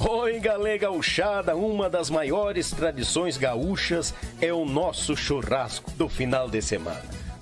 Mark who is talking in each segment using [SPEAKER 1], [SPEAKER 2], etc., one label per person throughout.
[SPEAKER 1] Oi, galera gauchada, uma das maiores tradições gaúchas é o nosso churrasco do final de semana.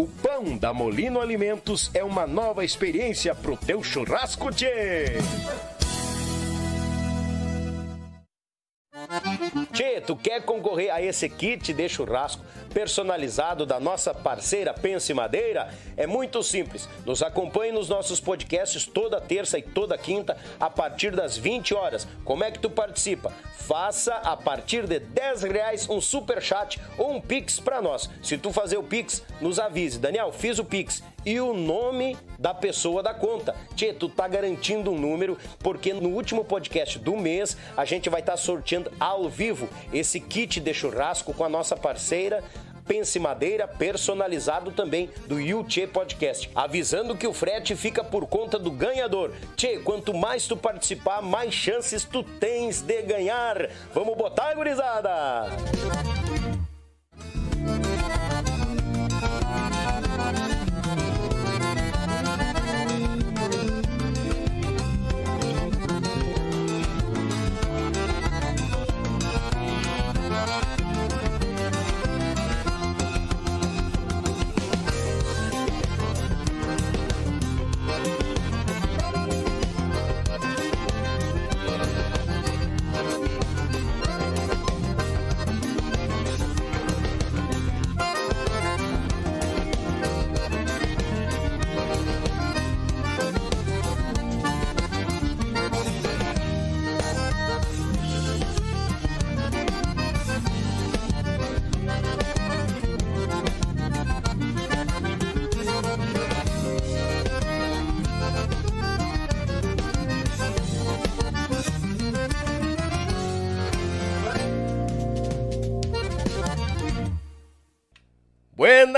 [SPEAKER 1] O pão da Molino Alimentos é uma nova experiência pro teu churrasco, tchê! Tchê, tu quer concorrer a esse kit de churrasco personalizado da nossa parceira Pense Madeira? É muito simples. Nos acompanhe nos nossos podcasts toda terça e toda quinta a partir das 20 horas. Como é que tu participa? Faça a partir de 10 reais um super chat ou um pix para nós. Se tu fazer o pix, nos avise. Daniel, fiz o pix e o nome da pessoa da conta. Tchê, tu tá garantindo um número, porque no último podcast do mês a gente vai estar tá ao vivo esse kit de churrasco com a nossa parceira Pense Madeira, personalizado também do Yuchê Podcast, avisando que o frete fica por conta do ganhador. Tchê, quanto mais tu participar, mais chances tu tens de ganhar. Vamos botar, gurizada!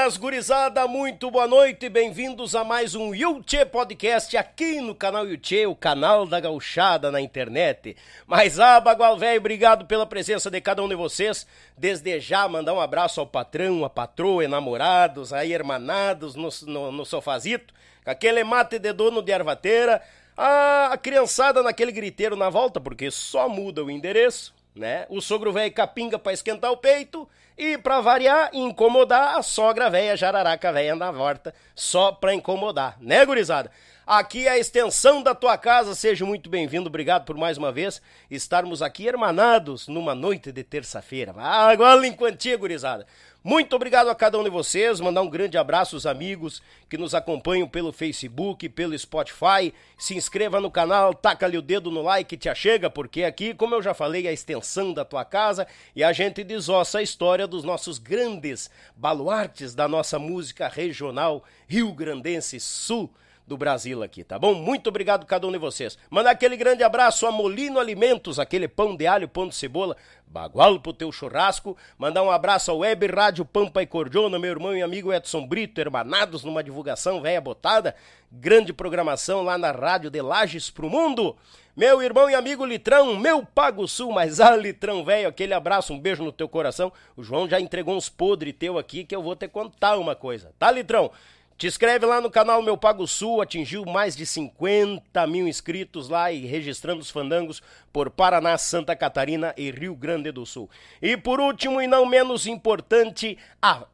[SPEAKER 1] Buenas, gurizada, muito boa noite e bem-vindos a mais um Yuchê Podcast aqui no canal Yuchê, o canal da gauchada na internet. Mas, ah, Bagual Velho, obrigado pela presença de cada um de vocês. Desde já, mandar um abraço ao patrão, a patroa, enamorados, aí, hermanados no, no, no sofazito, com aquele mate de dono de ervateira, a criançada naquele griteiro na volta, porque só muda o endereço, né? O sogro velho capinga para esquentar o peito e para variar incomodar a sogra velha jararaca velha na volta, só para incomodar, né, gurizada? Aqui é a extensão da tua casa, seja muito bem-vindo, obrigado por mais uma vez estarmos aqui hermanados numa noite de terça-feira. Ah, agora em quantia, gurizada. Muito obrigado a cada um de vocês, mandar um grande abraço aos amigos que nos acompanham pelo Facebook, pelo Spotify. Se inscreva no canal, taca-lhe o dedo no like, te achega, porque aqui, como eu já falei, é a extensão da tua casa e a gente desossa a história dos nossos grandes baluartes da nossa música regional rio-grandense sul do Brasil aqui, tá bom? Muito obrigado a cada um de vocês. Mandar aquele grande abraço a Molino Alimentos, aquele pão de alho, pão de cebola, bagual pro teu churrasco. Mandar um abraço ao Web Rádio Pampa e Cordiona, meu irmão e amigo Edson Brito, hermanados numa divulgação velha botada. Grande programação lá na Rádio de Lages pro Mundo. Meu irmão e amigo Litrão, meu Pago Sul, mas ah, Litrão velho, aquele abraço, um beijo no teu coração. O João já entregou uns podres teu aqui que eu vou te contar uma coisa, tá, Litrão? Te inscreve lá no canal Meu Pago Sul, atingiu mais de 50 mil inscritos lá e registrando os fandangos por Paraná, Santa Catarina e Rio Grande do Sul. E por último e não menos importante, a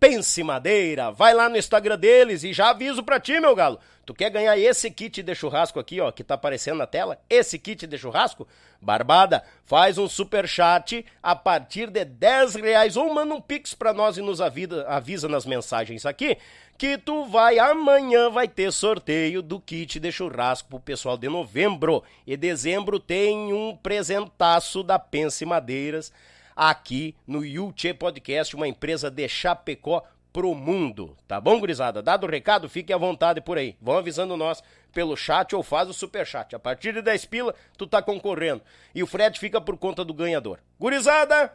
[SPEAKER 1] Pense Madeira. Vai lá no Instagram deles e já aviso pra ti, meu galo. Tu quer ganhar esse kit de churrasco aqui, ó, que tá aparecendo na tela? Esse kit de churrasco? Barbada, faz um super chat a partir de 10 reais ou manda um pix pra nós e nos avisa, avisa nas mensagens aqui que tu vai, amanhã vai ter sorteio do kit de churrasco pro pessoal de novembro. E dezembro tem um presentaço da Pense Madeiras aqui no Yulche Podcast, uma empresa de Chapecó pro mundo. Tá bom, gurizada? Dado o recado, fique à vontade por aí. Vão avisando nós pelo chat ou faz o super chat. A partir de 10 pila, tu tá concorrendo. E o frete fica por conta do ganhador. Gurizada,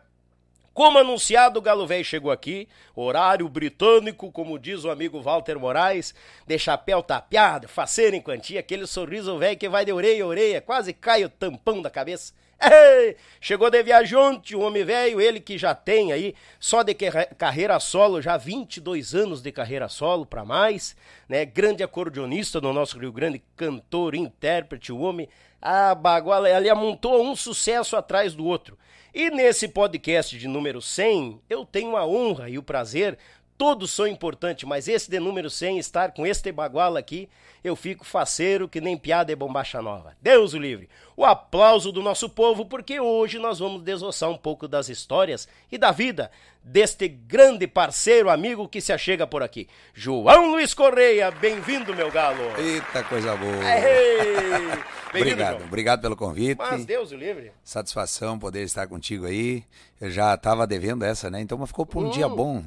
[SPEAKER 1] como anunciado, o Galo Velho chegou aqui, horário britânico, como diz o amigo Walter Moraes, de chapéu tapeado, faceiro em quantia, aquele sorriso velho que vai de orelha a orelha, quase cai o tampão da cabeça. Ei, chegou de viajante, o homem velho, ele que já tem aí, só de carreira solo, já 22 anos de carreira solo para mais, né? Grande acordeonista do nosso Rio Grande, cantor, intérprete, o homem, a baguala, ele amontou um sucesso atrás do outro. E nesse podcast de número 100, eu tenho a honra e o prazer todos são importantes, mas esse de número 100, estar com este baguala aqui, eu fico faceiro que nem piada é bombacha nova. Deus o livre. O aplauso do nosso povo, porque hoje nós vamos desossar um pouco das histórias e da vida deste grande parceiro, amigo que se achega por aqui. João Luiz Correia, bem-vindo, meu galo.
[SPEAKER 2] Eita, coisa boa.
[SPEAKER 1] obrigado,
[SPEAKER 2] João. obrigado pelo convite.
[SPEAKER 1] Mas Deus o livre.
[SPEAKER 2] Satisfação poder estar contigo aí. Eu já estava devendo essa, né? Então ficou por um hum. dia bom,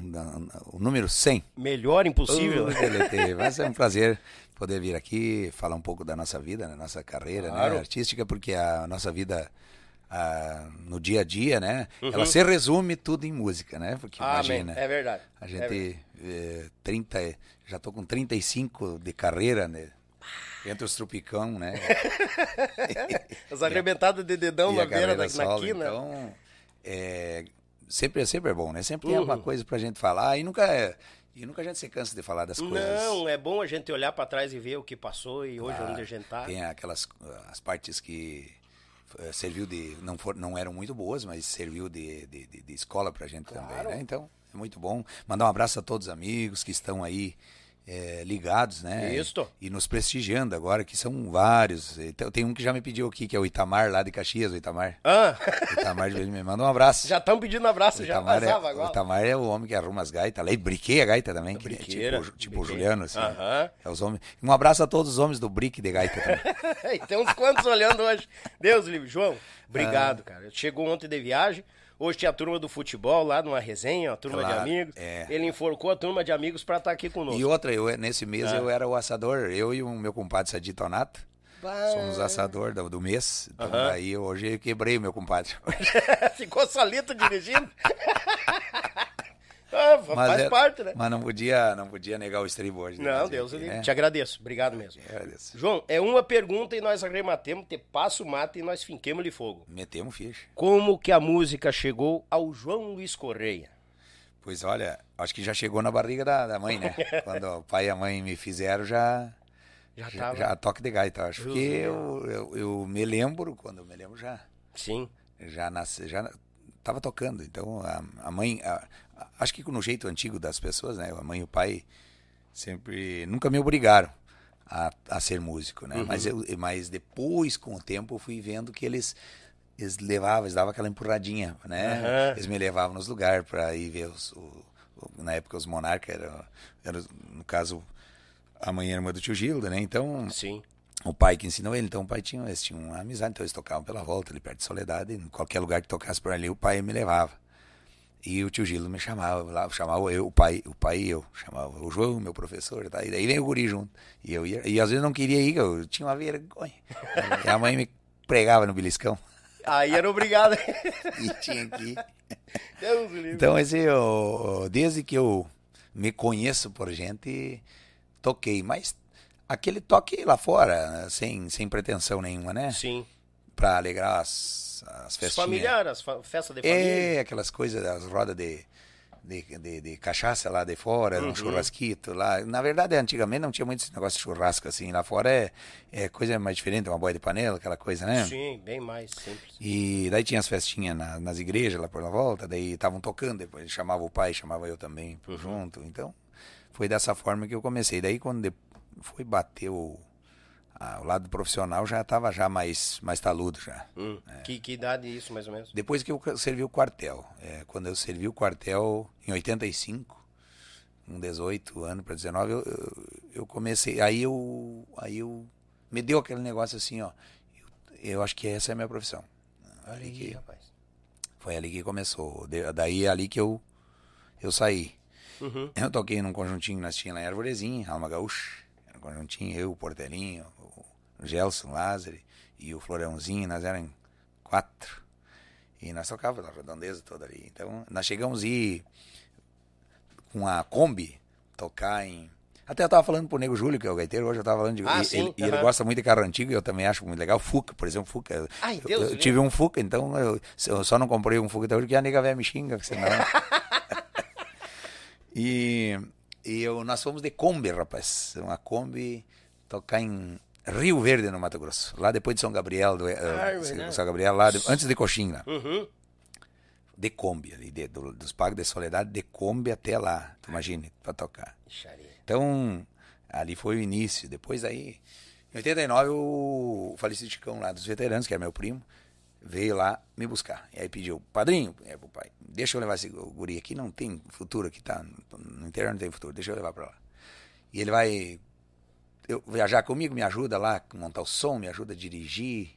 [SPEAKER 2] o número 100.
[SPEAKER 1] Melhor impossível.
[SPEAKER 2] Uh, Vai ser um prazer poder vir aqui falar um pouco da nossa vida, da nossa carreira né, claro. né, artística, porque a nossa vida no dia a dia, né? Uhum. Ela se resume tudo em música, né? Porque
[SPEAKER 1] ah, imagina. É verdade.
[SPEAKER 2] A gente é verdade. É, 30, já tô com 35 de carreira, né? Entre os tropicão, né?
[SPEAKER 1] As arrebentadas de dedão na beira da solo, quina.
[SPEAKER 2] Então, é, sempre, sempre é bom, né? Sempre uhum. tem alguma coisa pra gente falar e nunca é e nunca a gente se cansa de falar das coisas.
[SPEAKER 1] Não, é bom a gente olhar para trás e ver o que passou e hoje onde a gente tá.
[SPEAKER 2] Tem aquelas as partes que uh, serviu de não for, não eram muito boas, mas serviu de, de, de, escola pra gente claro. também, né? Então, é muito bom. Mandar um abraço a todos os amigos que estão aí é, ligados, né?
[SPEAKER 1] Isso.
[SPEAKER 2] E nos prestigiando agora, que são vários. Então, tem um que já me pediu aqui, que é o Itamar, lá de Caxias, o Itamar.
[SPEAKER 1] Ah.
[SPEAKER 2] O Itamar me manda um abraço.
[SPEAKER 1] Já estão pedindo abraço, já
[SPEAKER 2] Itamar é, agora. O Itamar é o homem que arruma as gaitas lá, e briquei a gaita também, que é tipo, tipo o Juliano, assim. Uh -huh. É os homens. Um abraço a todos os homens do brique de gaita também.
[SPEAKER 1] tem uns quantos olhando hoje. Deus livre. João, obrigado, ah. cara. Chegou ontem de viagem, Hoje tinha a turma do futebol lá numa resenha, a turma claro, de amigos. É. Ele enforcou a turma de amigos para estar tá aqui conosco.
[SPEAKER 2] E outra, eu, nesse mês ah. eu era o assador, eu e o meu compadre Sadito Onato. Somos assador do, do mês. Então, daí hoje eu quebrei o meu compadre.
[SPEAKER 1] Ficou solito dirigindo? Ah, faz é, parte, né?
[SPEAKER 2] Mas não podia, não podia negar o hoje.
[SPEAKER 1] Né? Não, Deus aqui, né? Te agradeço. Obrigado mesmo. agradeço. João, é uma pergunta e nós arrematemos, te passo mata e nós finquemos-lhe fogo.
[SPEAKER 2] Metemos ficha.
[SPEAKER 1] Como que a música chegou ao João Luiz Correia?
[SPEAKER 2] Pois olha, acho que já chegou na barriga da, da mãe, né? Quando o pai e a mãe me fizeram, já... Já, já, já toque de gaita, acho que eu, eu, eu, me lembro, quando eu me lembro já.
[SPEAKER 1] Sim.
[SPEAKER 2] Já nasci, já estava tocando. Então a, a mãe, a, acho que no jeito antigo das pessoas, né? A mãe e o pai sempre nunca me obrigaram a, a ser músico, né? Uhum. Mas, eu, mas depois, com o tempo, eu fui vendo que eles eles levavam, eles davam aquela empurradinha, né? Uhum. Eles me levavam nos lugares para ir ver os, o, o, na época os monarcas era, era, no caso a mãe era irmã do tio Gildo, né? Então,
[SPEAKER 1] Sim.
[SPEAKER 2] o pai que ensinou ele, então o pai tinha, eles tinham uma amizade, então eles tocavam pela volta, ali perto de Soledade, em qualquer lugar que tocasse por ali, o pai me levava. E o tio Gilo me chamava lá, chamava eu, o pai, o pai e eu, chamava o João, meu professor, tá? e daí vem o guri junto. E eu ia, e às vezes não queria ir, eu tinha uma vergonha. e a mãe me pregava no beliscão.
[SPEAKER 1] Aí era obrigado.
[SPEAKER 2] e tinha que ir. Então, esse, eu, desde que eu me conheço por gente, toquei, mas aquele toque lá fora, sem, sem pretensão nenhuma, né?
[SPEAKER 1] Sim.
[SPEAKER 2] Pra alegrar as as festinhas.
[SPEAKER 1] Familiar, as festas de família.
[SPEAKER 2] É, aquelas coisas, as rodas de, de, de, de cachaça lá de fora, uhum. um churrasquito lá. Na verdade, antigamente não tinha muito esse negócio de churrasco assim. Lá fora é, é coisa mais diferente, uma boia de panela, aquela coisa, né?
[SPEAKER 1] Sim, bem mais simples.
[SPEAKER 2] E daí tinha as festinhas na, nas igrejas lá por lá volta, daí estavam tocando, depois chamava o pai, chamava eu também uhum. junto. Então, foi dessa forma que eu comecei. Daí quando foi bater o ah, o lado profissional já estava já mais, mais taludo já.
[SPEAKER 1] Hum, é. que, que idade isso, mais ou menos?
[SPEAKER 2] Depois que eu servi o quartel. É, quando eu servi o quartel em 85, com 18 anos para 19, eu, eu, eu, comecei. Aí eu, aí eu. Me deu aquele negócio assim, ó. Eu, eu acho que essa é a minha profissão.
[SPEAKER 1] Aí, que, rapaz.
[SPEAKER 2] Foi ali que começou. Daí é ali que eu, eu saí. Uhum. Eu toquei num conjuntinho que nós tínhamos lá em Arvorezinha, Alma Gaúcha. Era um conjuntinho, eu, o Portelinho, o Gelson Lázaro e o Florãozinho, nós eram quatro. E nós tocávamos a redondeza toda ali. Então, nós chegamos ir com a Kombi tocar em. Até eu estava falando pro Nego Júlio, que é o gaiteiro, hoje eu estava falando de.
[SPEAKER 1] Ah,
[SPEAKER 2] e,
[SPEAKER 1] sim,
[SPEAKER 2] ele, e ele gosta muito de carro antigo e eu também acho muito legal. Fuca, por exemplo, Fuca.
[SPEAKER 1] Ai,
[SPEAKER 2] eu,
[SPEAKER 1] Deus
[SPEAKER 2] eu tive um Fuca, então eu, eu, só não comprei um Fuca até hoje porque a nega velha me xinga, senão. e e eu, nós fomos de Kombi, rapaz. Uma Kombi tocar em Rio Verde, no Mato Grosso. Lá depois de São Gabriel, do, uh, São Gabriel, lá de, antes de Coxinha.
[SPEAKER 1] Uhum.
[SPEAKER 2] De Kombi, ali, de, do, dos Pagos de Soledade, de Kombi até lá, tu imagine, pra tocar. Então, ali foi o início. Depois aí, em 89, o falecido Chicão lá dos veteranos, que é meu primo, veio lá me buscar. E aí pediu, padrinho, é pro pai, deixa eu levar esse guri aqui, não tem futuro aqui, tá? No interior não tem futuro, deixa eu levar pra lá. E ele vai eu, viajar comigo, me ajuda lá montar o som, me ajuda a dirigir.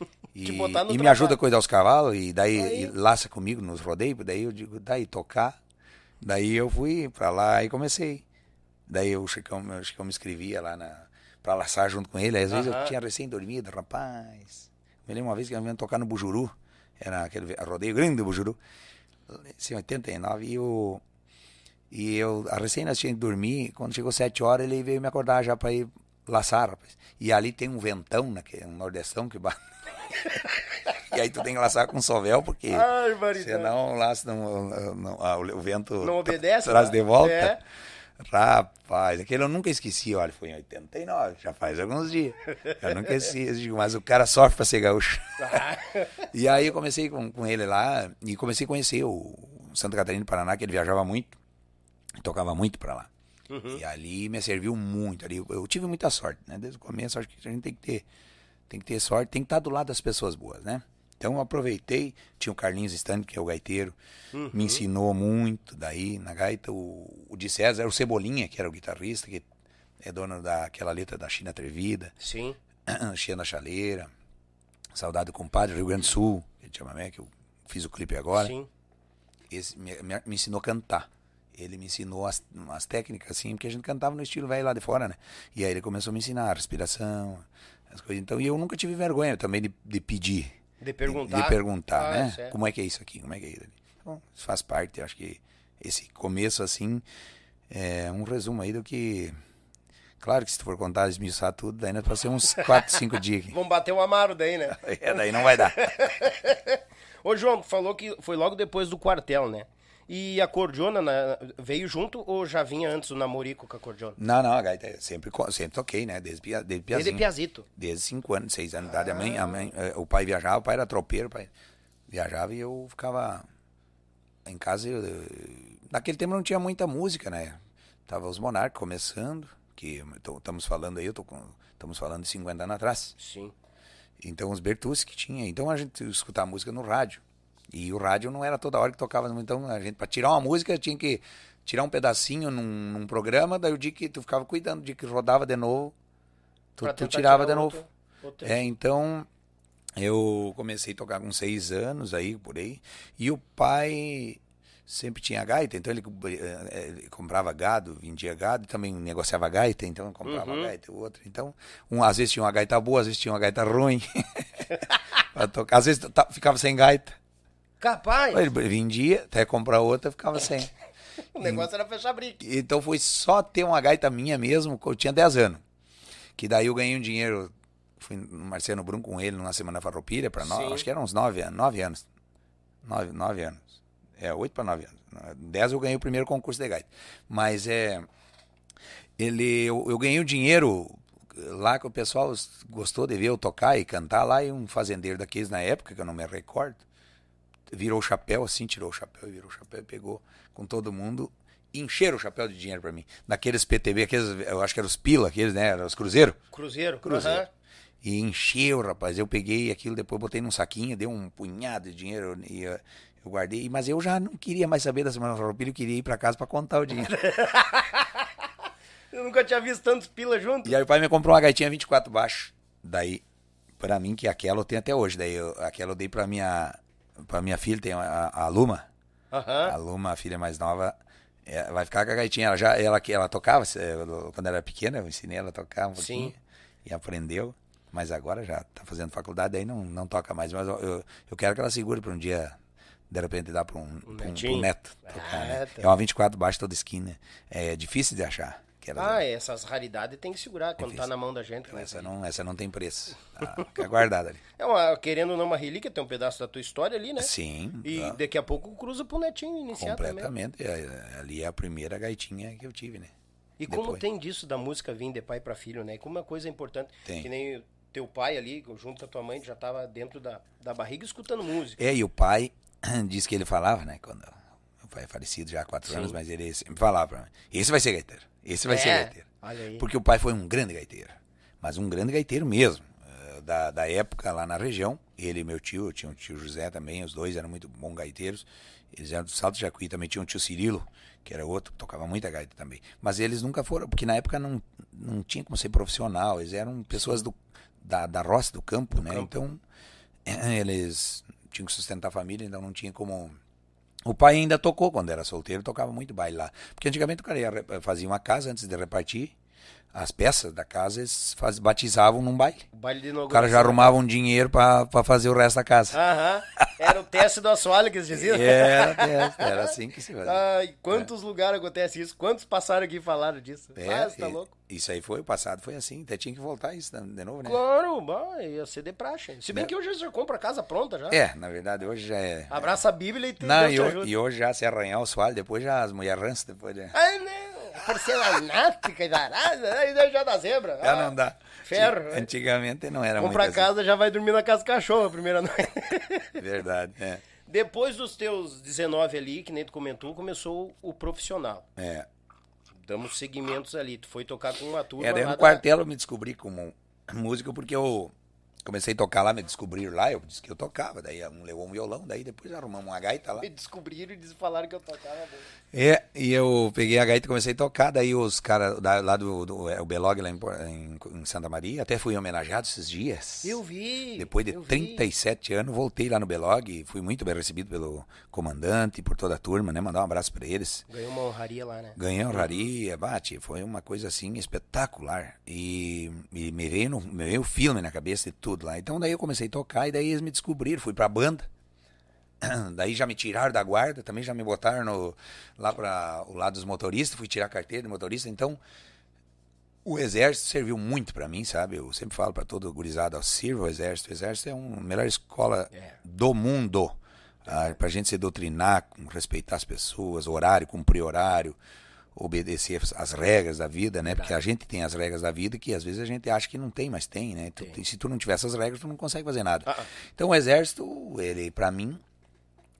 [SPEAKER 2] E, e me ajuda a cuidar dos cavalos, e daí e laça comigo nos rodeios, daí eu digo, daí tocar. Daí eu fui pra lá e comecei. Daí o Chicão, o Chicão me escrevia lá na, pra laçar junto com ele. Às vezes eu tinha recém-dormido, rapaz. Me lembro uma vez que eu ia tocar no Bujuru, era aquele rodeio grande do Bujuru, em 89, e eu, e eu, a recém nós tínhamos que dormir, quando chegou sete horas, ele veio me acordar já para ir laçar, rapaz. E ali tem um ventão, né, que é um nordestão que bate. e aí tu tem que laçar com sovel, porque
[SPEAKER 1] Ai,
[SPEAKER 2] senão laça, não, não, não, ah, o vento
[SPEAKER 1] não obedece,
[SPEAKER 2] traz de volta. É. Rapaz, aquele eu nunca esqueci, olha, foi em 89, já faz alguns dias. Eu nunca esqueci, mas o cara sofre pra ser gaúcho. E aí eu comecei com, com ele lá e comecei a conhecer o Santa Catarina do Paraná, que ele viajava muito, tocava muito pra lá. Uhum. E ali me serviu muito. Ali eu, eu, tive muita sorte, né? Desde o começo, acho que a gente tem que ter, tem que ter sorte, tem que estar do lado das pessoas boas, né? Então eu aproveitei, tinha o Carlinhos Stanley, que é o gaiteiro, uhum. me ensinou muito daí na gaita. O, o de César era o Cebolinha, que era o guitarrista, que é dono daquela letra da China Atrevida.
[SPEAKER 1] Sim.
[SPEAKER 2] China da Chaleira. Saudade do compadre, Rio Grande do Sul, que chama, né, que eu fiz o clipe agora.
[SPEAKER 1] Sim.
[SPEAKER 2] Esse me, me, me ensinou a cantar. Ele me ensinou as, as técnicas, assim, porque a gente cantava no estilo velho lá de fora, né? E aí ele começou a me ensinar a respiração, as coisas. Então, e eu nunca tive vergonha também de, de pedir
[SPEAKER 1] de perguntar.
[SPEAKER 2] De, de perguntar, ah, né? Certo. Como é que é isso aqui? Como é que é isso ali? Bom, isso faz parte, eu acho que esse começo, assim, é um resumo aí do que. Claro que se tu for contar, esmiuçar tudo, daí nós ser uns 4, 5 dias aqui.
[SPEAKER 1] Vamos bater o amaro daí, né?
[SPEAKER 2] é, daí não vai dar.
[SPEAKER 1] Ô, João, falou que foi logo depois do quartel, né? E a cordiona né, veio junto ou já vinha antes o namorico com a cordiona?
[SPEAKER 2] Não, não, a gaita sempre, sempre toquei, né? Desde, desde piazinho.
[SPEAKER 1] Desde piazito?
[SPEAKER 2] Desde 5 anos, 6 anos de idade. A mãe, a mãe, eh, o pai viajava, o pai era tropeiro, o pai viajava e eu ficava em casa. Eu, naquele tempo não tinha muita música, né? Tava os Monarcas começando, que estamos falando aí, eu tô com, estamos falando de 50 anos atrás.
[SPEAKER 1] Sim.
[SPEAKER 2] Então os Bertucci que tinha. Então a gente escutava música no rádio. E o rádio não era toda hora que tocava, então a gente para tirar uma música tinha que tirar um pedacinho num, num, programa, daí o dia que tu ficava cuidando, o dia que rodava de novo, tu, tu tirava de novo. Outro, É, então eu comecei a tocar com seis anos aí, por aí, e o pai sempre tinha gaita, então ele, eh, ele comprava gado, vendia gado, e também negociava gaita, então comprava uhum. gaita, o outro. Então, um, às vezes tinha uma gaita boa, às vezes tinha uma gaita ruim. tocar. Às vezes ficava sem gaita.
[SPEAKER 1] Capaz.
[SPEAKER 2] Ele vendia, até comprar outra, ficava sem.
[SPEAKER 1] o negócio e, era fechar brick.
[SPEAKER 2] Então foi só ter uma gaita minha mesmo, eu tinha 10 anos. Que daí eu ganhei um dinheiro, fui no Marciano Brum com ele numa semana farroupilha para nós, acho que eram uns 9 anos, 9 anos. 9, 9 anos. É, 8 para 9 anos. 10 eu ganhei o primeiro concurso de gaita. Mas é. Ele, eu, eu ganhei o dinheiro lá que o pessoal gostou de ver eu tocar e cantar lá, e um fazendeiro daqueles na época, que eu não me recordo, virou o chapéu assim, tirou o chapéu, virou o chapéu e pegou com todo mundo, encheram o chapéu de dinheiro para mim. Naqueles PTB, aqueles, eu acho que eram os pila, aqueles, né? Eram os Cruzeiro.
[SPEAKER 1] Cruzeiro,
[SPEAKER 2] Cruzeiro.
[SPEAKER 1] aham.
[SPEAKER 2] E encheu, rapaz. Eu peguei aquilo, depois botei num saquinho, deu um punhado de dinheiro e eu, eu guardei. Mas eu já não queria mais saber da Semana Farroupilha, eu queria ir para casa para contar o dinheiro.
[SPEAKER 1] Eu nunca tinha visto tantos pila junto.
[SPEAKER 2] E aí o pai me comprou uma gaitinha 24 baixo. Daí, pra mim, que aquela eu tenho até hoje. Daí eu, aquela eu dei pra minha, pra minha filha, tem a, a Luma. A
[SPEAKER 1] Aham.
[SPEAKER 2] Luma, a filha mais nova, é, vai ficar com a gaitinha. Ela já, ela, ela tocava, eu- quando ela era pequena, eu ensinei ela a tocar um pouquinho.
[SPEAKER 1] Sim.
[SPEAKER 2] E aprendeu. Mas agora já tá fazendo faculdade, daí não, não toca mais. Mas eu, eu, quero que ela segure pra um dia, de repente, dar pra um, um, um
[SPEAKER 1] netinho?
[SPEAKER 2] neto tocar,
[SPEAKER 1] Ah,
[SPEAKER 2] né?
[SPEAKER 1] tá.
[SPEAKER 2] É uma 24 baixo toda esquina. É difícil de achar. Aquela-
[SPEAKER 1] Ah, essas raridades tem que segurar quando tá
[SPEAKER 2] Difícil.
[SPEAKER 1] na mão da gente. né?
[SPEAKER 2] essa, não, essa não tem preço. Tá, fica guardada ali.
[SPEAKER 1] É uma, querendo ou não, uma relíquia, tem um pedaço da tua história ali, né?
[SPEAKER 2] Sim,
[SPEAKER 1] E
[SPEAKER 2] tá.
[SPEAKER 1] daqui a pouco cruza pro netinho iniciar também.
[SPEAKER 2] completamente. É, Ali é a primeira gaitinha que eu tive, né?
[SPEAKER 1] E como
[SPEAKER 2] Depois.
[SPEAKER 1] tem disso da música vir de pai para filho, né? Como uma coisa importante.
[SPEAKER 2] Tem.
[SPEAKER 1] Que nem teu pai ali, junto com a tua mãe, já tava dentro da, da barriga escutando música.
[SPEAKER 2] É, e o pai disse que ele falava, né? Quando pai é falecido já há quatro
[SPEAKER 1] Sim.
[SPEAKER 2] anos, mas ele sempre falava pra mim: esse vai ser gaiteiro, esse vai ser
[SPEAKER 1] É,
[SPEAKER 2] gaiteiro.
[SPEAKER 1] Olha aí.
[SPEAKER 2] Porque o pai foi um grande gaiteiro, mas um grande gaiteiro mesmo. eh, Da, da época lá na região, ele e meu tio, tinha o tio José também, os dois eram muito bons gaiteiros. Eles eram do Salto Jacuí, também tinha o tio Cirilo, que era outro, que tocava muita gaita também. Mas eles nunca foram, porque na época não, não tinha como ser profissional, eles eram pessoas do, da, da roça, do campo, né?
[SPEAKER 1] campo.
[SPEAKER 2] Então, eles tinham que sustentar a família, então não tinha como o pai ainda tocou quando era solteiro, tocava muito baile lá. Porque antigamente o cara ia, re- fazia uma casa antes de repartir. As peças da casa eles faz, batizavam num baile.
[SPEAKER 1] O baile de
[SPEAKER 2] O cara já
[SPEAKER 1] inauguração.
[SPEAKER 2] arrumava um dinheiro pra pra fazer o resto da casa.
[SPEAKER 1] Aham. Era o teste do assoalho que eles diziam.
[SPEAKER 2] Era, era, era assim que se fazia.
[SPEAKER 1] Ai, quantos lugares acontece isso? Quantos passaram aqui e falaram disso?
[SPEAKER 2] É,
[SPEAKER 1] ah, tá
[SPEAKER 2] e-
[SPEAKER 1] louco?
[SPEAKER 2] Isso aí foi, o passado foi assim. Até tinha que voltar isso de novo, né?
[SPEAKER 1] Claro, bah, ia ser de praxe. Se bem
[SPEAKER 2] Né?
[SPEAKER 1] que hoje você compra a casa pronta já.
[SPEAKER 2] É, na verdade, hoje já é.
[SPEAKER 1] Abraça a Bíblia e te
[SPEAKER 2] Não,
[SPEAKER 1] Deus
[SPEAKER 2] e,
[SPEAKER 1] te
[SPEAKER 2] ho-
[SPEAKER 1] ajuda.
[SPEAKER 2] e hoje já se arranhar o soalho, depois já as mulheres rançam, depois já.
[SPEAKER 1] Ah, não. Porcelanato, caralho, aí já dá zebra.
[SPEAKER 2] Já
[SPEAKER 1] Ah,
[SPEAKER 2] não dá.
[SPEAKER 1] Ferro, né?
[SPEAKER 2] Antigamente não era
[SPEAKER 1] a
[SPEAKER 2] muito assim.
[SPEAKER 1] casa, já vai dormir na casa do cachorro a primeira noite.
[SPEAKER 2] Verdade, é.
[SPEAKER 1] Depois dos teus 19 ali, que nem tu comentou, começou o profissional.
[SPEAKER 2] É.
[SPEAKER 1] Damos segmentos ali. Tu foi tocar com uma turma
[SPEAKER 2] É, daí no
[SPEAKER 1] da-
[SPEAKER 2] quartel eu me descobri como músico porque eu comecei a tocar lá, me descobriram lá, eu disse que eu tocava, daí um levou um violão, daí depois arrumamos uma gaita lá.
[SPEAKER 1] Me descobriram e falaram que eu tocava.
[SPEAKER 2] É, e eu peguei a gaita e comecei a tocar, daí os caras lá do, do é, o Belog lá em, em- em Santa Maria, até fui homenageado esses dias.
[SPEAKER 1] Eu vi.
[SPEAKER 2] Depois de
[SPEAKER 1] eu vi.
[SPEAKER 2] 37 anos, voltei lá no Belog e fui muito bem recebido pelo comandante por toda a turma, né? Mandar um abraço pra eles.
[SPEAKER 1] Ganhou uma honraria lá, né?
[SPEAKER 2] Ganhei honraria, bate, foi uma coisa assim espetacular. E, e me, veio no, me veio o filme na cabeça de tudo lá. Então daí eu comecei a tocar e daí eles me descobriram, fui pra banda. Daí já me tiraram da guarda, também já me botaram no, lá para o lado dos motoristas, fui tirar a carteira de motorista. Então o exército serviu muito pra mim, sabe? Eu sempre falo pra todo gurizada, ó, sirva o exército. O exército é a melhor escola
[SPEAKER 1] É.
[SPEAKER 2] do mundo. Ah, pra gente se doutrinar, respeitar as pessoas, horário, cumprir horário, obedecer as- as regras da vida, né? Porque a gente tem as regras da vida que às vezes a gente acha que não tem, mas tem, né? Tu- se tu não tiver essas regras, tu não consegue fazer nada.
[SPEAKER 1] Ah, ah.
[SPEAKER 2] Então o exército, ele pra mim,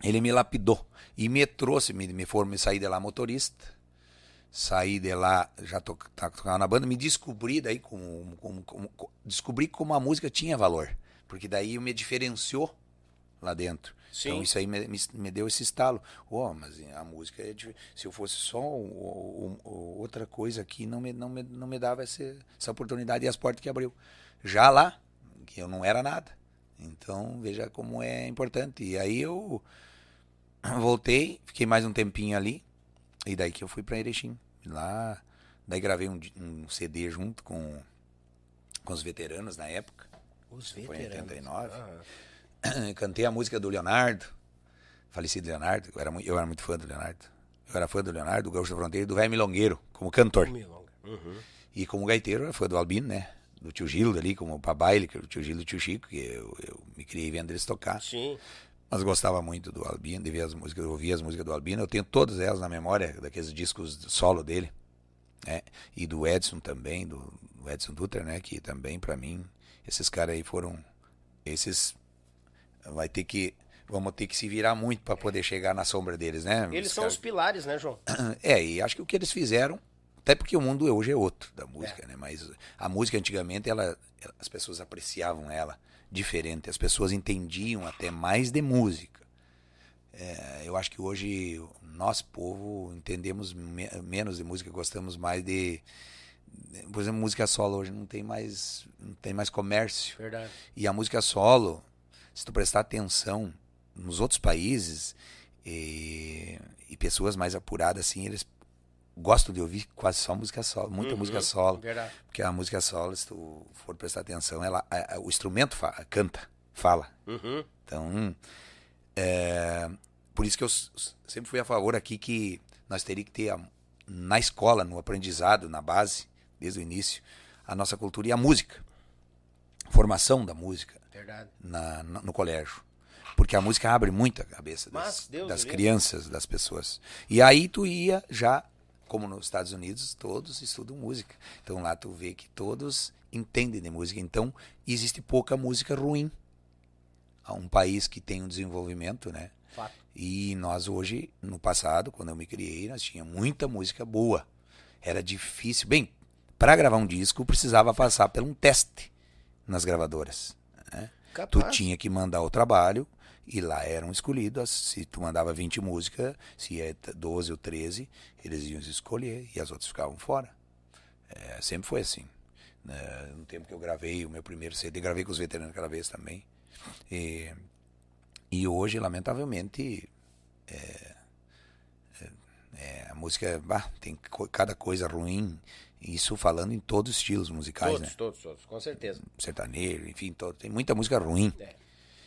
[SPEAKER 2] ele me lapidou e me trouxe, me, me formei, me saí de lá motorista, saí de lá, já to, tá- tocava na banda, me descobri daí como, como, como- co- descobri como a música tinha valor, porque daí me diferenciou lá dentro.
[SPEAKER 1] Sim.
[SPEAKER 2] Então isso aí me, me, me deu esse estalo. Oh, mas a música é se eu fosse só o- o- outra coisa aqui, não me, não me, não me dava essa, essa oportunidade e as portas que abriu. Já lá, que eu não era nada. Então, veja como é importante. E aí eu voltei, fiquei mais um tempinho ali, e daí que eu fui para Erechim. Lá, daí gravei um, um CD junto com, com os veteranos na época.
[SPEAKER 1] Os
[SPEAKER 2] Foi em
[SPEAKER 1] veteranos.
[SPEAKER 2] 89.
[SPEAKER 1] Ah,
[SPEAKER 2] Cantei a música do Leonardo, falecido Leonardo, eu era, mui- eu era muito fã do Leonardo. Eu era fã do Leonardo, do Gaúcho da Fronteira e do Velho Milongueiro, como cantor.
[SPEAKER 1] Uhum.
[SPEAKER 2] E como gaiteiro, eu era fã do Albino, né? Do tio Gildo ali, como pra baile, que o tio Gildo e o tio Chico, que eu, eu me criei vendo eles tocar.
[SPEAKER 1] Sim.
[SPEAKER 2] Mas gostava muito do Albino, de ver as músicas, ouvir as músicas do Albino. Eu tenho todas elas na memória, daqueles discos solo dele. Né? E do Edson também, do, do Edson Dutra, né? Que também, para mim, esses caras aí foram. Esses. Vai ter que. Vamos ter que se virar muito para poder chegar na sombra deles, né?
[SPEAKER 1] Eles são os pilares, né, João?
[SPEAKER 2] é, e acho que o que eles fizeram, até porque o mundo hoje é outro da música, né? Mas a música antigamente, ela- as pessoas apreciavam ela diferente, as pessoas entendiam até mais de música. É, eu acho que hoje nós, povo, entendemos me- menos de música, gostamos mais de. Por exemplo, música solo hoje não tem mais, não tem mais comércio.
[SPEAKER 1] Verdade.
[SPEAKER 2] E a música solo, se tu prestar atenção nos outros países e, e pessoas mais apuradas assim, eles gostam de ouvir quase só música solo, muita
[SPEAKER 1] Uhum,
[SPEAKER 2] música solo,
[SPEAKER 1] Verdade.
[SPEAKER 2] porque a música solo, se tu for prestar atenção, ela a- a- o instrumento fa- canta, fala.
[SPEAKER 1] Uhum.
[SPEAKER 2] Então, é, por isso que eu sempre fui a favor aqui que nós teríamos que ter a- na escola, no aprendizado, na base, desde o início, a nossa cultura e a música. Formação da música na, na- no colégio. Porque a música abre muito a cabeça das,
[SPEAKER 1] Mas,
[SPEAKER 2] das crianças, das pessoas. E aí tu ia já, como nos Estados Unidos, todos estudam música. Então lá tu vê que todos entendem de música. Então existe pouca música ruim. Há um país que tem um desenvolvimento, né?
[SPEAKER 1] Fato.
[SPEAKER 2] E nós hoje, no passado, quando eu me criei, nós tinha muita música boa. Era difícil. Bem, para gravar um disco precisava passar por um teste nas gravadoras. né? Tu tinha que mandar o trabalho e lá eram escolhidos. Se tu mandava 20 músicas, se é 12 ou 13, eles iam escolher e as outras ficavam fora. É, sempre foi assim. né? No tempo que eu gravei o meu primeiro CD, gravei com os veteranos aquela vez também. E, e hoje, lamentavelmente, é, é, é, a música bah, tem cada coisa ruim. Isso falando em todos os estilos musicais,
[SPEAKER 1] Todos,
[SPEAKER 2] né?
[SPEAKER 1] todos, todos, com certeza.
[SPEAKER 2] sertanejo, enfim, todo, tem muita música ruim.
[SPEAKER 1] É.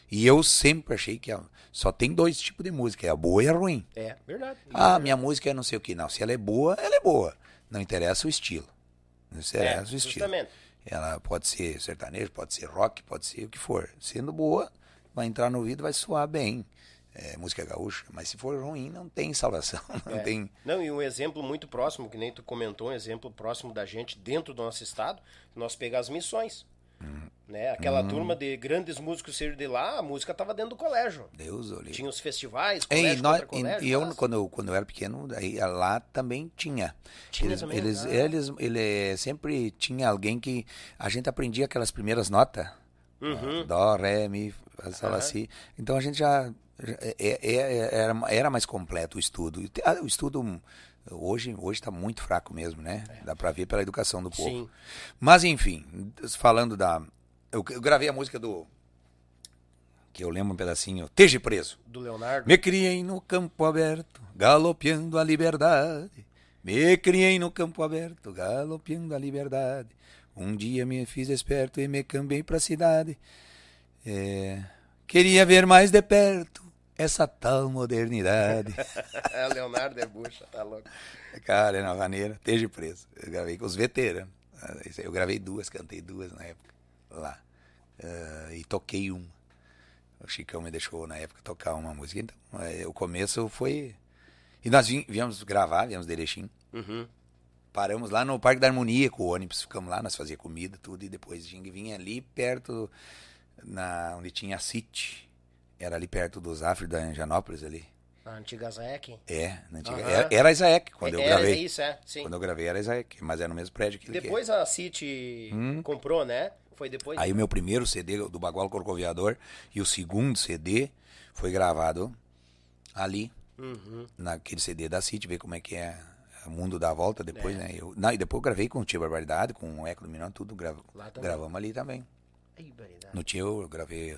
[SPEAKER 2] E eu sempre achei que só tem dois tipos de música, é a boa e a ruim.
[SPEAKER 1] É, verdade.
[SPEAKER 2] Ah, minha música é não sei o que. Não, se ela é boa, ela é boa. Não interessa o estilo. Não interessa o estilo.
[SPEAKER 1] É, justamente.
[SPEAKER 2] Ela pode ser sertanejo, pode ser rock, pode ser o que for. Sendo boa, vai entrar no ouvido, vai soar bem. É, música gaúcha. Mas se for ruim, não tem salvação. Não
[SPEAKER 1] É.
[SPEAKER 2] tem.
[SPEAKER 1] Não, e um exemplo muito próximo, que nem tu comentou, um exemplo próximo da gente dentro do nosso estado, nós pegar as missões.
[SPEAKER 2] Hum.
[SPEAKER 1] Né? Aquela turma de grandes músicos saíram de lá, a música estava dentro do colégio.
[SPEAKER 2] Deus olhe.
[SPEAKER 1] Tinha os festivais, colégio
[SPEAKER 2] e nós,
[SPEAKER 1] colégio.
[SPEAKER 2] e eu,
[SPEAKER 1] mas-
[SPEAKER 2] quando, eu, quando eu era pequeno, aí, lá também tinha.
[SPEAKER 1] Tinha
[SPEAKER 2] eles,
[SPEAKER 1] também?
[SPEAKER 2] Eles,
[SPEAKER 1] Ah.
[SPEAKER 2] eles, ele sempre tinha alguém que a gente aprendia aquelas primeiras notas.
[SPEAKER 1] Uhum.
[SPEAKER 2] Dó, ré, mi, lá, si. Então a gente já, já- é- é- é- era, era mais completo o estudo. Ah, O estudo hum, hoje hoje está muito fraco mesmo, né? Dá para ver pela educação do povo.
[SPEAKER 1] Sim.
[SPEAKER 2] Mas enfim, falando da, eu, eu gravei a música do que eu lembro um pedacinho. Teja preso.
[SPEAKER 1] Do Leonardo.
[SPEAKER 2] Me criei no campo aberto, galopeando a liberdade. Me criei no campo aberto, galopeando a liberdade. Um dia me fiz esperto e me cambei pra cidade. É, queria ver mais de perto essa tal modernidade.
[SPEAKER 1] É, Leonardo é bucha, tá louco.
[SPEAKER 2] Cara, na maneira, esteja preso. Eu gravei com os veteranos. Eu gravei duas, cantei duas na época lá. Ah, e toquei uma. O Chicão me deixou na época tocar uma música. Então, é, o começo foi. E nós viemos gravar, viemos de Erechim.
[SPEAKER 1] Uhum.
[SPEAKER 2] Paramos lá no Parque da Harmonia com o ônibus, ficamos lá, nós fazíamos comida, tudo, e depois a gente vinha ali perto, na, onde tinha a City. Era ali perto do Zafre da Janópolis ali.
[SPEAKER 1] A antiga Zaek.
[SPEAKER 2] É, na antiga-
[SPEAKER 1] Aham.
[SPEAKER 2] era, era Isaac quando eu
[SPEAKER 1] era,
[SPEAKER 2] gravei.
[SPEAKER 1] isso, é, sim.
[SPEAKER 2] Quando eu gravei era Isaac, mas era no mesmo prédio que ele
[SPEAKER 1] Depois a City comprou, né? Foi depois.
[SPEAKER 2] Hum. Aí o meu primeiro CD do Bagual Corcoviador e o segundo CD foi gravado ali,
[SPEAKER 1] Uhum.
[SPEAKER 2] naquele CD da City, ver como é que é o mundo da volta depois, né? Eu, não, e depois eu gravei com o Tia Barbaridade, com o Eco do Minão, tudo grava,
[SPEAKER 1] Lá também.
[SPEAKER 2] gravamos ali também.
[SPEAKER 1] Barbaridade.
[SPEAKER 2] No Tio eu gravei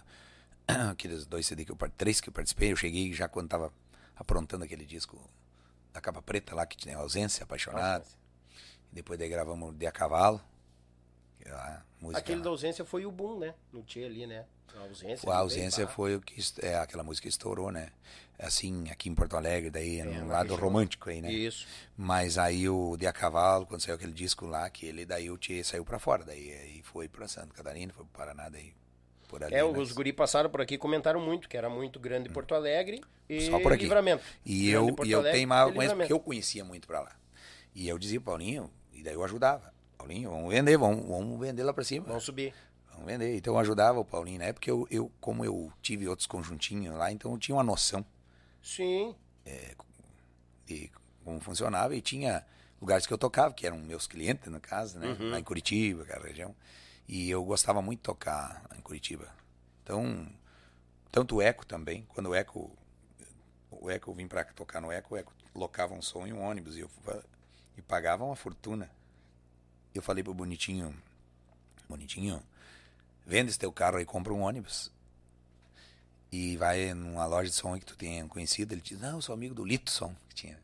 [SPEAKER 2] aqueles dois CD que eu par- três que eu participei, eu cheguei já quando tava aprontando aquele disco da capa preta lá que tinha ausência, apaixonado. E depois daí gravamos De a Cavalo. é a música
[SPEAKER 1] Aquele da ausência foi o boom, né? No Tchê ali, né? A ausência.
[SPEAKER 2] A ausência
[SPEAKER 1] bem,
[SPEAKER 2] foi o que é aquela música que estourou, né? Assim, aqui em Porto Alegre, daí no
[SPEAKER 1] na
[SPEAKER 2] lado romântico aí, né?
[SPEAKER 1] Isso.
[SPEAKER 2] Mas aí o De a Cavalo, quando saiu aquele disco lá, que ele daí o Tchê saiu pra fora, daí aí foi pra Santa Catarina, foi pro Paraná, daí por ali.
[SPEAKER 1] É,
[SPEAKER 2] mas-
[SPEAKER 1] os guri passaram por aqui e comentaram muito, que era muito grande Porto Alegre e
[SPEAKER 2] Só por aqui.
[SPEAKER 1] Livramento.
[SPEAKER 2] E
[SPEAKER 1] Grande
[SPEAKER 2] eu,
[SPEAKER 1] Porto
[SPEAKER 2] e eu
[SPEAKER 1] Alegre
[SPEAKER 2] isso porque
[SPEAKER 1] Livramento.
[SPEAKER 2] eu conhecia muito pra lá. E eu dizia, Paulinho, e daí eu ajudava. Paulinho, vamos vender, vamos, vamos vender lá pra cima.
[SPEAKER 1] Vamos subir.
[SPEAKER 2] Vamos vender. Então eu ajudava o Paulinho na época, eu, eu, como eu tive outros conjuntinhos lá, então eu tinha uma noção
[SPEAKER 1] Sim.
[SPEAKER 2] de como funcionava e tinha lugares que eu tocava, que eram meus clientes na casa, né?
[SPEAKER 1] Uhum.
[SPEAKER 2] Lá em Curitiba, aquela região. E eu gostava muito de tocar em Curitiba. Então, tanto o Eco também, quando o Eco o Eco eu vim pra tocar no Eco, o Eco locava um som em um ônibus e eu e pagava uma fortuna. Eu falei pro Bonitinho, Bonitinho, vende esse teu carro aí, compra um ônibus. E vai numa loja de som que tu tenha conhecido, ele diz, não, eu sou amigo do Lito Som, que tinha.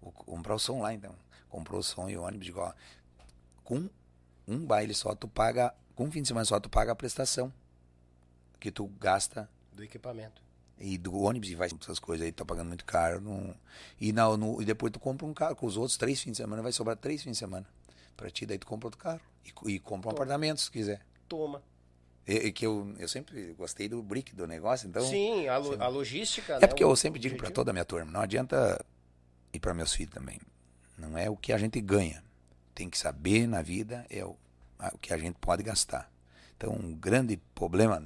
[SPEAKER 2] Vou comprar o som lá então. Comprou o som e o ônibus, ó, com um baile só tu paga, com um fim de semana só tu paga a prestação que tu gasta
[SPEAKER 1] Do equipamento.
[SPEAKER 2] e do ônibus e vai essas coisas aí, tá pagando muito caro. Não... E, na, no, e depois tu compra um carro, com os outros três fins de semana, vai sobrar três fins de semana pra ti, daí tu compra outro carro. E, e compra um
[SPEAKER 1] Toma.
[SPEAKER 2] apartamento se quiser.
[SPEAKER 1] Toma.
[SPEAKER 2] E, e que eu, eu sempre gostei do brick do negócio, então.
[SPEAKER 1] Sim, a, lo- a logística.
[SPEAKER 2] É porque eu sempre digo
[SPEAKER 1] para
[SPEAKER 2] pra toda a minha turma, não adianta e para meus filhos também. Não é o que a gente ganha. Tem que saber na vida é o, o que a gente pode gastar. Então, um grande problema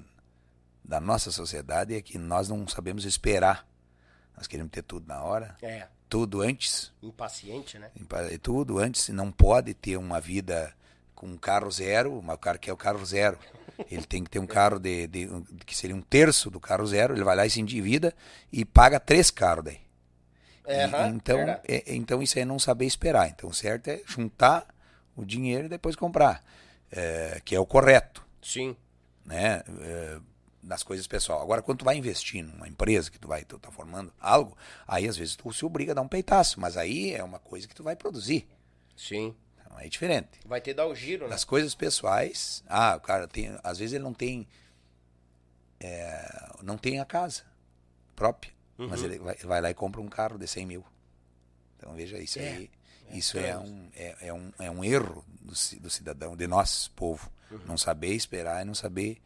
[SPEAKER 2] da nossa sociedade é que nós não sabemos esperar. Nós queremos ter tudo na hora,
[SPEAKER 1] É,
[SPEAKER 2] tudo antes,
[SPEAKER 1] impaciente, né?
[SPEAKER 2] tudo antes, não pode ter uma vida com um carro zero, mas o cara quer o carro zero. Ele tem que ter um carro de, de- que seria um terço do carro zero, ele vai lá e se endivida e paga três carros daí.
[SPEAKER 1] É,
[SPEAKER 2] E- então, é- então isso aí é não saber esperar. Então o certo é juntar o dinheiro e depois comprar, é, que é o correto,
[SPEAKER 1] Sim.
[SPEAKER 2] né? É, nas coisas pessoal. Agora, quando tu vai investir numa empresa que tu vai, tu tá formando algo, aí às vezes tu se obriga a dar um peitaço, mas aí é uma coisa que tu vai produzir.
[SPEAKER 1] Sim.
[SPEAKER 2] Então, é diferente.
[SPEAKER 1] Vai ter que dar o giro, né?
[SPEAKER 2] Nas coisas pessoais, ah, o cara tem, às vezes ele não tem, é, não tem a casa própria, mas
[SPEAKER 1] Uhum.
[SPEAKER 2] ele vai, vai lá e compra um carro de 100 mil. Então veja isso
[SPEAKER 1] É,
[SPEAKER 2] aí, isso é um, é, é um, é um erro do, do cidadão, de nós, povo,
[SPEAKER 1] Uhum.
[SPEAKER 2] não saber esperar e não saber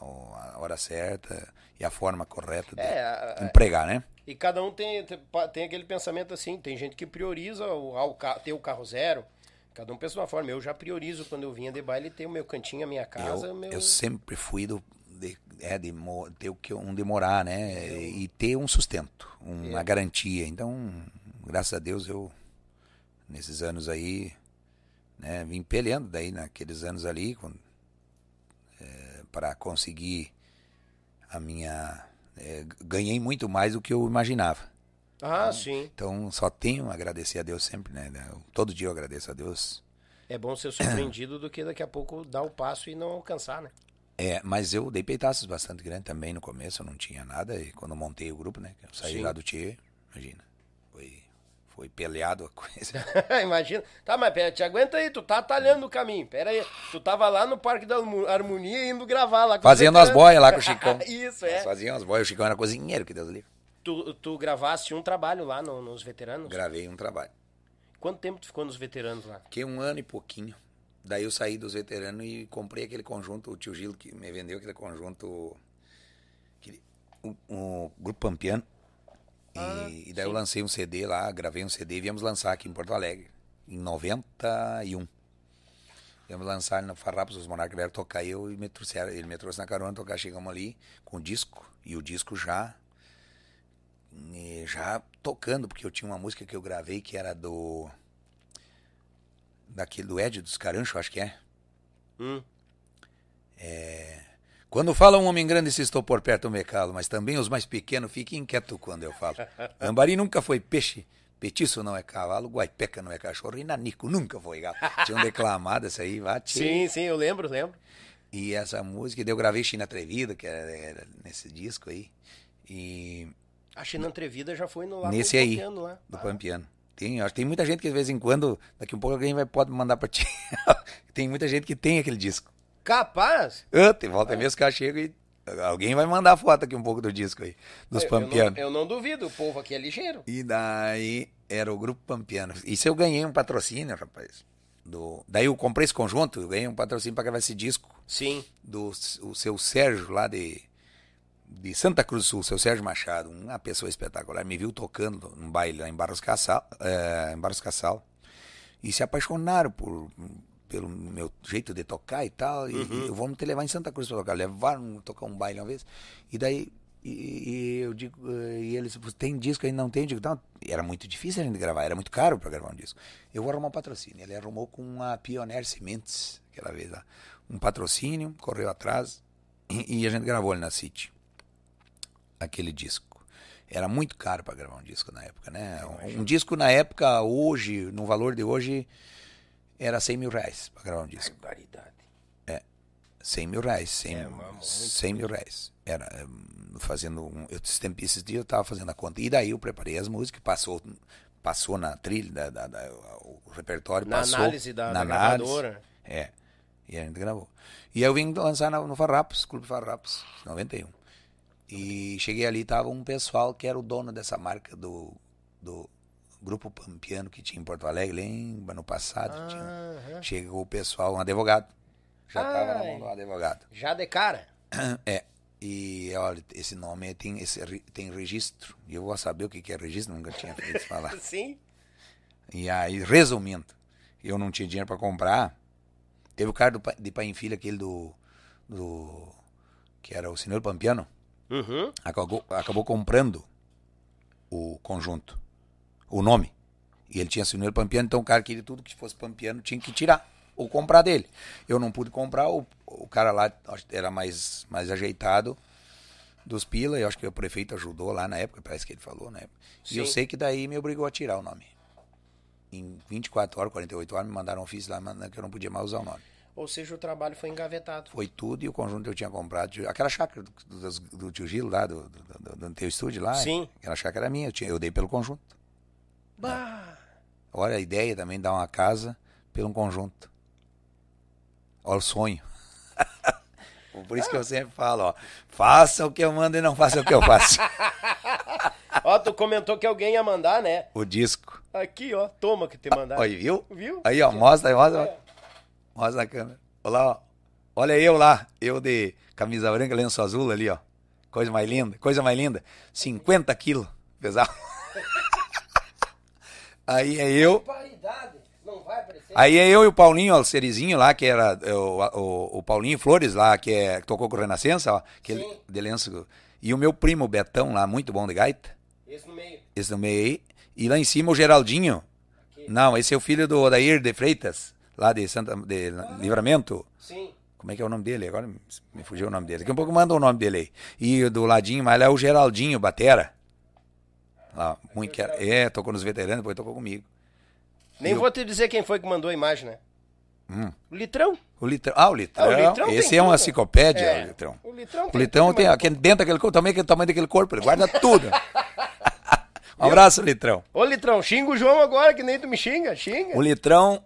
[SPEAKER 2] a hora certa e a forma correta de
[SPEAKER 1] É,
[SPEAKER 2] empregar, né?
[SPEAKER 1] E cada um tem, tem, aquele pensamento assim. Tem gente que prioriza o, o ca- ter o carro zero. Cada um pensa de uma forma. Eu já priorizo quando eu vinha de baile ter o meu cantinho, a minha casa.
[SPEAKER 2] eu,
[SPEAKER 1] meu...
[SPEAKER 2] eu sempre fui do de, é, de ter o que um demorar, né? E ter um sustento, uma
[SPEAKER 1] É.
[SPEAKER 2] garantia. Então, graças a Deus eu nesses anos aí, né, vim peleando daí naqueles anos ali para conseguir a minha é, ganhei muito mais do que eu imaginava.
[SPEAKER 1] Ah, sim.
[SPEAKER 2] Então, só tenho a agradecer a Deus sempre, né? Eu- todo dia eu agradeço a Deus.
[SPEAKER 1] É bom ser surpreendido do que daqui a pouco dar o passo e não alcançar, né?
[SPEAKER 2] É, mas eu dei peitaços bastante grandes também no começo, eu não tinha nada. E quando montei o grupo, né? Eu saí
[SPEAKER 1] Sim.
[SPEAKER 2] lá do Tchê, imagina. Foi, foi peleado a coisa.
[SPEAKER 1] Imagina. Tá, mas pera, te aguenta aí, tu tá atalhando o caminho. Pera aí. Tu tava lá no Parque da Harmo- Harmonia indo gravar lá com
[SPEAKER 2] Fazendo as boias lá com o Chicão.
[SPEAKER 1] Isso,
[SPEAKER 2] Nós
[SPEAKER 1] é.
[SPEAKER 2] Fazíamos as boias, o Chicão era cozinheiro, que Deus livre.
[SPEAKER 1] Tu, tu gravaste um trabalho lá no- nos veteranos?
[SPEAKER 2] Gravei um trabalho.
[SPEAKER 1] Quanto tempo tu ficou nos veteranos lá?
[SPEAKER 2] Fiquei um ano e pouquinho. Daí eu saí dos veteranos e comprei aquele conjunto, o tio Gilo que me vendeu aquele conjunto, aquele, o, o Grupo Pampiano. E,
[SPEAKER 1] Ah,
[SPEAKER 2] e daí eu
[SPEAKER 1] sim.
[SPEAKER 2] lancei um CD lá, gravei um CD e viemos lançar aqui em Porto Alegre, em 91. Viemos lançar no Farrapos, os Monarcas vieram tocar eu e me trouxeram, ele me trouxe na carona tocar, chegamos ali com o disco, e o disco já já tocando, porque eu tinha uma música que eu gravei que era do daquele do Ed dos Carancho, acho que é.
[SPEAKER 1] Hum.
[SPEAKER 2] Quando fala um homem grande, se estou por perto, me calo, mas também os mais pequenos fiquem inquietos quando eu falo. Lambari nunca foi peixe, petiço não é cavalo, guaipeca não é cachorro, e nanico nunca foi gato. Tinham declamado essa aí, bate.
[SPEAKER 1] Sim, sim, eu lembro, lembro.
[SPEAKER 2] E essa música, eu gravei China Atrevida, que era, era nesse disco aí. E
[SPEAKER 1] A China Atrevida já foi no lá
[SPEAKER 2] nesse aí,
[SPEAKER 1] Pampiano lá.
[SPEAKER 2] do
[SPEAKER 1] Ah,
[SPEAKER 2] Pampiano. Tem, acho tem muita gente que de vez em quando, daqui um pouco alguém vai, pode mandar pra ti. tem muita gente que tem aquele disco.
[SPEAKER 1] Capaz?
[SPEAKER 2] Ah, tem volta mesmo que eu chego e alguém vai mandar foto aqui um pouco do disco aí, dos
[SPEAKER 1] Eu-
[SPEAKER 2] Pampianos.
[SPEAKER 1] Eu, não, eu não duvido, o povo aqui é ligeiro.
[SPEAKER 2] E daí era o grupo Pampiano. Isso eu ganhei um patrocínio, rapaz. do. Daí eu comprei esse conjunto, eu ganhei um patrocínio para gravar esse disco
[SPEAKER 1] Sim.
[SPEAKER 2] do o seu Sérgio lá de, de Santa Cruz do Sul, seu Sérgio Machado, uma pessoa espetacular, me viu tocando num baile lá em Barros Cassal, eh, em Barros Cassal e se apaixonaram por pelo meu jeito de tocar e tal, e, e eu vou te levar em Santa Cruz para tocar, levaram tocar um baile uma vez, e daí e, e eu digo, eh, e eles, "Você tem disco aí? Não tem? Eu digo, não, era muito difícil a gente gravar, era muito caro para gravar um disco. Eu vou arrumar um patrocínio. Ele arrumou com a Pioneer Sementes, aquela vez lá. Um patrocínio, correu atrás, e, e a gente gravou ali na City aquele disco. Era muito caro para gravar um disco na época, né? Um, um disco na época, hoje, no valor de hoje, era 100 mil reais para gravar um disco.
[SPEAKER 1] Barbaridade.
[SPEAKER 2] 100 mil reais, 100,
[SPEAKER 1] É, muito.
[SPEAKER 2] 100 mil reais. Era hum, fazendo, um, eu, esses dias eu estava fazendo a conta. E daí eu preparei as músicas, passou, passou na trilha, da, da- da- o repertório
[SPEAKER 1] Na
[SPEAKER 2] passou.
[SPEAKER 1] análise da,
[SPEAKER 2] na análise.
[SPEAKER 1] gravadora.
[SPEAKER 2] É. E a gente gravou. E aí eu vim lançar no, no Farrapos, Clube Farrapos, 91. E cheguei ali, tava um pessoal que era o dono dessa marca do, do Grupo Pampiano que tinha em Porto Alegre, lembra, no passado. tinha-
[SPEAKER 1] Aham.
[SPEAKER 2] Chegou o pessoal, um advogado. Já estava na mão do advogado.
[SPEAKER 1] Já de cara.
[SPEAKER 2] É. E olha, esse nome tem, esse, tem registro. E eu vou saber o que, que é registro, nunca tinha feito falar.
[SPEAKER 1] Sim.
[SPEAKER 2] E aí, resumindo, eu não tinha dinheiro para comprar. Teve o cara do, de Pai em Filho, aquele do, do. que era o Senhor Pampiano,
[SPEAKER 1] Uhum.
[SPEAKER 2] acabou, acabou comprando o conjunto, o nome. E ele tinha Senhor Pampiano, então o cara queria tudo que fosse Pampiano tinha que tirar ou comprar dele. Eu não pude comprar, o, o cara lá que era mais, mais ajeitado dos pila, e eu acho que o prefeito ajudou lá na época, parece que ele falou, né? E eu
[SPEAKER 1] Sim.
[SPEAKER 2] sei que daí me obrigou a tirar o nome. Em 24 horas, 48 horas, me mandaram um ofício lá mandando que eu não podia mais usar o nome.
[SPEAKER 1] Ou seja, o trabalho foi engavetado.
[SPEAKER 2] Foi tudo e o conjunto eu tinha comprado. Aquela chácara do, do, do tio Gilo lá, do, do, do, do teu estúdio lá.
[SPEAKER 1] Sim.
[SPEAKER 2] Aquela chácara era minha, eu, tinha, eu dei pelo conjunto.
[SPEAKER 1] Bah.
[SPEAKER 2] Olha a ideia também de dar uma casa pelo conjunto. Olha o sonho. Por isso que eu sempre falo, ó. Faça o que eu mando e não faça o que eu faço.
[SPEAKER 1] Ó, tu comentou que alguém ia mandar, né?
[SPEAKER 2] o disco.
[SPEAKER 1] Aqui, ó. Toma que te mandaram.
[SPEAKER 2] Olha, viu?
[SPEAKER 1] Viu?
[SPEAKER 2] Aí, ó, mostra aí, mostra.
[SPEAKER 1] É.
[SPEAKER 2] Mostra na câmera. Olha lá, ó. Olha eu lá. Eu de camisa branca, lenço azul ali, ó. Coisa mais linda. Coisa mais linda. 50 quilos. Pesado. Aí é eu. Aí é eu e o Paulinho Alcerizinho lá, que era é, o, o, o Paulinho Flores lá, que, é, que tocou com o Renascença, ó. Que ele, de lenço. E o meu primo Betão lá, muito bom de gaita.
[SPEAKER 1] Esse no meio.
[SPEAKER 2] Esse no meio aí. E lá em cima o Geraldinho.
[SPEAKER 1] Aqui.
[SPEAKER 2] Não, esse é o filho do Odair de Freitas, lá de Santa de Livramento.
[SPEAKER 1] Sim.
[SPEAKER 2] Como é que é o nome dele? Agora me fugiu o nome dele. Daqui a pouco manda o nome dele aí. E do ladinho, mas lá é o Geraldinho Batera. Lá, muito que era, é, tocou nos veteranos, depois tocou comigo.
[SPEAKER 1] Nem
[SPEAKER 2] E
[SPEAKER 1] vou te dizer quem foi que mandou a imagem, né?
[SPEAKER 2] Hum.
[SPEAKER 1] O Litrão.
[SPEAKER 2] O litrão. Ah, o litrão.
[SPEAKER 1] Ah, o Litrão tem
[SPEAKER 2] Esse é uma
[SPEAKER 1] tudo.
[SPEAKER 2] enciclopédia,
[SPEAKER 1] É.
[SPEAKER 2] o litrão.
[SPEAKER 1] O Litrão
[SPEAKER 2] O litrão tem
[SPEAKER 1] mas-
[SPEAKER 2] aquele, dentro daquele corpo, também aquele tamanho daquele corpo, ele guarda tudo. um abraço, litrão.
[SPEAKER 1] Ô, Litrão, xinga o João agora, que nem tu me xinga. Xinga.
[SPEAKER 2] O litrão.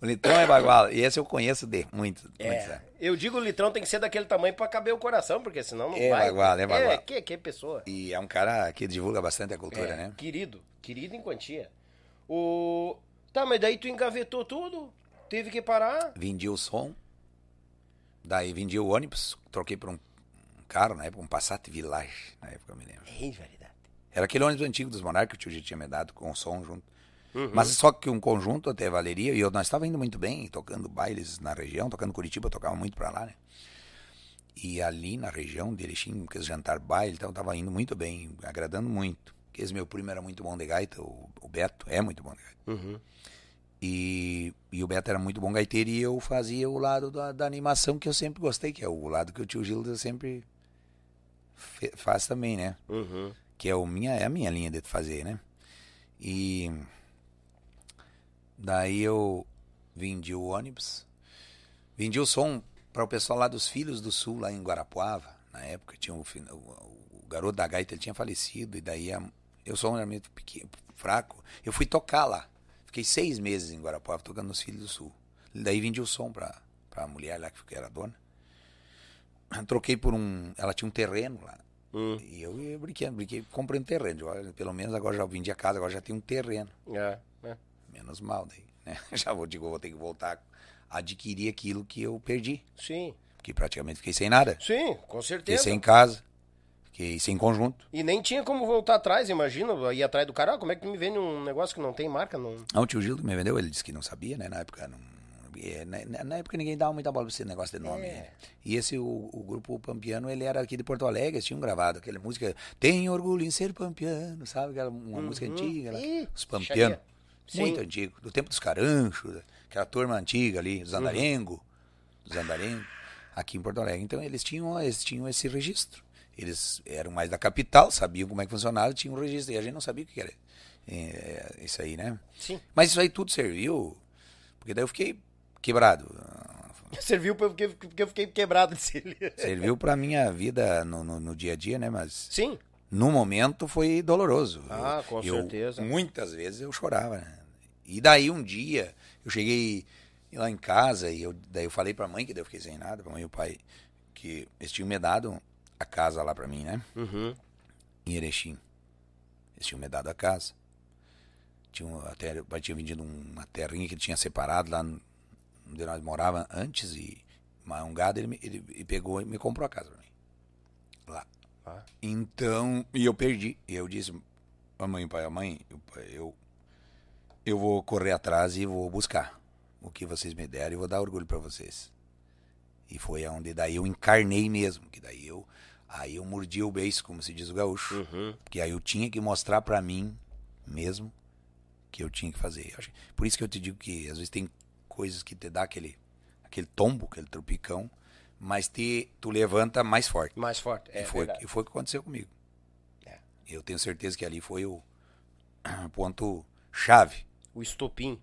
[SPEAKER 2] O litrão é bagual. E esse eu conheço de muito. muito
[SPEAKER 1] É,
[SPEAKER 2] sabe?
[SPEAKER 1] eu digo o litrão tem que ser daquele tamanho pra caber o coração, porque senão não
[SPEAKER 2] É
[SPEAKER 1] vai.
[SPEAKER 2] bagual, é bagual.
[SPEAKER 1] É, que, que pessoa.
[SPEAKER 2] E é um cara que divulga bastante a cultura,
[SPEAKER 1] É,
[SPEAKER 2] né?
[SPEAKER 1] Querido, querido em quantia. O... Tá, mas daí tu engavetou tudo, teve que parar.
[SPEAKER 2] Vendi o som, daí vendi o ônibus, troquei por um, um carro na época, um Passat Village, na época eu me lembro.
[SPEAKER 1] É, verdade.
[SPEAKER 2] Era aquele ônibus antigo dos Monarcas que o tio já tinha me dado com o som junto.
[SPEAKER 1] Uhum.
[SPEAKER 2] Mas só que um conjunto até valeria, e eu, nós estávamos indo muito bem, tocando bailes na região, tocando Curitiba, eu tocava muito pra lá, né? E ali na região de Erechim, que jantar baile, então tava indo muito bem, agradando muito. Porque esse meu primo era muito bom de gaita, o, o Beto é muito bom de gaita.
[SPEAKER 1] Uhum.
[SPEAKER 2] E, e o Beto era muito bom gaiteiro e eu fazia o lado da, da animação que eu sempre gostei, que é o lado que o tio Gilda sempre faz também, né?
[SPEAKER 1] Uhum.
[SPEAKER 2] Que é, o minha, é a minha linha de fazer, né? E daí eu vendi o ônibus, vendi o som para o pessoal lá dos Filhos do Sul, lá em Guarapuava. Na época tinha o, o, o garoto da gaita, ele tinha falecido, e daí a, eu sou um era muito pequeno, fraco. Eu fui tocar lá. Fiquei seis meses em Guarapuava tocando nos Filhos do Sul. Daí vendi o som para a mulher lá que era dona. Troquei por um. Ela tinha um terreno lá.
[SPEAKER 1] Hum.
[SPEAKER 2] E eu, eu brinquei, brinquei, comprei um terreno. Pelo menos agora já vendi a casa, agora já tem um terreno.
[SPEAKER 1] É.
[SPEAKER 2] Menos mal daí, né? Já vou, digo, vou ter que voltar a adquirir aquilo que eu perdi.
[SPEAKER 1] Sim.
[SPEAKER 2] Porque praticamente fiquei sem nada.
[SPEAKER 1] Sim, com
[SPEAKER 2] Fiquei
[SPEAKER 1] certeza.
[SPEAKER 2] sem casa. Fiquei sem conjunto.
[SPEAKER 1] E nem tinha como voltar atrás, imagina, ir atrás do cara. Ah, como é que me vende um negócio que não tem marca? Não...
[SPEAKER 2] Ah, o tio Gildo me vendeu, ele disse que não sabia, né? Na época não. é, Na, na época ninguém dava muita bola pra esse negócio de nome.
[SPEAKER 1] É.
[SPEAKER 2] né? E esse, o, o grupo Pampiano, ele era aqui de Porto Alegre, eles tinham gravado aquela música Tem Orgulho em Ser Pampiano, sabe? Aquela, uma música antiga, lá,
[SPEAKER 1] Uhum.
[SPEAKER 2] Os Pampianos.
[SPEAKER 1] charia. Sim.
[SPEAKER 2] Muito antigo, do tempo dos Caranchos, aquela turma antiga ali, dos Andarengo, dos Andarengo, aqui em Porto Alegre. Então eles tinham, eles tinham esse registro. Eles eram mais da capital, sabiam como é que funcionava, tinham um registro. E a gente não sabia o que era é, isso aí, né?
[SPEAKER 1] Sim.
[SPEAKER 2] Mas isso aí tudo serviu, porque daí eu fiquei quebrado.
[SPEAKER 1] Serviu porque, porque eu fiquei quebrado desse
[SPEAKER 2] Serviu pra minha vida no, no, no dia a dia, né? Mas
[SPEAKER 1] Sim.
[SPEAKER 2] no momento foi doloroso.
[SPEAKER 1] Ah, com
[SPEAKER 2] Eu-
[SPEAKER 1] certeza.
[SPEAKER 2] Muitas vezes eu chorava, né? E daí um dia eu cheguei lá em casa e eu, daí eu falei pra mãe que daí eu fiquei sem nada, pra mãe e o pai, que eles tinham me dado a casa lá pra mim, né?
[SPEAKER 1] Uhum.
[SPEAKER 2] Em Erechim. Eles tinham me dado a casa. Tinham até, o pai tinha vendido uma terrinha que ele tinha separado lá no- onde nós morávamos antes e mas um gado ele, ele, ele pegou e me comprou a casa pra mim. Lá.
[SPEAKER 1] Ah.
[SPEAKER 2] Então, e eu perdi. E eu disse, mamãe, pai, mãe, eu, eu, eu vou correr atrás e vou buscar o que vocês me deram e vou dar orgulho pra vocês. E foi aonde daí eu encarnei mesmo, que daí eu aí eu mordi o beiço, como se diz o gaúcho.
[SPEAKER 1] Uhum.
[SPEAKER 2] Porque aí eu tinha que mostrar pra mim mesmo que eu tinha que fazer. Por isso que eu te digo que às vezes tem coisas que te dá aquele aquele tombo, aquele tropicão, mas te tu levanta mais forte.
[SPEAKER 1] Mais forte. É
[SPEAKER 2] e foi
[SPEAKER 1] verdade.
[SPEAKER 2] e foi o que aconteceu comigo.
[SPEAKER 1] É.
[SPEAKER 2] Eu tenho certeza que ali foi o ponto chave.
[SPEAKER 1] O estopim.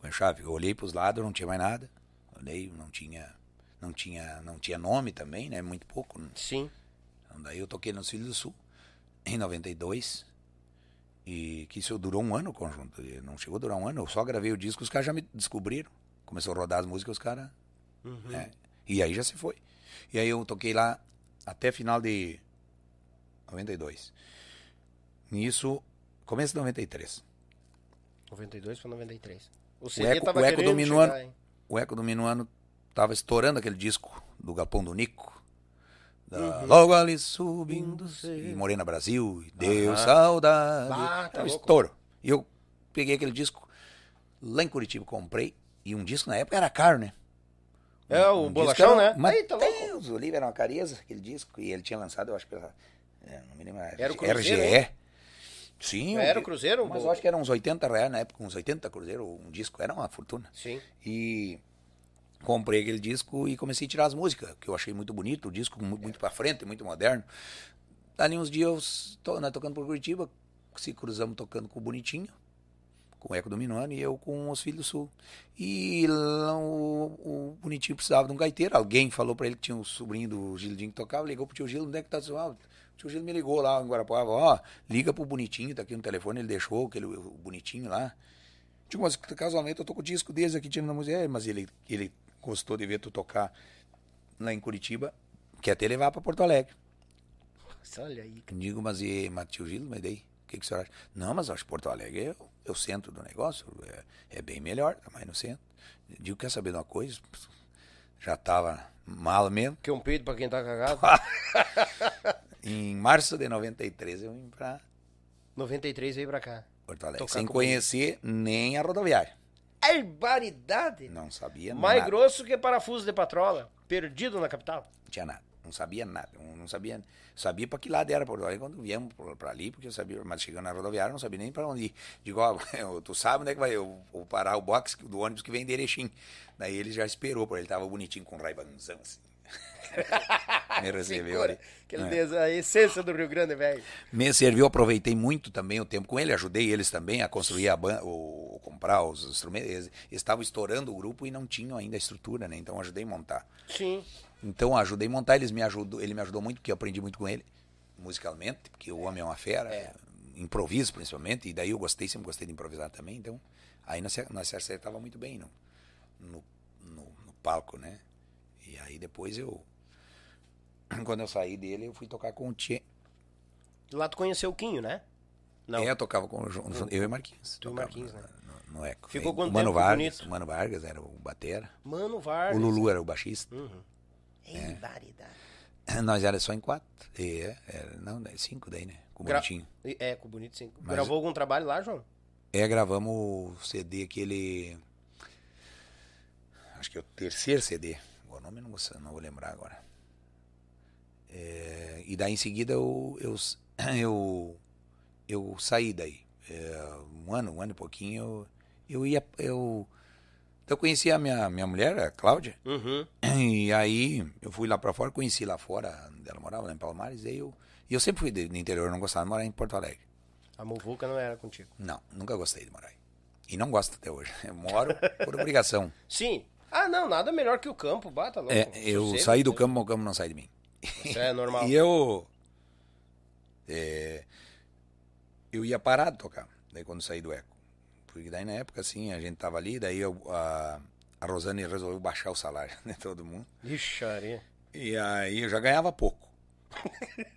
[SPEAKER 2] Foi a chave. Eu olhei para os lados, não tinha mais nada. Olhei, não tinha não tinha não tinha nome também, né? Muito pouco.
[SPEAKER 1] Sim.
[SPEAKER 2] Então, daí eu toquei nos Filhos do Sul em 92. E que isso durou um ano o conjunto. Não chegou a durar um ano. Eu só gravei o disco, os caras já me descobriram. Começou a rodar as músicas, os caras. né? E aí já se foi. E aí eu toquei lá até final de 92. Nisso, começo de 93.
[SPEAKER 1] 92 para 93. O
[SPEAKER 2] O eco, o eco
[SPEAKER 1] querendo
[SPEAKER 2] do Minuano,
[SPEAKER 1] chegar, hein?
[SPEAKER 2] o eco do Minuano tava estourando aquele disco do Galpão do Nico. Da
[SPEAKER 1] Uhum.
[SPEAKER 2] Logo ali subindo, e Morena Brasil, e Deu
[SPEAKER 1] Aham.
[SPEAKER 2] saudade.
[SPEAKER 1] Bah, tá
[SPEAKER 2] um estouro. E eu peguei aquele disco lá em Curitiba, comprei, e um disco na época era caro, né?
[SPEAKER 1] É, o
[SPEAKER 2] Um
[SPEAKER 1] bolachão,
[SPEAKER 2] era-
[SPEAKER 1] né? Louco.
[SPEAKER 2] Deus, o livro era uma careza, aquele disco, e ele tinha lançado, eu acho que era, é, não me lembro,
[SPEAKER 1] Era o Cruzeiro,
[SPEAKER 2] RGE. Sim.
[SPEAKER 1] Era o Cruzeiro?
[SPEAKER 2] Mas eu acho que era uns 80 reais na época, uns 80 cruzeiro, um disco, era uma fortuna.
[SPEAKER 1] Sim.
[SPEAKER 2] E comprei aquele disco e comecei a tirar as músicas, que eu achei muito bonito, o disco mu- muito pra frente, muito moderno. Dali uns dias, eu nós tocando por Curitiba, se cruzamos tocando com o Bonitinho, com o Eco do Minuano e eu com os Filhos do Sul. E lá o, o Bonitinho precisava de um gaiteiro, alguém falou pra ele que tinha um sobrinho do Gildinho que tocava, ligou pro tio Gil, onde é que tá seu áudio? Tio Gil me ligou lá em Guarapuava, ó, liga pro Bonitinho, tá aqui no telefone, ele deixou aquele, o Bonitinho lá. Tipo, mas casualmente eu tô com o disco deles aqui tirando a música. É, mas ele, ele gostou de ver tu tocar lá em Curitiba, quer até levar pra Porto Alegre.
[SPEAKER 1] Nossa, Olha aí.
[SPEAKER 2] Digo, mas e Matheus Gil, mas daí? O que, que o senhor acha? Não, mas eu acho que Porto Alegre é, o- é o centro do negócio, é, é bem melhor, tá mais no centro. Digo, quer saber de uma coisa? Já tava mal mesmo.
[SPEAKER 1] Que um peito pra quem tá cagado.
[SPEAKER 2] Em março de 93 eu vim pra
[SPEAKER 1] 93 veio pra cá.
[SPEAKER 2] Porto Alegre,
[SPEAKER 1] Tocar
[SPEAKER 2] sem conhecer nem a rodoviária.
[SPEAKER 1] Barbaridade!
[SPEAKER 2] Não sabia
[SPEAKER 1] Mais
[SPEAKER 2] nada.
[SPEAKER 1] grosso que parafuso de patrola. Perdido na capital.
[SPEAKER 2] Não tinha nada. Não sabia nada. Não sabia. Sabia para que lado era Porto Alegre quando viemos para ali, porque eu sabia, mas chegando na rodoviária não sabia nem para onde ir. Digo, ó, tu sabe onde é que vai eu vou parar o box do ônibus que vem de Erechim. Daí ele já esperou, porque ele tava bonitinho com raibanzão assim. Me recebeu ali.
[SPEAKER 1] Aquele
[SPEAKER 2] É.
[SPEAKER 1] des- A essência do Rio Grande, velho.
[SPEAKER 2] Me serviu, aproveitei muito também o tempo com ele, ajudei eles também a construir a banda, ou comprar os instrumentos. Eles estavam estourando o grupo e não tinham ainda a estrutura, né? Então ajudei a montar.
[SPEAKER 1] Sim.
[SPEAKER 2] Então ajudei a montar, eles me ajudou, ele me ajudou muito, porque eu aprendi muito com ele, musicalmente, porque o homem é uma fera,
[SPEAKER 1] É.
[SPEAKER 2] improviso principalmente, e daí eu gostei, sempre gostei de improvisar também, então aí nós, nós se acertava muito bem no, no, no, no palco, né? E aí depois eu, quando eu saí dele, eu fui tocar com o Tchê.
[SPEAKER 1] Lá tu conheceu o Quinho, né? Não.
[SPEAKER 2] É, eu tocava com o João, eu e Marquinhos.
[SPEAKER 1] Tu e Marquinhos, né?
[SPEAKER 2] no- no Eco.
[SPEAKER 1] Ficou quanto
[SPEAKER 2] o Mano
[SPEAKER 1] tempo,
[SPEAKER 2] Vargas,
[SPEAKER 1] bonito?
[SPEAKER 2] Mano Vargas era o batera.
[SPEAKER 1] Mano
[SPEAKER 2] O
[SPEAKER 1] Vargas.
[SPEAKER 2] Lulu era o baixista.
[SPEAKER 1] Uhum.
[SPEAKER 2] É. Nós era só em quatro. É, era, não, cinco daí, né? Com o
[SPEAKER 1] Gra-
[SPEAKER 2] bonitinho.
[SPEAKER 1] É, com o bonito sim.
[SPEAKER 2] Mas-
[SPEAKER 1] Gravou algum trabalho lá, João?
[SPEAKER 2] É, gravamos o CD aquele. Acho que é o terceiro CD. O nome não vou, não vou lembrar agora. É, e daí em seguida eu, eu, eu, eu saí daí. É, um ano, um ano e pouquinho, eu, eu ia. Eu, então eu conheci a minha, minha mulher, a Cláudia.
[SPEAKER 1] Uhum.
[SPEAKER 2] E aí eu fui lá pra fora, conheci lá fora, onde ela morava, lá em Palmares, e eu, e eu sempre fui de- do interior, não gostava de morar em Porto Alegre.
[SPEAKER 1] A Muvuca não era contigo.
[SPEAKER 2] Não, nunca gostei de morar aí. E não gosto até hoje. Eu moro por obrigação.
[SPEAKER 1] Sim. Ah, não, nada melhor que o campo, bata louco.
[SPEAKER 2] É, eu
[SPEAKER 1] Sossego,
[SPEAKER 2] saí do
[SPEAKER 1] né?
[SPEAKER 2] campo, mas o campo não sai de mim.
[SPEAKER 1] Isso é normal.
[SPEAKER 2] E eu. é, eu ia parar de tocar, daí quando saí do Eco. Porque daí na época, assim, a gente tava ali, daí eu, a, a Rosane resolveu baixar o salário de todo mundo.
[SPEAKER 1] Ixi, Maria.
[SPEAKER 2] E aí eu já ganhava pouco.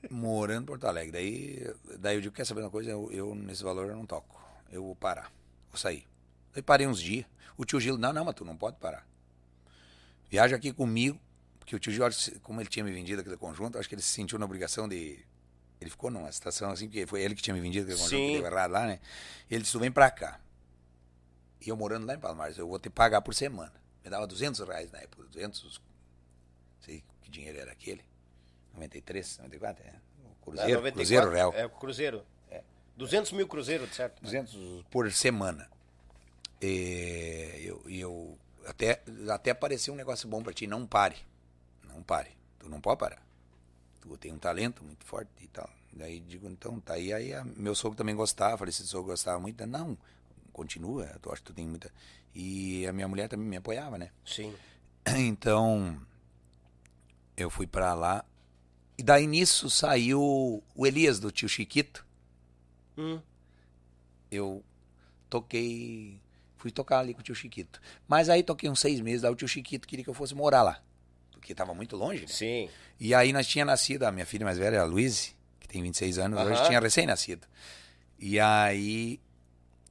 [SPEAKER 2] Morando em Porto Alegre. Daí, daí eu digo, quer saber uma coisa? Eu, eu, nesse valor eu não toco. Eu vou parar. Vou sair. Daí parei uns dias. O tio Gil, não, não, mas tu não pode parar. Viaja aqui comigo. Porque o tio que como ele tinha me vendido aquele conjunto, acho que ele se sentiu na obrigação de. Ele ficou numa situação assim, porque foi ele que tinha me vendido aquele conjunto que deu errado lá, né? Ele disse, vem pra cá. E eu morando lá em Palmares, eu vou ter que pagar por semana. Me dava 200 reais na época, 200, sei que dinheiro era aquele. 93, 94, é. O Cruzeiro,
[SPEAKER 1] É, 94,
[SPEAKER 2] Cruzeiro Real.
[SPEAKER 1] É, o Cruzeiro. 200 mil Cruzeiro, certo?
[SPEAKER 2] 200 por semana. E eu, e eu até, até apareceu um negócio bom pra ti, não pare. Não pare. Tu não pode parar. Tu tem um talento muito forte e tal. Daí digo, então, tá aí. Aí a- meu sogro também gostava, falecido sogro gostava muito. Não, continua, tu acha que tu tem muita. E a minha mulher também me apoiava, né?
[SPEAKER 1] Sim.
[SPEAKER 2] Então, eu fui pra lá. E daí nisso saiu o Elias do tio Chiquito.
[SPEAKER 1] Hum.
[SPEAKER 2] Eu toquei. Fui tocar ali com o tio Chiquito. Mas aí toquei uns seis meses, daí o tio Chiquito queria que eu fosse morar lá. Porque tava muito longe. né?
[SPEAKER 1] Sim.
[SPEAKER 2] E aí nós tinha nascido, a minha filha mais velha, a Luíse, que tem 26 anos, hoje
[SPEAKER 1] Aham.
[SPEAKER 2] tinha recém-nascido. E aí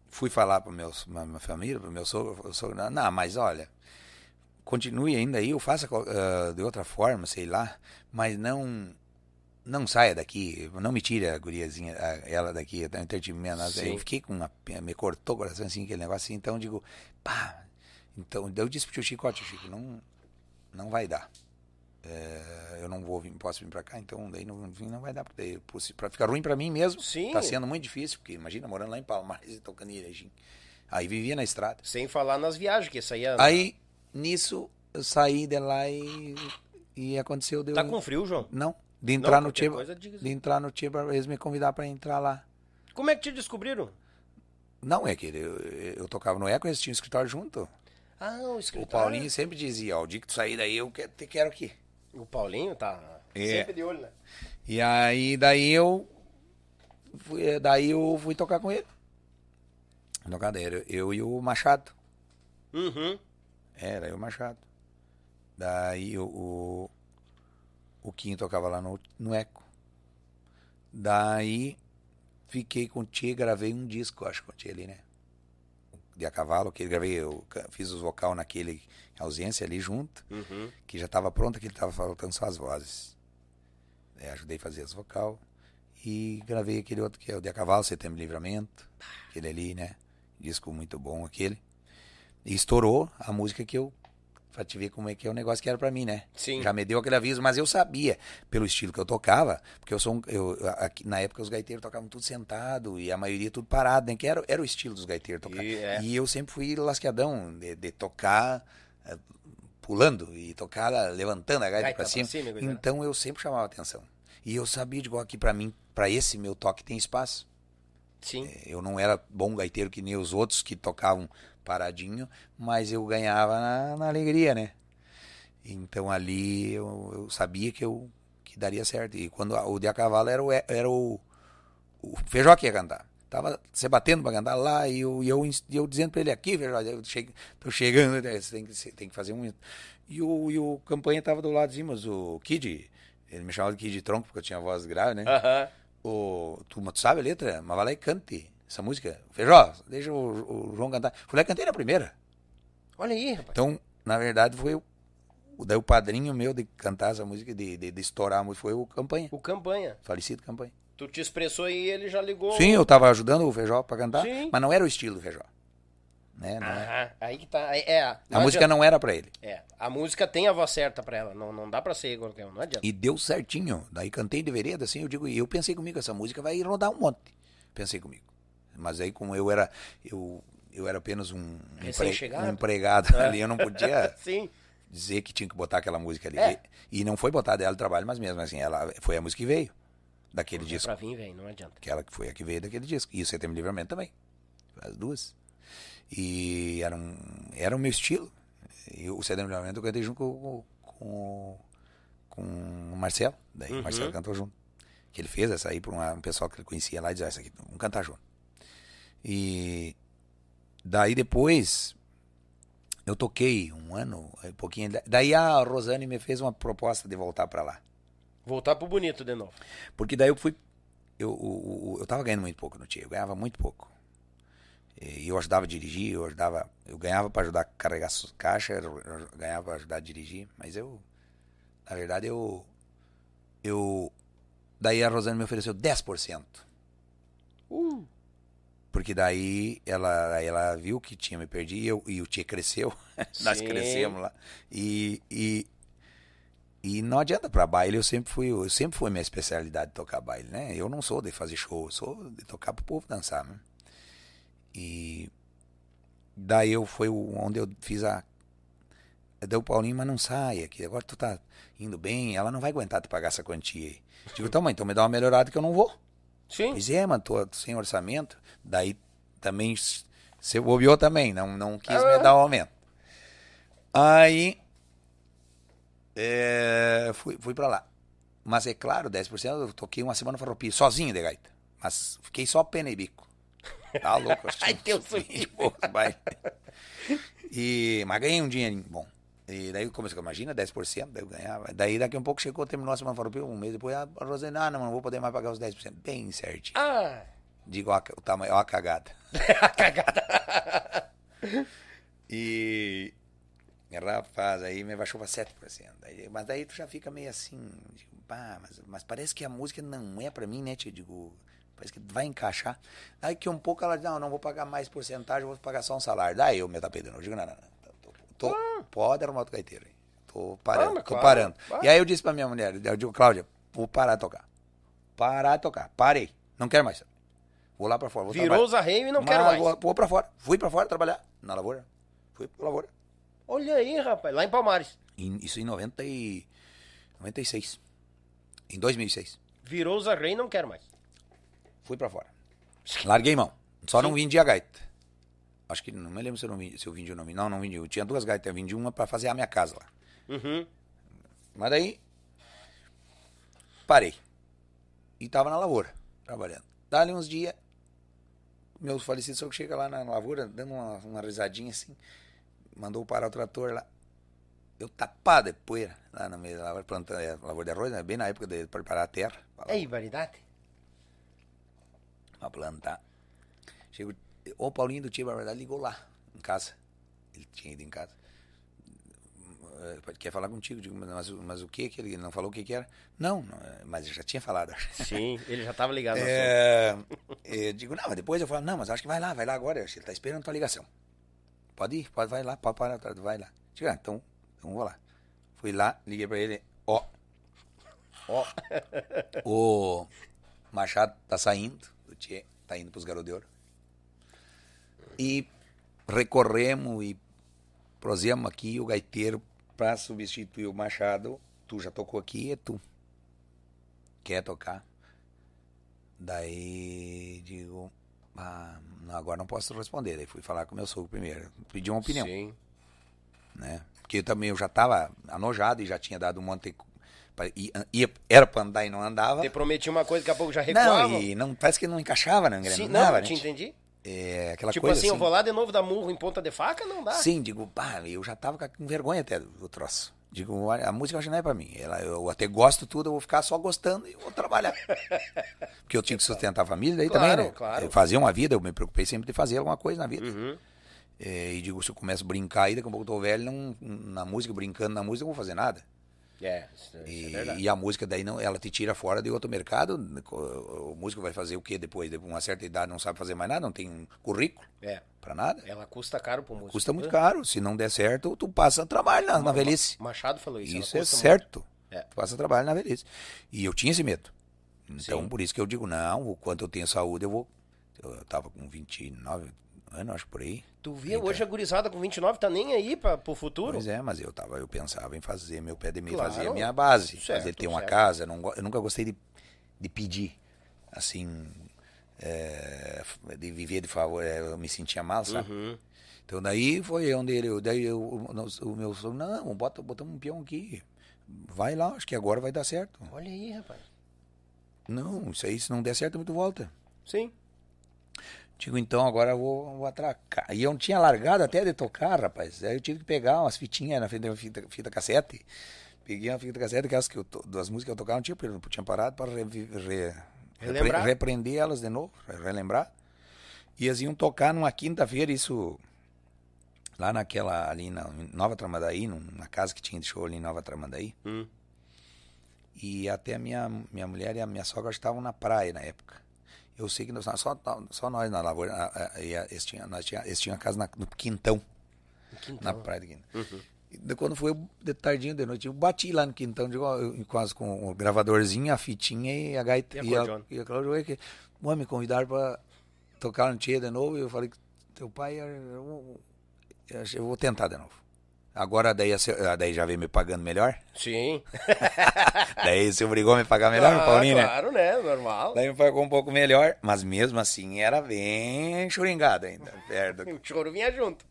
[SPEAKER 2] fui falar para meus pra minha família, para meu sogro, o sogro, não, mas olha, continue ainda aí, ou faça ah, de outra forma, sei lá, mas não não saia daqui, não me tire a guriazinha, a- ela daqui, tá entretenimento. Eu fiquei com uma me cortou o coração assim, aquele negócio assim, então eu digo, pá, então eu disse pro tio Chico, ó, tio Chico, não, não vai dar. É, eu não vou vir, posso vir pra cá, então daí não, não vai dar, porque possi- pra ficar ruim pra mim mesmo,
[SPEAKER 1] Sim.
[SPEAKER 2] tá sendo muito difícil, porque imagina morando lá em Palmares e tocando em. Aí vivia na estrada.
[SPEAKER 1] Sem falar nas viagens, que aí é...
[SPEAKER 2] Aí, nisso, eu saí de lá e, e aconteceu... Deu,
[SPEAKER 1] Tá com frio, João?
[SPEAKER 2] Não, de entrar
[SPEAKER 1] Não,
[SPEAKER 2] no Tiba, de entrar no Tiba, eles me convidaram pra entrar lá.
[SPEAKER 1] Como é que te descobriram?
[SPEAKER 2] Não, é que eu, eu tocava no Eco, eles tinham um escritório junto.
[SPEAKER 1] Ah, o
[SPEAKER 2] O
[SPEAKER 1] escritório.
[SPEAKER 2] Paulinho sempre dizia, ó, o dia que tu sair daí, eu quero, te quero aqui.
[SPEAKER 1] O Paulinho tá
[SPEAKER 2] É.
[SPEAKER 1] sempre de olho, né?
[SPEAKER 2] E aí, daí eu. Fui, daí eu fui tocar com ele. Daí, era eu e o Machado.
[SPEAKER 1] Uhum.
[SPEAKER 2] Era eu e o Machado. Daí o, o, o Quinho tocava lá no, no Eco. Daí fiquei com o Tia, gravei um disco, acho, com o Tia ali, né? De a cavalo, que ele gravei, eu fiz os vocal naquele ausência ali junto
[SPEAKER 1] Uhum.
[SPEAKER 2] que já estava pronta, que ele estava faltando só as vozes. É, ajudei a fazer as vocal e gravei aquele outro que é o De a Cavalo, Setembro Livramento, aquele ali, né? Disco muito bom aquele. E estourou a música que eu pra te ver como é que é o negócio que era pra mim, né?
[SPEAKER 1] Sim.
[SPEAKER 2] Já me deu aquele aviso, mas eu sabia, pelo estilo que eu tocava, porque eu sou um, eu, aqui, na época os gaiteiros tocavam tudo sentado e a maioria tudo parado, né? Que era, era o estilo dos gaiteiros tocar.
[SPEAKER 1] E, é.
[SPEAKER 2] E eu sempre fui lasqueadão de, de tocar eh, pulando e tocar levantando a gaita,
[SPEAKER 1] Gaita
[SPEAKER 2] pra
[SPEAKER 1] pra
[SPEAKER 2] cima.
[SPEAKER 1] cima, coisa, né?
[SPEAKER 2] então eu sempre chamava atenção. E eu sabia, de igual aqui pra mim, pra esse meu toque tem espaço.
[SPEAKER 1] Sim.
[SPEAKER 2] Eu não era bom gaiteiro que nem os outros que tocavam paradinho, mas eu ganhava na, na alegria, né? Então ali eu, eu sabia que eu que daria certo. E quando o de a cavalo era o, era o, o Feijó que ia cantar. Tava se batendo pra cantar lá e eu, e eu, eu dizendo pra ele aqui, Feijó, eu che, tô chegando, né, você tem que, você tem que fazer um. E o, e o campanha tava do lado de cima, mas o Kid, ele me chamava de Kid Tronco porque eu tinha voz grave, né? O, tu, tu sabe a letra? Mas vai lá e cante. Essa música. Feijó, deixa o, o João cantar. Fui lá e cantei na primeira.
[SPEAKER 1] Olha aí, rapaz.
[SPEAKER 2] Então, na verdade, foi o, daí o padrinho meu de cantar essa música, de, de, de estourar a música, foi o Campanha.
[SPEAKER 1] O campanha.
[SPEAKER 2] Falecido Campanha.
[SPEAKER 1] Tu te expressou e ele já ligou.
[SPEAKER 2] Sim, eu tava ajudando o Feijó pra cantar,
[SPEAKER 1] Sim.
[SPEAKER 2] mas não era o estilo do Feijó. Né? Não é.
[SPEAKER 1] Aí que tá. É,
[SPEAKER 2] a
[SPEAKER 1] não
[SPEAKER 2] música
[SPEAKER 1] adianta.
[SPEAKER 2] não era pra ele.
[SPEAKER 1] É, a música tem a voz certa pra ela. Não, não dá pra ser qualquer um, não adianta.
[SPEAKER 2] E deu certinho. Daí cantei de vereda, assim, eu digo, e eu pensei comigo, essa música vai rodar um monte. Pensei comigo. Mas aí, como eu era, eu, eu era apenas um, empre- um empregado ali, eu não podia dizer que tinha que botar aquela música ali.
[SPEAKER 1] É.
[SPEAKER 2] E, e não foi botar dela de trabalho, mas mesmo assim, ela foi a música que veio daquele disco.
[SPEAKER 1] Pra vir, velho, não adianta.
[SPEAKER 2] Que foi a que veio daquele disco. E o Setembro Livramento também. As duas. E era, um, era o meu estilo. E o Setembro Livramento eu cantei junto com, com, com o Marcelo. Daí
[SPEAKER 1] Uhum.
[SPEAKER 2] o Marcelo cantou junto. Que ele fez essa aí para um pessoal que ele conhecia lá e dizia, essa aqui, vamos cantar junto. E daí depois eu toquei um ano, um pouquinho. Daí a Rosane me fez uma proposta de voltar para lá.
[SPEAKER 1] Voltar pro bonito de novo.
[SPEAKER 2] Porque daí eu fui. Eu, o- eu tava ganhando muito pouco no Tia, eu ganhava muito pouco. E eu ajudava a dirigir, eu ajudava. Eu ganhava para ajudar a carregar eu eu ganhava para ajudar a dirigir, mas eu. Na verdade, eu. Eu. Daí a Rosane me ofereceu 10%.
[SPEAKER 1] Uh,
[SPEAKER 2] Porque daí ela, ela viu que tinha me perdido e, eu- e o Tia cresceu. Nós crescemos lá. E, e, e não adianta pra baile, eu sempre fui, eu sempre foi minha especialidade tocar baile, né? Eu não sou de fazer show, eu sou de tocar pro povo dançar, né? E daí eu foi onde eu fiz a o Paulinho, mas não sai aqui, agora tu tá indo bem, ela não vai aguentar te pagar essa quantia aí. Digo, então, mãe, então me dá uma melhorada que eu não vou.
[SPEAKER 1] Sim.
[SPEAKER 2] Pois é, mano, tô sem orçamento. Daí também você bobeou também, não, não quis me dar o aumento. Aí é, fui, fui pra lá. Mas é claro, 10% eu toquei uma semana farroupilha, sozinho de gaita. Mas fiquei só pena e bico. Tá louco?
[SPEAKER 1] Ai,
[SPEAKER 2] tinha
[SPEAKER 1] Deus
[SPEAKER 2] uns
[SPEAKER 1] do
[SPEAKER 2] 20 poucos bailes. E, mas ganhei um dinheirinho bom. E daí comecei, imagina, 10%, daí eu ganhava. Daí daqui a um pouco chegou, terminou a semana farroupilha, um mês depois, a Rosane, ah, não, não vou poder mais pagar os 10%. Bem certinho.
[SPEAKER 1] Ah,
[SPEAKER 2] Digo, ó, o tamanho, ó a cagada.
[SPEAKER 1] a cagada.
[SPEAKER 2] E. Rapaz, aí me baixou pra 7%. Aí, mas daí tu já fica meio assim, digo, pá, mas, mas parece que a música não é pra mim, né, tio? Digo, parece que vai encaixar. Daí que um pouco ela diz, não, não vou pagar mais porcentagem, vou pagar só um salário. Daí eu me tapei de novo. Digo, não, não, não. Tô, tô- pode arrumar outro gaiteiro aí. Tô parando,
[SPEAKER 1] Ah,
[SPEAKER 2] tô
[SPEAKER 1] claro,
[SPEAKER 2] parando. E aí eu disse pra minha mulher, eu digo, Cláudia, vou parar de tocar. Parar de tocar. Parei. Não quero mais. Vou lá pra fora. Vou
[SPEAKER 1] Virou
[SPEAKER 2] trabalhar.
[SPEAKER 1] os arreios e não
[SPEAKER 2] Mas
[SPEAKER 1] quero mais.
[SPEAKER 2] Vou, vou pra fora. Fui pra fora trabalhar na lavoura. Fui pra lavoura.
[SPEAKER 1] Olha aí, rapaz, lá em Palmares.
[SPEAKER 2] Isso em 90 e... 96. Em 2006.
[SPEAKER 1] Virou os arreios e não quero mais.
[SPEAKER 2] Fui pra fora. Larguei mão. Só não vendi a gaita. Acho que não me lembro se eu, não vendi, se eu vendi ou não vendi. Não, não vendi. Eu tinha duas gaitas. Eu vendi uma pra fazer a minha casa lá.
[SPEAKER 1] Uhum.
[SPEAKER 2] Mas daí... Parei. E tava na lavoura, trabalhando. Dali uns dias, meu falecido sogro chega lá na lavoura, dando uma, uma risadinha assim, mandou parar o trator lá. Eu tapado de poeira, lá no meio da lavoura, plantando é, lavoura de arroz, né? bem na época de preparar a terra
[SPEAKER 1] Ei, variedade.
[SPEAKER 2] pra plantar. Chego, o Paulinho do Tia Barbardade ligou lá, em casa. Ele tinha ido em casa. Quer falar contigo? Digo, mas, mas o que que ele não falou o que que era? Não, não, eh, mas eu já tinha falado.
[SPEAKER 1] Sim, ele já tava ligado.
[SPEAKER 2] É, eu digo, não, mas depois eu falo, não, mas acho que vai lá, vai lá agora, ele tá esperando tua ligação. Pode ir, pode, vai lá, pode parar, tá, vai lá. Digo, ah, então, então vou lá. Fui lá, liguei pra ele, ó, ó, o Machado tá saindo, o Tchê tá indo pros Garotos de Ouro. E recorremos e prosemos aqui o gaiteiro pra substituir o Machado. Tu já tocou aqui, é tu. Quer tocar? Daí digo, ah, não, agora não posso responder. Daí fui falar com meu sogro primeiro, pedi uma opinião,
[SPEAKER 1] Sim.
[SPEAKER 2] né? Porque eu também eu já estava anojado e já tinha dado um monte de, pra- ia, ia- era para andar e não andava.
[SPEAKER 1] Te prometi uma coisa, daqui a pouco já recuava.
[SPEAKER 2] Não, e não parece que não encaixava, não
[SPEAKER 1] Sim,
[SPEAKER 2] engrenava,
[SPEAKER 1] não,
[SPEAKER 2] né?
[SPEAKER 1] te entendi.
[SPEAKER 2] É, aquela
[SPEAKER 1] tipo
[SPEAKER 2] coisa
[SPEAKER 1] assim, eu vou lá de novo dar murro em ponta de faca, não dá.
[SPEAKER 2] Sim, digo, pá, eu já tava com vergonha até do, troço. Digo, a música acho que não é pra mim. Ela, eu até gosto tudo, eu vou ficar só gostando e vou trabalhar. Porque eu tinha que sustentar a família daí
[SPEAKER 1] Claro,
[SPEAKER 2] também, né?
[SPEAKER 1] claro.
[SPEAKER 2] Eu Fazia uma vida, eu me preocupei sempre de fazer alguma coisa na vida.
[SPEAKER 1] Uhum.
[SPEAKER 2] É, e digo, se eu começo a brincar aí, daqui a pouco eu tô velho, não, na música, brincando na música, eu não vou fazer nada.
[SPEAKER 1] É, isso, isso
[SPEAKER 2] E,
[SPEAKER 1] é verdade.
[SPEAKER 2] e a música daí não, ela te tira fora de outro mercado. O, o músico vai fazer o quê depois? De uma certa idade não sabe fazer mais nada, não tem currículo
[SPEAKER 1] É,
[SPEAKER 2] pra nada.
[SPEAKER 1] ela custa caro pro músico.
[SPEAKER 2] Custa muito
[SPEAKER 1] né?
[SPEAKER 2] caro. Se não der certo, tu passa trabalho na, na velhice.
[SPEAKER 1] Machado falou isso.
[SPEAKER 2] Isso é certo.
[SPEAKER 1] É.
[SPEAKER 2] Tu passa trabalho na velhice. E eu tinha esse medo. Então,
[SPEAKER 1] Sim.
[SPEAKER 2] por isso que eu digo, não, o quanto eu tenho saúde, eu vou. Eu tava com 29 anos, acho por aí.
[SPEAKER 1] muito. Tu vê, hoje a gurizada com 29 tá nem aí pra, pro futuro.
[SPEAKER 2] Pois é, mas eu tava, eu pensava em fazer meu pé de meia,
[SPEAKER 1] Claro.
[SPEAKER 2] fazer a minha base,
[SPEAKER 1] Certo,
[SPEAKER 2] fazer ter uma
[SPEAKER 1] certo.
[SPEAKER 2] casa. Não eu nunca gostei de, de pedir, assim, é, de viver de favor. é, eu me sentia mal, sabe?
[SPEAKER 1] Uhum.
[SPEAKER 2] Então daí foi onde ele, daí eu, o, o meu sogro, não, bota, botamos um peão aqui. Vai lá, acho que agora vai dar certo.
[SPEAKER 1] Olha aí, rapaz.
[SPEAKER 2] Não, isso aí, se não der certo, tu volta.
[SPEAKER 1] Sim.
[SPEAKER 2] Digo, então agora eu vou, vou atracar. E eu não tinha largado até de tocar, rapaz. Aí eu tive que pegar umas fitinhas na frente da fita, fita cassete. Peguei uma fita cassete, aquelas que eu, das músicas que eu tocava, não tinha, não tinha parado para re, re, repre- repreender elas de novo, re- relembrar. E eles iam tocar numa quinta-feira, isso lá naquela, ali na Nova Tramandaí, numa casa que tinha de show ali em Nova Tramandaí.
[SPEAKER 1] Hum.
[SPEAKER 2] E até a minha, minha mulher e a minha sogra estavam na praia na época. Eu sei que nós, só, só nós na lavoura, a- a- a- eles tinham, nós tinha, eles tinham casa na- no Quintão, na praia do Quintão.
[SPEAKER 1] Uhum.
[SPEAKER 2] E quando foi de tardinho de noite, eu bati lá no Quintão, digo, eu, quase com o gravadorzinho, a fitinha e a gaita.
[SPEAKER 1] E a
[SPEAKER 2] E a, e a Cláudia, que, "Mãe, me convidaram para tocar no Tia de novo, e eu falei, teu pai, eu, eu- eu, eu vou tentar de novo. Agora daí, a se- ah, daí já veio me pagando melhor.
[SPEAKER 1] Sim.
[SPEAKER 2] daí você obrigou a me pagar melhor,
[SPEAKER 1] Ah,
[SPEAKER 2] Paulinho, né?
[SPEAKER 1] Claro, né? Normal.
[SPEAKER 2] Daí me pagou um pouco melhor, mas mesmo assim era bem choringado ainda, perto.
[SPEAKER 1] O choro vinha junto.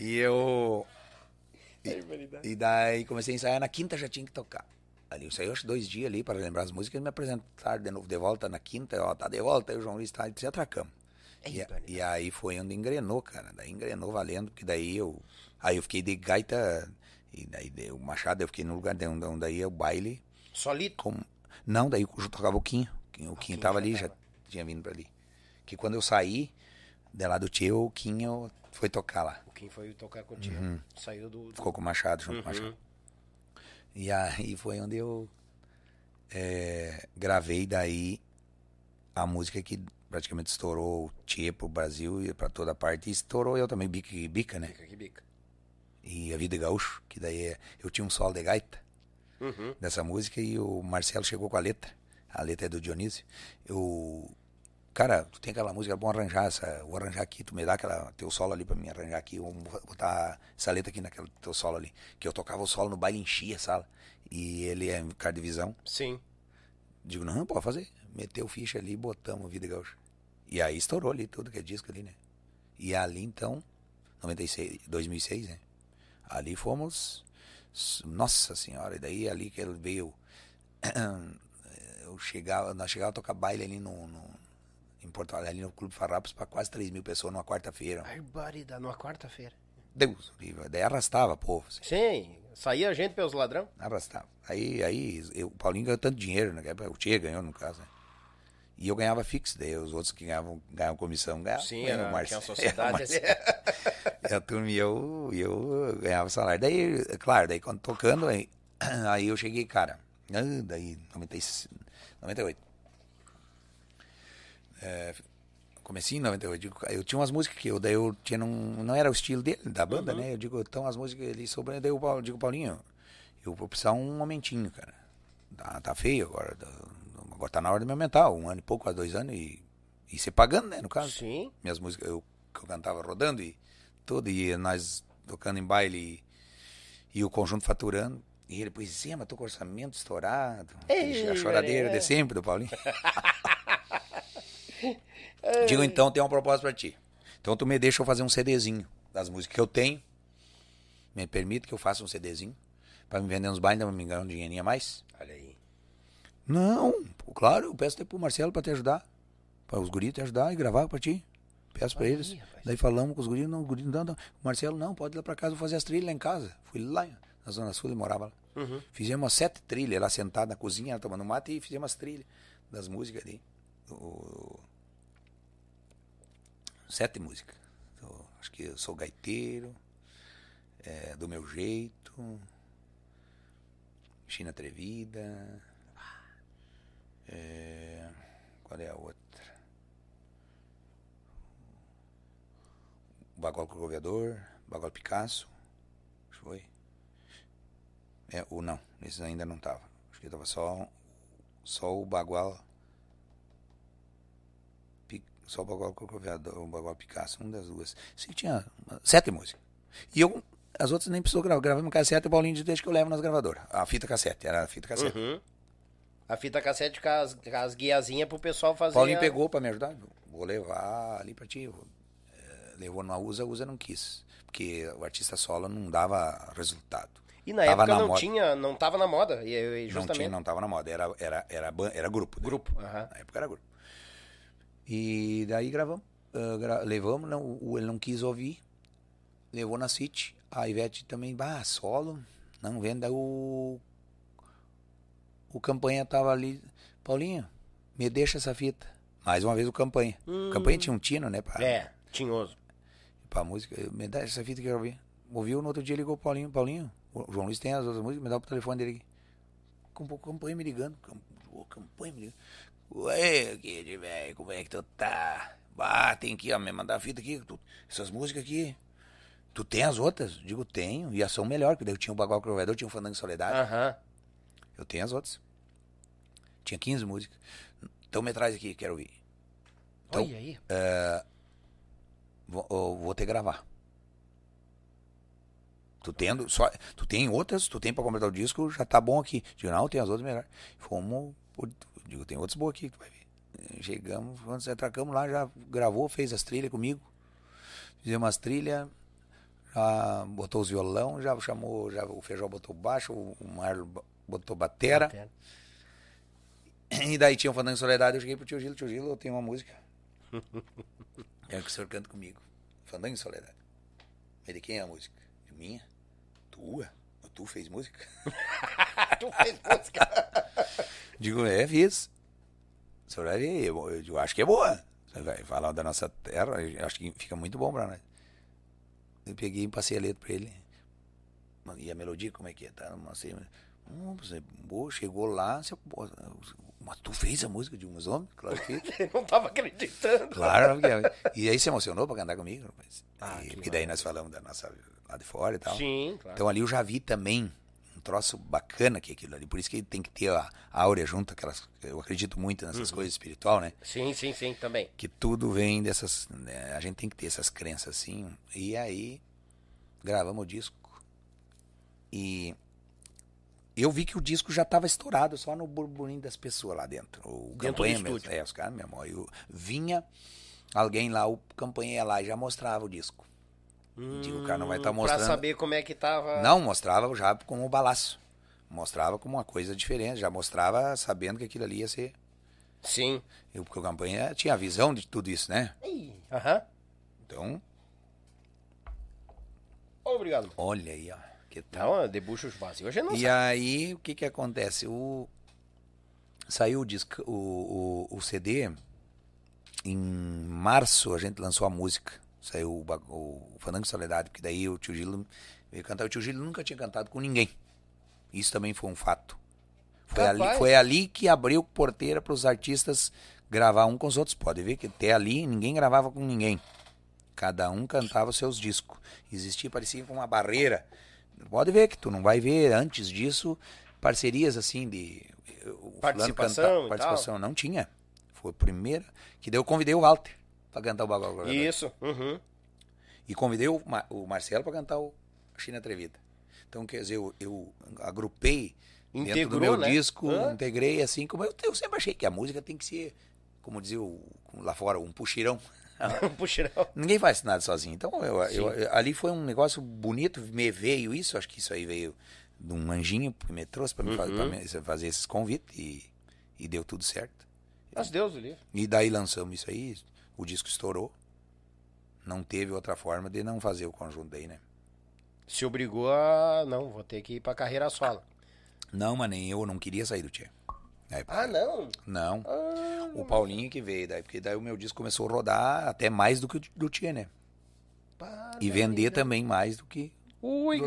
[SPEAKER 2] E eu.
[SPEAKER 1] Barbaridade.
[SPEAKER 2] E daí comecei a ensaiar, na quinta já tinha que tocar. Ali eu saí, acho, dois dias ali para lembrar as músicas e me apresentaram de novo de volta na quinta, ó, tá de volta, aí o João Luiz tá, e disse, atracamos. E, e aí foi onde engrenou, cara. Daí engrenou valendo, porque daí eu. Aí eu fiquei de gaita. E daí o Machado, eu fiquei no lugar de onde onde daí é o baile.
[SPEAKER 1] Solito.
[SPEAKER 2] Com... Não, daí eu tocava o Quinho. O Quinho, o Quinho tava ali, já tinha vindo pra ali. Que quando eu saí de lá do tio, o Quinho foi tocar lá.
[SPEAKER 1] O Kim foi tocar contigo.
[SPEAKER 2] Uhum.
[SPEAKER 1] Saiu do.
[SPEAKER 2] Ficou com o Machado, junto com o
[SPEAKER 1] Uhum.
[SPEAKER 2] Machado. E aí foi onde eu é, gravei daí a música que praticamente estourou o Tchê pro Brasil e pra toda parte. E estourou eu também, Bica e Bica, né?
[SPEAKER 1] Bica que bica.
[SPEAKER 2] E a Vida Gaúcho, que daí é- eu tinha um solo de gaita
[SPEAKER 1] Uhum.
[SPEAKER 2] dessa música e o Marcelo chegou com a letra. A letra é do Dionísio. Eu. Cara, tu tem aquela música, é bom arranjar essa. Vou arranjar aqui, tu me dá aquela teu solo ali pra mim arranjar aqui. Vamos botar essa letra aqui naquele teu solo ali. Que eu tocava o solo no baile, enchia a sala. E ele é cara de visão.
[SPEAKER 1] Sim.
[SPEAKER 2] Digo, não, pode fazer. Meteu ficha ali botamos Vida Gaúcha. E aí estourou ali tudo que é disco ali, né? E ali então, 96, 2006, né? Ali fomos. Nossa senhora, e daí ali que ele veio. Eu chegava, nós chegávamos a tocar baile ali no, no- em Porto Alegre, ali no Clube Farrapos, para quase 3 mil pessoas numa quarta-feira.
[SPEAKER 1] Barbaridade. Numa quarta-feira.
[SPEAKER 2] Deus, daí arrastava, povo. assim,
[SPEAKER 1] Sim. Saía a gente pelos ladrão.
[SPEAKER 2] arrastava. Aí, aí eu, o Paulinho ganhou tanto dinheiro, né? O Tia ganhou, no caso, né? E eu ganhava fixo, daí os outros que ganhavam, ganhavam comissão ganhavam.
[SPEAKER 1] Sim, era,
[SPEAKER 2] mais.
[SPEAKER 1] tinha uma sociedade ali.
[SPEAKER 2] E a turma e eu, eu ganhava salário. Daí, é claro, daí quando tocando, aí, aí eu cheguei, cara, daí 96, 98. É, comecei em 98. digo, Eu tinha umas músicas que eu, daí eu tinha, não, não era o estilo dele, da banda, né? Eu digo, então as músicas ali sobre. Daí eu digo, Paulinho, eu vou precisar um momentinho, cara. Tá, tá feio agora. tá- agora tá na hora de me aumentar, um ano e pouco, quase dois anos, e, e ser pagando, né? No caso
[SPEAKER 1] Sim.
[SPEAKER 2] minhas músicas eu, que eu cantava rodando e tudo, e nós tocando em baile e, e o conjunto faturando. E ele, pois é, mas tô com orçamento estourado.
[SPEAKER 1] Ei,
[SPEAKER 2] a choradeira
[SPEAKER 1] velho.
[SPEAKER 2] de sempre do Paulinho. Digo, então, tem uma proposta pra ti. Então tu me deixa eu fazer um CDzinho das músicas que eu tenho. Me permite que eu faça um CDzinho. Pra me vender uns bailes, pra me ganhar um dinheirinho a mais.
[SPEAKER 1] Olha aí.
[SPEAKER 2] Não, claro, eu peço até pro Marcelo pra te ajudar. Para os guris te ajudar e gravar pra ti. Peço
[SPEAKER 1] Aí,
[SPEAKER 2] eles.
[SPEAKER 1] rapaz.
[SPEAKER 2] Daí falamos com os guris, não, os guris não, não. O Marcelo, não, pode ir lá pra casa, vou fazer as trilhas lá em casa. Fui lá, na Zona Sul, ele morava lá.
[SPEAKER 1] Uhum.
[SPEAKER 2] Fizemos umas sete trilhas lá sentado na cozinha, tomando mate, e fizemos as trilhas das músicas ali. O- Sete músicas. Eu acho que eu sou gaiteiro, é, do meu jeito, China Atrevida. É, qual é a outra? Bagual Corcoviador, Bagual Picasso. Acho que foi. É, o não, esses ainda não tava. Acho que tava só, só o Bagual. Só o Bagual Corcoviador, o Bagual Picasso, um das duas. Sei que tinha uma- sete músicas. E eu, as outras nem precisou gravar. Gravamos cassete e o Paulinho de deixa que eu levo nas gravadoras. A fita cassete, era a fita cassete.
[SPEAKER 1] Uhum. A fita cassete com as, com as guiazinhas pro pessoal fazer.
[SPEAKER 2] Paulinho
[SPEAKER 1] a-
[SPEAKER 2] pegou pra me ajudar. Vou levar ali pra ti. Vou- eh, Levou numa usa, a usa não quis. Porque o artista solo não dava resultado.
[SPEAKER 1] E na
[SPEAKER 2] Tava
[SPEAKER 1] época
[SPEAKER 2] na
[SPEAKER 1] não
[SPEAKER 2] moda.
[SPEAKER 1] tinha, não tava na moda. E, e
[SPEAKER 2] Não
[SPEAKER 1] justamente.
[SPEAKER 2] tinha, não tava na moda. Era, era, era, era grupo. né?
[SPEAKER 1] Grupo. aham.
[SPEAKER 2] Na época era grupo. E daí gravamos. ah, gra- levamos, não, o- ele não quis ouvir. Levou na City. A Ivete também, bah, solo. Não venda o. O campanha tava ali. Paulinho, me deixa essa fita. Mais uma vez o campanha. O campanha tinha um tino, né? Pra,
[SPEAKER 1] É, tinhoso.
[SPEAKER 2] pra música. Me dá essa fita que eu ouvir. Ouviu, no outro dia ligou o Paulinho. Paulinho, o João Luiz tem as outras músicas, me dá o telefone dele aqui. Com o campanha me ligando. Ô, campanha me ligando. Ué, kid, velho, como é que tu tá? Bah, tem que ó, me mandar a fita aqui. tu- essas músicas aqui. Tu tem as outras? Digo, tenho. E as são melhor, porque daí eu tinha o Bagual Crovedor, tinha o Fandango Soledade.
[SPEAKER 1] Aham.
[SPEAKER 2] Eu tenho as outras. Tinha 15 músicas. Então me traz aqui, quero ouvir. Então,
[SPEAKER 1] Olha aí.
[SPEAKER 2] Vou, eu vou ter que gravar. Tu tendo, só, tu tem outras, tu tem pra completar o disco, já tá bom aqui. Digo, não, tem as outras melhores. Fomos, digo, tem outras boas aqui, tu vai ver. Chegamos, quando você atracamos lá, já gravou, fez as trilhas comigo. Fizemos as trilhas, já botou os violão, já chamou, já o Feijão botou baixo, o Marlon botou batera. E daí tinha o Fandango em Soledade, eu cheguei pro tio Gilo, tio Gilo, eu tenho uma música. Quero que o senhor cante comigo. Fandango Soledade. Mas de quem é a música? De minha? Tua? Tu fez música?
[SPEAKER 1] tu fez música.
[SPEAKER 2] Digo, é, fiz. O senhor vai ver, eu, eu acho que é boa. Vai falar da nossa terra, acho que fica muito bom pra nós. Eu peguei e passei a letra pra ele. E a melodia, como é que é? Tá? Não sei. mas- Hum, você, boa, chegou lá, você, mas tu fez a música de uns homens? Claro que.
[SPEAKER 1] Eu não tava acreditando.
[SPEAKER 2] Claro, porque- e aí se emocionou pra cantar comigo, rapaz.
[SPEAKER 1] Ah,
[SPEAKER 2] E-
[SPEAKER 1] que
[SPEAKER 2] porque daí nós falamos da nossa lá de fora e tal.
[SPEAKER 1] Sim, claro.
[SPEAKER 2] Então ali eu já vi também um troço bacana que é aquilo ali. Por isso que tem que ter a, a áurea junto, aquelas. Eu acredito muito nessas
[SPEAKER 1] Uhum.
[SPEAKER 2] coisas espiritual, né?
[SPEAKER 1] Sim, sim, sim, também.
[SPEAKER 2] Que tudo vem dessas. né, A gente tem que ter essas crenças assim. E aí gravamos o disco. E eu vi que o disco já estava estourado só no burburinho das pessoas lá dentro. O
[SPEAKER 1] Dentro
[SPEAKER 2] campanha mesmo. É, os caras mesmo. Eu vinha alguém lá, o campanha ia lá e já mostrava o disco. Digo, o cara não vai estar
[SPEAKER 1] Hum,
[SPEAKER 2] mostrando.
[SPEAKER 1] Pra saber como é que tava.
[SPEAKER 2] Não, mostrava já como um balaço. Mostrava como uma coisa diferente. Já mostrava sabendo que aquilo ali ia ser.
[SPEAKER 1] Sim.
[SPEAKER 2] Eu, porque o campanha tinha a visão de tudo isso, né?
[SPEAKER 1] Aham.
[SPEAKER 2] Então,
[SPEAKER 1] Obrigado.
[SPEAKER 2] olha aí, ó. Tal?
[SPEAKER 1] Não, debuchos vazios. Hoje não
[SPEAKER 2] E
[SPEAKER 1] sabe.
[SPEAKER 2] aí, o que que acontece? O... Saiu o, disco, o, o, o CD, em março a gente lançou a música. Saiu o, o Fandango de Soledade, porque daí o tio Gilo veio cantar. O tio Gilo nunca tinha cantado com ninguém. Isso também foi um fato. Foi, ali, foi ali que abriu porteira para os artistas gravar um com os outros. Pode ver que até ali ninguém gravava com ninguém. Cada um cantava os seus discos. Existia, parecia uma barreira. Pode ver que tu não vai ver antes disso parcerias assim de
[SPEAKER 1] Participação
[SPEAKER 2] cantar-
[SPEAKER 1] e
[SPEAKER 2] participação não tinha. Foi a primeira que daí eu convidei o Walter para cantar o Bagulho.
[SPEAKER 1] Isso. Uhum.
[SPEAKER 2] E convidei o, Ma- o Marcelo para cantar o China Atrevida. Então, quer dizer, eu, eu agrupei dentro do
[SPEAKER 1] Integrou,
[SPEAKER 2] meu
[SPEAKER 1] né?
[SPEAKER 2] disco,
[SPEAKER 1] Hã?
[SPEAKER 2] integrei assim, como eu, eu sempre achei que a música tem que ser, como dizia o- lá fora, um puxirão.
[SPEAKER 1] Puxirão.
[SPEAKER 2] Ninguém faz nada sozinho. Então, eu, eu- ali foi um negócio bonito, me veio isso, acho que isso aí veio de um anjinho que me trouxe para
[SPEAKER 1] Uhum.
[SPEAKER 2] fazer esses convites e, e deu tudo certo.
[SPEAKER 1] Mas Deus o livre.
[SPEAKER 2] E daí lançamos isso aí, o disco estourou. Não teve outra forma de não fazer o conjunto daí, né?
[SPEAKER 1] Se obrigou a. Não, vou ter que ir pra carreira solo.
[SPEAKER 2] Não, mas nem eu não queria sair do Tchê.
[SPEAKER 1] Ah, não?
[SPEAKER 2] Não.
[SPEAKER 1] Ah,
[SPEAKER 2] O Paulinho que veio, daí, porque daí o meu disco começou a rodar até mais do que o do Tchê, né?
[SPEAKER 1] para,
[SPEAKER 2] E vender também mais do que.
[SPEAKER 1] Ui.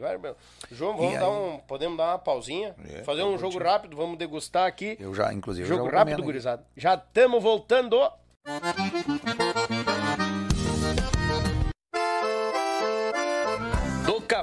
[SPEAKER 1] Vai, meu. João, vamos dar um. Podemos dar uma pausinha?
[SPEAKER 2] É,
[SPEAKER 1] fazer um jogo rápido, vamos degustar aqui.
[SPEAKER 2] Eu já, inclusive,
[SPEAKER 1] jogo
[SPEAKER 2] já
[SPEAKER 1] rápido, gurizada. Já estamos voltando.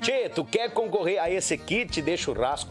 [SPEAKER 1] Tchê, tu quer concorrer a esse kit de churrasco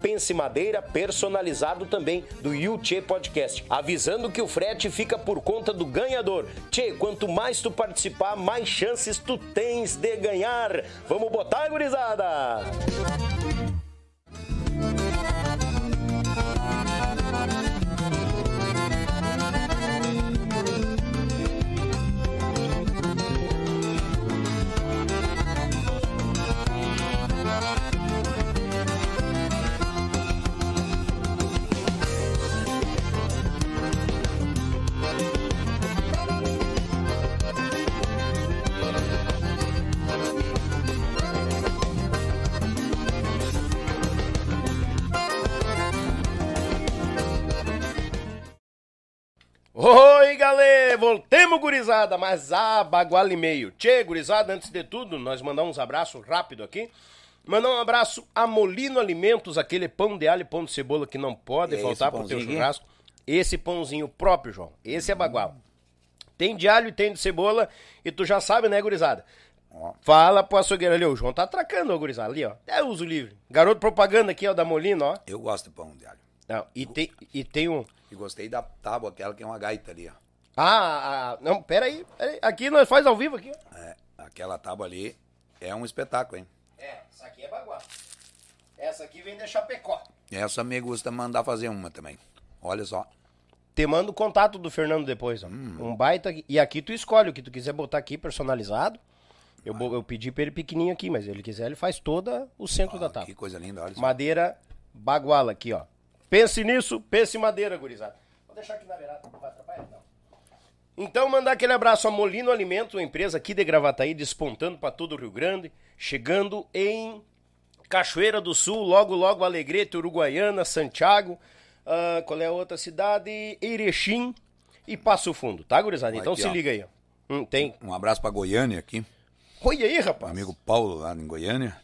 [SPEAKER 1] Pense Madeira, personalizado também do Yuchê Podcast. Avisando que o frete fica por conta do ganhador. Tchê, quanto mais tu participar, mais chances tu tens de ganhar. Vamos botar, gurizada! Oi, galera! Voltemos, gurizada! Mas ah, bagual e meio. Tchê, gurizada, antes de tudo, nós mandamos um abraço rápido aqui. Mandar um abraço a Molino Alimentos, aquele pão de alho e pão de cebola que não pode
[SPEAKER 2] É
[SPEAKER 1] faltar
[SPEAKER 2] esse
[SPEAKER 1] pro teu churrasco. Esse pãozinho próprio, João. Esse é bagual. Tem de alho e tem de cebola. E tu já sabe, né, gurizada? Fala pro açougueiro ali, o João tá atracando, ó, gurizada, ali, ó. É uso livre. Garoto propaganda aqui, ó, da Molino, ó.
[SPEAKER 2] Eu gosto de pão de alho.
[SPEAKER 1] Não, e, tem, e tem um...
[SPEAKER 2] E gostei da tábua, aquela que é uma gaita ali, ó.
[SPEAKER 1] Ah, ah, não, pera aí, pera aí. Aqui nós faz ao vivo aqui, ó.
[SPEAKER 2] É, aquela tábua ali é um espetáculo, hein?
[SPEAKER 1] É, essa aqui é bagual. Essa aqui vem de Chapecó.
[SPEAKER 2] Essa me gusta mandar fazer uma também. Olha só.
[SPEAKER 1] Te mando o contato do Fernando depois, ó. Um baita. aqui. E aqui tu escolhe o que tu quiser botar aqui personalizado. Eu, bo- eu pedi pra ele pequenininho aqui, mas se ele quiser, ele faz toda o centro da
[SPEAKER 2] Ah,
[SPEAKER 1] tábua.
[SPEAKER 2] que coisa linda, olha só.
[SPEAKER 1] Madeira baguala aqui, ó. Pense nisso, pense em madeira, gurizada. Vou deixar aqui na beirada, não vai atrapalhar, não. Então, mandar aquele abraço a Molino Alimento, uma empresa aqui de Gravataí, despontando para todo o Rio Grande, chegando em Cachoeira do Sul, logo, logo Alegrete, Uruguaiana, Santiago, ah, qual é a outra cidade? Erechim e Passo Fundo, tá, gurizada? Então
[SPEAKER 2] Aqui,
[SPEAKER 1] se
[SPEAKER 2] ó.
[SPEAKER 1] liga aí, ó. Hum, tem.
[SPEAKER 2] Um abraço pra Goiânia aqui.
[SPEAKER 1] Olha aí, rapaz.
[SPEAKER 2] amigo Paulo lá em Goiânia.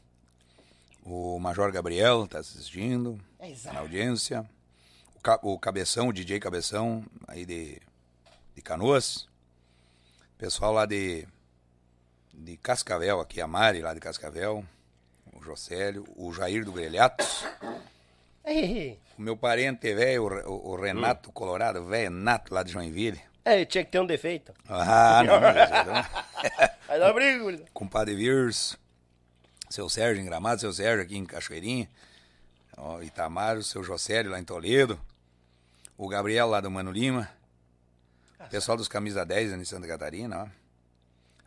[SPEAKER 2] O Major Gabriel tá assistindo.
[SPEAKER 1] É exato.
[SPEAKER 2] Na audiência. O, Ca- o Cabeção, o DJ Cabeção, aí de, de Canoas. Pessoal lá de, de Cascavel, aqui, a Mari lá de Cascavel. O Josélio, o Jair do Grelhatos,
[SPEAKER 1] Ei,
[SPEAKER 2] o meu parente velho, o o, o Renato Colorado, velho Nato lá de Joinville.
[SPEAKER 1] É, tinha que ter um defeito.
[SPEAKER 2] Ah, não, não.
[SPEAKER 1] Aí dá briga, gurizada.
[SPEAKER 2] Compadre Virs, seu Sérgio em Gramado, seu Sérgio aqui em Cachoeirinha, ó, Itamar, o seu Josélio lá em Toledo, o Gabriel lá do Mano Lima, o pessoal dos Camisa 10 ali em Santa Catarina, ó.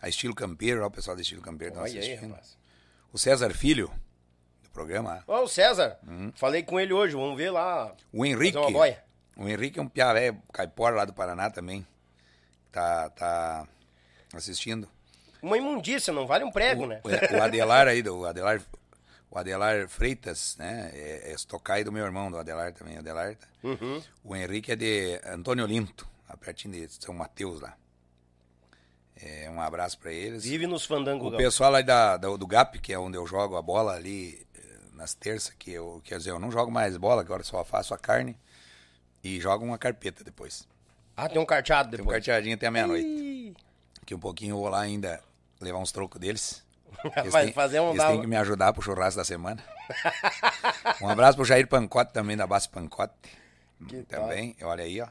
[SPEAKER 2] A Estilo Campeiro, ó, o pessoal do Estilo Campeiro tá
[SPEAKER 1] aí,
[SPEAKER 2] assistindo.
[SPEAKER 1] rapaz.
[SPEAKER 2] O César Filho, do programa, ó.
[SPEAKER 1] O César. Falei com ele hoje, vamos ver lá.
[SPEAKER 2] o Henrique. O Henrique é um velho, caipora lá do Paraná também. Tá, tá assistindo.
[SPEAKER 1] Uma imundícia, não vale um prego, né?
[SPEAKER 2] O, o Adelar aí, do, o Adelar, o Adelar Freitas, né? É, é estocai do meu irmão, do Adelar também, o Adelar. tá?
[SPEAKER 1] Uhum.
[SPEAKER 2] O Henrique é de Antônio Olinto, lá pertinho de São Mateus lá. É, um abraço pra eles.
[SPEAKER 1] Vive nos fandangos.
[SPEAKER 2] O pessoal aí da, da- do GAP, que é onde eu jogo a bola ali eh, nas terças, que eu, quer dizer, eu não jogo mais bola, agora só faço a carne e jogo uma carpeta depois.
[SPEAKER 1] Ah, tem um carteado
[SPEAKER 2] Tem um
[SPEAKER 1] depois.
[SPEAKER 2] carteadinho até a meia-noite. Que um pouquinho eu vou lá ainda levar uns trocos deles. Eles
[SPEAKER 1] Vai
[SPEAKER 2] têm-
[SPEAKER 1] fazer um
[SPEAKER 2] Eles têm que me ajudar pro churrasco da semana. um abraço pro Jair Pancote também, da Base Pancote.
[SPEAKER 1] Que
[SPEAKER 2] também, olha aí, ó.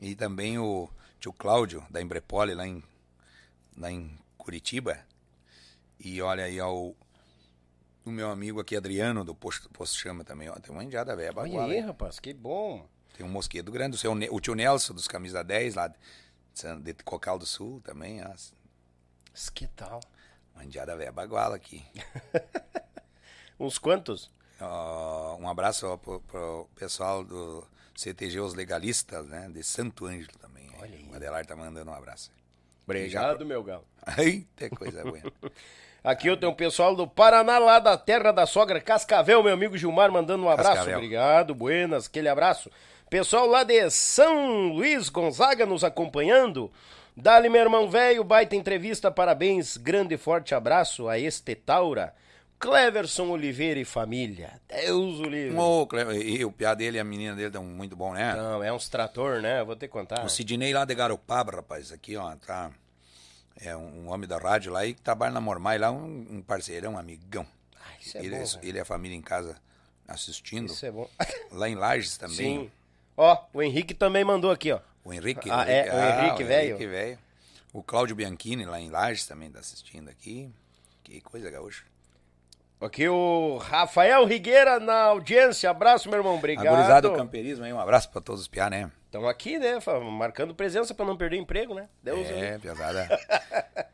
[SPEAKER 2] E também o tio Cláudio, da Embrepole, lá em, lá em Curitiba. E olha aí, ó, o, o meu amigo aqui, Adriano, do Posto, Posto Chama também, ó. Tem uma indiada velha,
[SPEAKER 1] Olha
[SPEAKER 2] baguala,
[SPEAKER 1] aí,
[SPEAKER 2] hein?
[SPEAKER 1] rapaz, que bom.
[SPEAKER 2] Tem um mosquedo grande, o, seu, o tio Nelson, dos Camisa 10, lá de, de Cocal do Sul também, ó.
[SPEAKER 1] Mas Que tal?
[SPEAKER 2] Uma indiada velha baguala aqui.
[SPEAKER 1] Uns quantos?
[SPEAKER 2] Ó, um abraço pro, pro pessoal do CTG Os Legalistas, né? De Santo Ângelo também.
[SPEAKER 1] Olha aí.
[SPEAKER 2] O Adelar tá mandando um abraço.
[SPEAKER 1] Obrigado, meu galo.
[SPEAKER 2] Eita, coisa boa.
[SPEAKER 1] Aqui eu tenho o pessoal do Paraná, lá da terra da sogra Cascavel, meu amigo Gilmar, mandando um abraço.
[SPEAKER 2] Cascavel.
[SPEAKER 1] Obrigado, buenas, aquele abraço. Pessoal lá de São Luís Gonzaga nos acompanhando. Dali, meu irmão velho, baita entrevista, parabéns, grande e forte abraço a este Taura. Cleverson Oliveira e família. Deus o livre.
[SPEAKER 2] Cleo, e o piá dele e a menina dele estão muito bom, né?
[SPEAKER 1] Não, é uns trator, né? Eu vou te contar.
[SPEAKER 2] O Sidney lá de Garopaba, rapaz, aqui, ó, tá. É um, homem da rádio lá e que trabalha na Mormai lá, um, um parceirão, um amigão.
[SPEAKER 1] Ah, isso é
[SPEAKER 2] ele,
[SPEAKER 1] bom,
[SPEAKER 2] é, ele e a família em casa assistindo.
[SPEAKER 1] Isso é bom.
[SPEAKER 2] Lá em Lages também.
[SPEAKER 1] Sim. Ó, o Henrique também mandou aqui, ó.
[SPEAKER 2] O Henrique.
[SPEAKER 1] Ah, é, o Henrique, velho.
[SPEAKER 2] Henrique, velho. O Cláudio Bianchini, lá em Lages, também tá assistindo aqui. Que coisa gaúcha.
[SPEAKER 1] Aqui o Rafael Rigueira na audiência. Abraço, meu irmão. Obrigado.
[SPEAKER 2] Agorizado do camperismo aí, um abraço pra todos os piá, né?
[SPEAKER 1] Estão aqui, né? Marcando presença pra não perder emprego, né? Deus
[SPEAKER 2] É, pesada.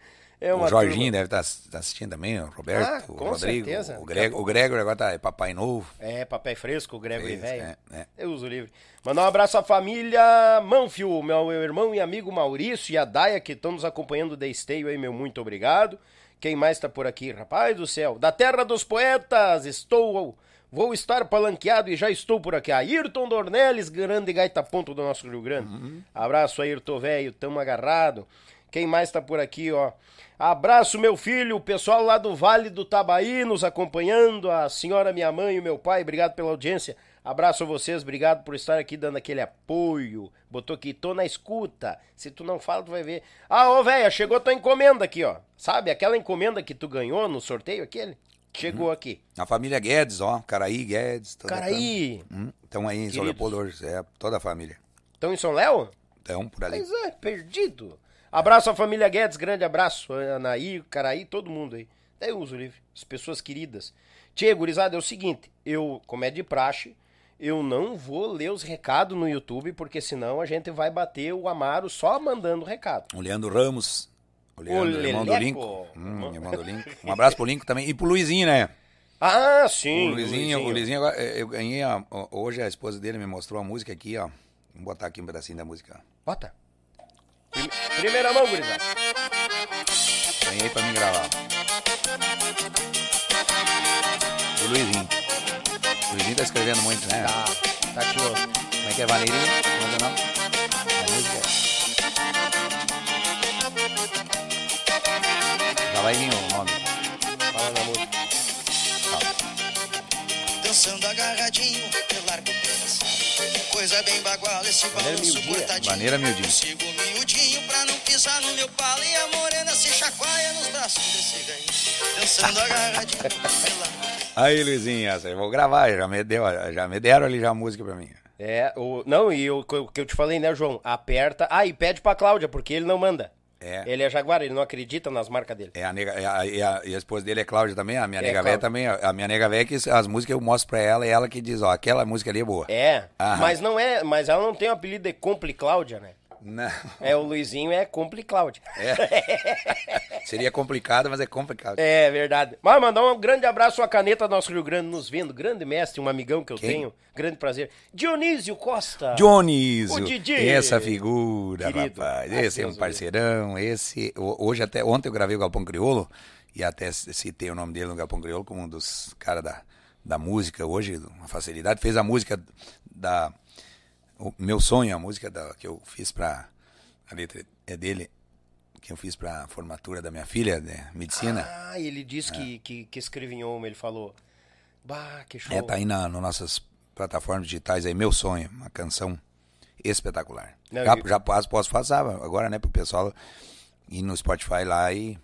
[SPEAKER 1] é
[SPEAKER 2] o Jorginho deve estar assistindo também, o Roberto,
[SPEAKER 1] Ah,
[SPEAKER 2] o Rodrigo,
[SPEAKER 1] certeza.
[SPEAKER 2] o Greg, o Gregor agora tá é papai novo.
[SPEAKER 1] É, papai fresco, o Gregory
[SPEAKER 2] Fresco,
[SPEAKER 1] velho.
[SPEAKER 2] é, é.
[SPEAKER 1] Eu uso livre. Mandar um abraço à família Manfio, meu, irmão e amigo Maurício e a Daia que estão nos acompanhando da Esteio aí, meu muito obrigado. Quem mais tá por aqui? Rapaz do céu. Da Terra dos Poetas, estou. Vou estar palanqueado e já estou por aqui. Ayrton Dornelles, grande gaita ponto do nosso Rio Grande. Abraço, Ayrton velho, tamo agarrado. Quem mais tá por aqui, ó? Abraço, meu filho, o pessoal lá do Vale do Tabaí nos acompanhando, a senhora, minha mãe e o meu pai, obrigado pela audiência. Abraço a vocês, obrigado por estar aqui dando aquele apoio. Botou aqui, tô na escuta. Se tu não fala, tu vai ver. Ah, ô, velha, chegou tua encomenda aqui, ó. Sabe aquela encomenda que tu ganhou no sorteio aquele? Chegou aqui.
[SPEAKER 2] A família Guedes, ó, Caraí Guedes.
[SPEAKER 1] Caraí.
[SPEAKER 2] fam- Hum, Estão aí em São. Leopoldo é, toda a família.
[SPEAKER 1] Estão em São Léo?
[SPEAKER 2] Estão por ali.
[SPEAKER 1] Pois é, perdido. Abraço à família Guedes, grande abraço. Anaí, Caraí, todo mundo aí. Até uso livre. As pessoas queridas. Tchê, gurizada, é o seguinte. Eu, como é de praxe, eu não vou ler os recados no YouTube, porque senão a gente vai bater o Amaro só mandando recado.
[SPEAKER 2] O Leandro Ramos. O Leandro, irmão do. Lincoln. Hum, irmão do Lincoln. Um abraço pro Lincoln também. E pro Luizinho, né?
[SPEAKER 1] Ah, sim.
[SPEAKER 2] o Luizinho, o Luizinho agora, eh, eu ganhei, a- hoje a esposa dele me mostrou a música aqui, ó. Vamos botar aqui um pedacinho da música.
[SPEAKER 1] Bota. Prime- Primeira mão, gurizada.
[SPEAKER 2] Ganhei pra mim gravar. O Luizinho. O Luizinho tá escrevendo muito, né?
[SPEAKER 1] Tá, tá aqui, ó.
[SPEAKER 2] Como é que é, Valeirinho? Como é o nome? A música. Já vai vir o nome.
[SPEAKER 3] Dançando agarradinho pelo largo pedaçado. Coisa bem bagual esse balanço cortadinho.
[SPEAKER 2] Maneira miudinha.
[SPEAKER 3] Eu sigo miudinho pra não pisar no meu palo e a morena se chacoalha nos braços desse ganho. Dançando agarradinho largo
[SPEAKER 2] Aí, Luizinho, essa eu vou gravar, já me, deu, já me deram ali já a música pra mim.
[SPEAKER 1] É, o, não, e o que eu- que eu te falei, né, João? Aperta. Ah, e pede pra Cláudia, porque ele não manda.
[SPEAKER 2] É.
[SPEAKER 1] Ele é jaguar, ele não acredita nas marcas dele.
[SPEAKER 2] É a nega, é a, e, a, e a esposa dele é Cláudia também, a minha
[SPEAKER 1] É,
[SPEAKER 2] nega velha
[SPEAKER 1] Cláudia.
[SPEAKER 2] também. A minha nega velha que as músicas eu mostro pra ela e ela que diz, ó, aquela música ali é boa.
[SPEAKER 1] É,
[SPEAKER 2] Aham.
[SPEAKER 1] mas não é, mas ela não tem o apelido de Compli Cláudia, né?
[SPEAKER 2] Não.
[SPEAKER 1] É, o Luizinho é Compli Cláudia.
[SPEAKER 2] Seria complicado, mas é complicado.
[SPEAKER 1] É verdade. Mas mandar um grande abraço à caneta do nosso Rio Grande nos vendo. Grande mestre, um amigão que eu
[SPEAKER 2] Quem?
[SPEAKER 1] tenho. Grande prazer. Dionísio Costa.
[SPEAKER 2] Dionísio,
[SPEAKER 1] O Didi.
[SPEAKER 2] essa figura,
[SPEAKER 1] Querido.
[SPEAKER 2] rapaz.
[SPEAKER 1] Ai,
[SPEAKER 2] Esse é um parceirão. Esse, ho- hoje até ontem eu gravei o Galpão Criolo e até citei o nome dele no Galpão Criolo como um dos caras da, da música hoje, uma facilidade. Fez a música da o meu sonho, a música da, que eu fiz pra a letra é dele, que eu fiz pra formatura da minha filha, de medicina.
[SPEAKER 1] Ah, ele disse que, que, que escreve em uma, ele falou. Bah, que show.
[SPEAKER 2] É, tá aí na, nas nossas plataformas digitais aí, Meu Sonho, uma canção espetacular.
[SPEAKER 1] Não,
[SPEAKER 2] já,
[SPEAKER 1] e-
[SPEAKER 2] já posso, posso passar agora, né, pro pessoal ir no Spotify lá e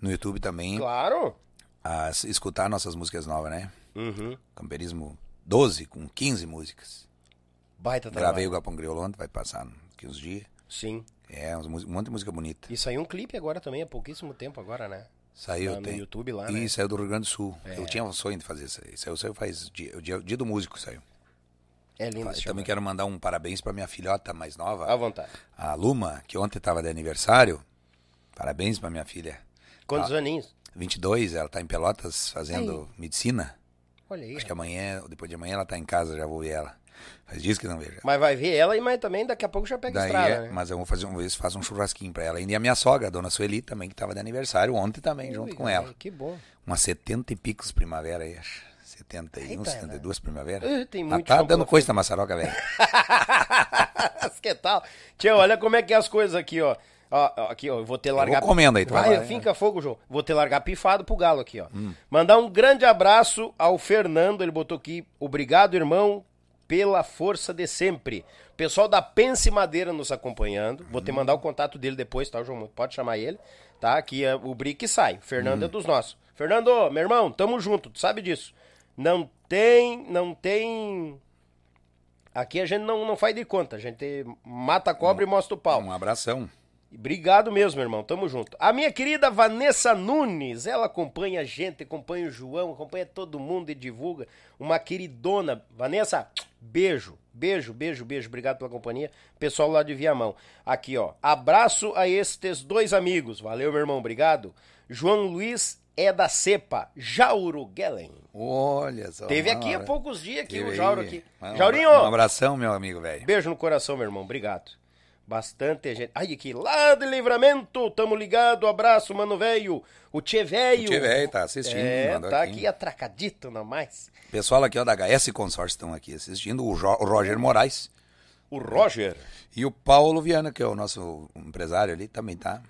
[SPEAKER 2] no YouTube também,
[SPEAKER 1] Claro.
[SPEAKER 2] a escutar nossas músicas novas, né?
[SPEAKER 1] Uhum.
[SPEAKER 2] Camperismo 12, com 15 músicas.
[SPEAKER 1] Baita
[SPEAKER 2] Gravei o
[SPEAKER 1] trabalho.
[SPEAKER 2] Galpão Crioulo ontem, vai passar daqui uns dias.
[SPEAKER 1] Sim.
[SPEAKER 2] É, um monte de música bonita.
[SPEAKER 1] E saiu um clipe agora também, há pouquíssimo tempo agora, né?
[SPEAKER 2] Saiu,
[SPEAKER 1] Tá no
[SPEAKER 2] tem.
[SPEAKER 1] YouTube lá,
[SPEAKER 2] E
[SPEAKER 1] né?
[SPEAKER 2] saiu do Rio Grande do Sul.
[SPEAKER 1] É.
[SPEAKER 2] Eu tinha um sonho de fazer isso aí. Saiu, saiu faz dia, o dia, o dia do músico saiu.
[SPEAKER 1] É lindo
[SPEAKER 2] Eu também
[SPEAKER 1] show.
[SPEAKER 2] quero mandar um parabéns pra minha filhota mais nova.
[SPEAKER 1] À vontade.
[SPEAKER 2] A Luma, que ontem estava de aniversário. Parabéns pra minha filha.
[SPEAKER 1] Quantos
[SPEAKER 2] Ah.
[SPEAKER 1] aninhos?
[SPEAKER 2] 22, ela tá em Pelotas fazendo medicina.
[SPEAKER 1] Olha aí.
[SPEAKER 2] Acho que amanhã, depois de amanhã, ela tá em casa, já vou ver ela. Faz dias que não vejo.
[SPEAKER 1] Mas vai ver ela, e mas também daqui a pouco já pega
[SPEAKER 2] Daí
[SPEAKER 1] estrada,
[SPEAKER 2] é,
[SPEAKER 1] né?
[SPEAKER 2] mas eu vou fazer um vez, faço um churrasquinho pra ela. E a minha sogra, a dona Sueli, também, que tava de aniversário ontem também, junto
[SPEAKER 1] Ui,
[SPEAKER 2] com
[SPEAKER 1] ai,
[SPEAKER 2] ela.
[SPEAKER 1] Que bom.
[SPEAKER 2] Umas 70 e picos primavera aí, acho. 71,
[SPEAKER 1] Eita,
[SPEAKER 2] 72 primavera.
[SPEAKER 1] Ih, tem
[SPEAKER 2] Ela
[SPEAKER 1] muito
[SPEAKER 2] tá
[SPEAKER 1] chão
[SPEAKER 2] dando coisa na maçaroca, velho.
[SPEAKER 1] que tal? Tio, olha como é que é as coisas aqui, ó. Ó, ó, aqui, ó, eu vou ter largar.
[SPEAKER 2] vou comendo aí, tu vai
[SPEAKER 1] vai.
[SPEAKER 2] lá,
[SPEAKER 1] finca fogo, João. Vou ter largar pifado pro galo aqui, ó.
[SPEAKER 2] Hum.
[SPEAKER 1] Mandar um grande abraço ao Fernando, ele botou aqui. Obrigado, irmão, pela força de sempre. Pessoal da Pense Madeira nos acompanhando. Vou te
[SPEAKER 2] Hum.
[SPEAKER 1] mandar o contato dele depois, tá, João? Pode chamar ele, tá? Aqui é o Brick sai. Fernando é dos nossos. Fernando, meu irmão, tamo junto, tu sabe disso. Não tem, não tem Aqui a gente não, não faz de conta, a gente mata a cobra e mostra o pau.
[SPEAKER 2] Um abração.
[SPEAKER 1] Obrigado mesmo, irmão, tamo junto. A minha querida Vanessa Nunes, ela acompanha a gente, acompanha o João, acompanha todo mundo e divulga. Uma queridona. Vanessa, beijo, beijo, beijo, beijo, obrigado pela companhia. Pessoal lá de Viamão. Aqui, ó, abraço a estes dois amigos, valeu, meu irmão, obrigado. João Luiz é da Cepa, Jauro Gellen.
[SPEAKER 2] Olha só.
[SPEAKER 1] Teve aqui há
[SPEAKER 2] hora.
[SPEAKER 1] poucos dias
[SPEAKER 2] Teve
[SPEAKER 1] o Jauro aqui. Jaurinho!
[SPEAKER 2] Um abração, meu amigo, velho.
[SPEAKER 1] Beijo no coração, meu irmão. Obrigado. Bastante gente. Ai, aqui, lá de livramento, tamo ligado. Abraço, mano velho. O Tchê velho.
[SPEAKER 2] O Tchê velho tá assistindo,
[SPEAKER 1] É, tá
[SPEAKER 2] aqui.
[SPEAKER 1] aqui atracadito na mais.
[SPEAKER 2] Pessoal aqui, ó, da HS Consórcio estão aqui assistindo. O, Jo- o Roger Moraes
[SPEAKER 1] O Roger,
[SPEAKER 2] e o Paulo Viana, que é o nosso empresário ali, também tá.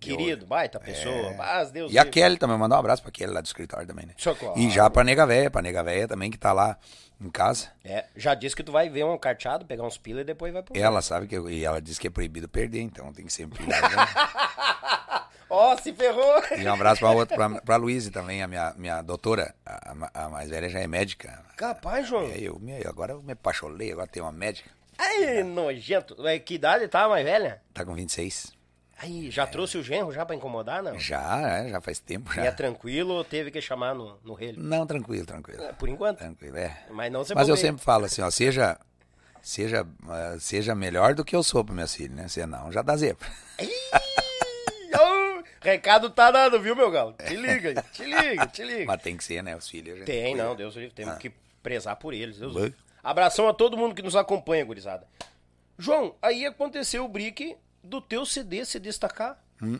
[SPEAKER 1] Querido, baita pessoa. Mas Deus
[SPEAKER 2] É. E a
[SPEAKER 1] livre.
[SPEAKER 2] Kelly também, mandar um abraço pra Kelly lá do escritório também, né?
[SPEAKER 1] Só claro.
[SPEAKER 2] E já pra Nega Véia, pra Nega Véia também, que tá lá em casa.
[SPEAKER 1] É, já disse que tu vai ver um carteado, pegar uns pila e depois vai pro.
[SPEAKER 2] Ela sabe que eu, e ela disse que é proibido perder, então tem que sempre cuidar. né?
[SPEAKER 1] Ó, se ferrou.
[SPEAKER 2] E um abraço pra outra, pra, pra Luísa também, a minha, minha doutora, a, a- a mais velha já é médica.
[SPEAKER 1] Capaz, João.
[SPEAKER 2] Aí eu, me- agora eu me apacholei, agora tem uma médica.
[SPEAKER 1] Ai, nojento. Ué, Que idade tá, mais velha?
[SPEAKER 2] Tá com 26.
[SPEAKER 1] Aí, já trouxe o genro já pra incomodar, não?
[SPEAKER 2] Já, né? Já faz tempo já.
[SPEAKER 1] E é tranquilo ou teve que chamar no, no relho?
[SPEAKER 2] Não, tranquilo, tranquilo.
[SPEAKER 1] É, por enquanto.
[SPEAKER 2] Tranquilo, é.
[SPEAKER 1] Mas não se
[SPEAKER 2] Mas eu
[SPEAKER 1] bobeia.
[SPEAKER 2] sempre falo assim, ó, seja, seja, ah, seja melhor do que eu sou para minhas filhas, né? Senão já dá zebra.
[SPEAKER 1] Recado tá dado, viu, meu galo? Te liga, te liga, te liga.
[SPEAKER 2] Mas tem que ser, né? Os filhos. gente
[SPEAKER 1] Tem, não, Deus livre, temos que prezar por eles. Deus. Abração a todo mundo que nos acompanha, gurizada. João, aí aconteceu o brick do teu CD se destacar.
[SPEAKER 2] Hum.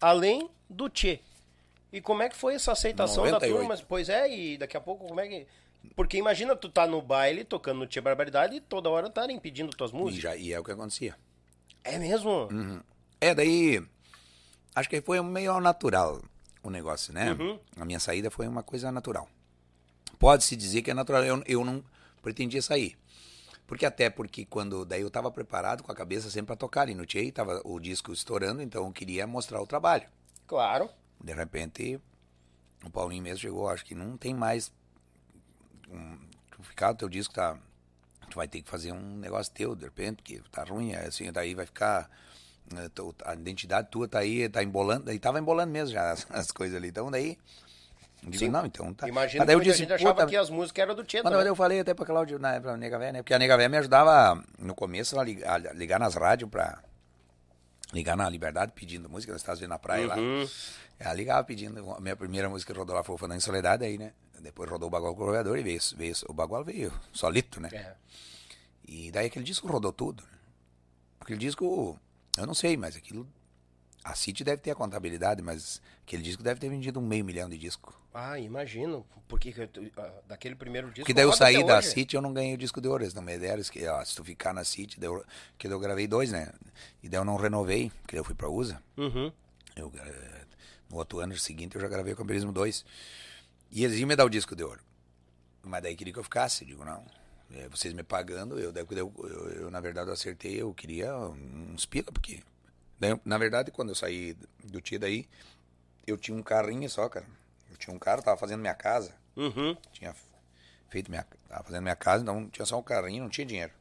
[SPEAKER 1] Além do Tchê. E como é que foi essa aceitação da
[SPEAKER 2] 98.
[SPEAKER 1] turma? Pois é, e daqui a pouco como é que... Porque imagina tu tá no baile tocando no Tchê Barbaridade e toda hora estarem pedindo tuas
[SPEAKER 2] E,
[SPEAKER 1] músicas.
[SPEAKER 2] já, e é o que acontecia.
[SPEAKER 1] É mesmo?
[SPEAKER 2] É, daí. Acho que foi meio natural o negócio, né?
[SPEAKER 1] Uhum.
[SPEAKER 2] A minha saída foi uma coisa natural. pode-se dizer que é natural. Eu, eu não pretendia sair. Porque até porque quando daí eu estava preparado com a cabeça sempre para tocar ali no Tchê, tava o disco estourando, então eu queria mostrar o trabalho.
[SPEAKER 1] Claro.
[SPEAKER 2] De repente, o Paulinho mesmo chegou, acho que não tem mais um, ficar o teu disco tá tu vai ter que fazer um negócio teu de repente, porque tá ruim, é assim, daí vai ficar tu- a identidade tua tá aí, tá embolando, daí tava embolando mesmo já as, as coisas ali. Então daí digo,
[SPEAKER 1] Sim.
[SPEAKER 2] não, então tá.
[SPEAKER 1] Imagina que
[SPEAKER 2] eu disse,
[SPEAKER 1] gente achava
[SPEAKER 2] "Puta,
[SPEAKER 1] que as músicas eram do Tchê
[SPEAKER 2] mas eu falei até pra Cláudia, na pra Nega Véia, né? Porque a Nega Véia me ajudava no começo a ligar, a ligar nas rádios pra ligar na Liberdade pedindo música, nós estávamos vendo na praia lá.
[SPEAKER 1] Uhum.
[SPEAKER 2] Ela ligava pedindo, a minha primeira música que rodou lá foi o Fandango em Soledade aí, né? Depois rodou o Bagual Corredor e veio, veio, o Bagual veio solito, né?
[SPEAKER 1] É.
[SPEAKER 2] E daí aquele disco rodou tudo. Aquele disco, eu não sei, mas aquilo. A City deve ter a contabilidade, mas aquele disco deve ter vendido um meio milhão de disco.
[SPEAKER 1] Ah, imagino. Porque que ah, daquele primeiro disco.
[SPEAKER 2] Porque daí eu saí da
[SPEAKER 1] hoje.
[SPEAKER 2] City eu não ganhei o disco de ouro, eles não me deram. Que, ó, se tu ficar na City, daí eu, que daí eu gravei dois, né? E daí eu não renovei, porque daí eu fui pra USA.
[SPEAKER 1] Uhum.
[SPEAKER 2] Eu, eh, no outro ano seguinte eu já gravei o Campeonismo 2. E eles iam me dar o disco de ouro. Mas daí queria que eu ficasse. Digo, não. eh, vocês me pagando, eu, eu, eu, eu, na verdade eu acertei, eu queria uns pila, porque. Na verdade, quando eu saí do Tia daí, eu tinha um carrinho só, cara. Eu tinha um carro, tava fazendo minha casa.
[SPEAKER 1] Uhum.
[SPEAKER 2] Tinha feito minha. Tava fazendo minha casa, então tinha só um carrinho, não tinha dinheiro.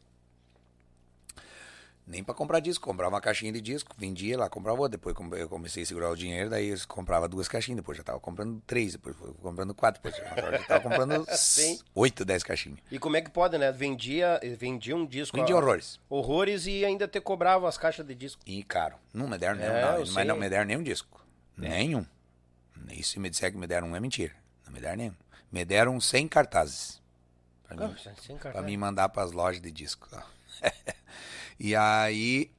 [SPEAKER 2] Nem pra comprar disco, comprava uma caixinha de disco, vendia lá, comprava outra. Depois eu comecei a segurar o dinheiro, daí eu comprava duas caixinhas, depois já tava comprando três, depois fui comprando quatro, depois já tava comprando
[SPEAKER 1] Sim.
[SPEAKER 2] oito, dez caixinhas.
[SPEAKER 1] E como é que pode, né? Vendia, vendia um disco.
[SPEAKER 2] Vendia
[SPEAKER 1] ah,
[SPEAKER 2] horrores.
[SPEAKER 1] Horrores e ainda te cobrava as caixas de disco.
[SPEAKER 2] E caro. Não me deram
[SPEAKER 1] É,
[SPEAKER 2] nenhum, não, mas não me deram nenhum disco. Nenhum. E se me disser que me deram um é mentira. Não me deram nenhum. Me deram 100 cartazes. Pra mim.
[SPEAKER 1] Ah, sem
[SPEAKER 2] Pra mim mandar pras lojas de disco. e aí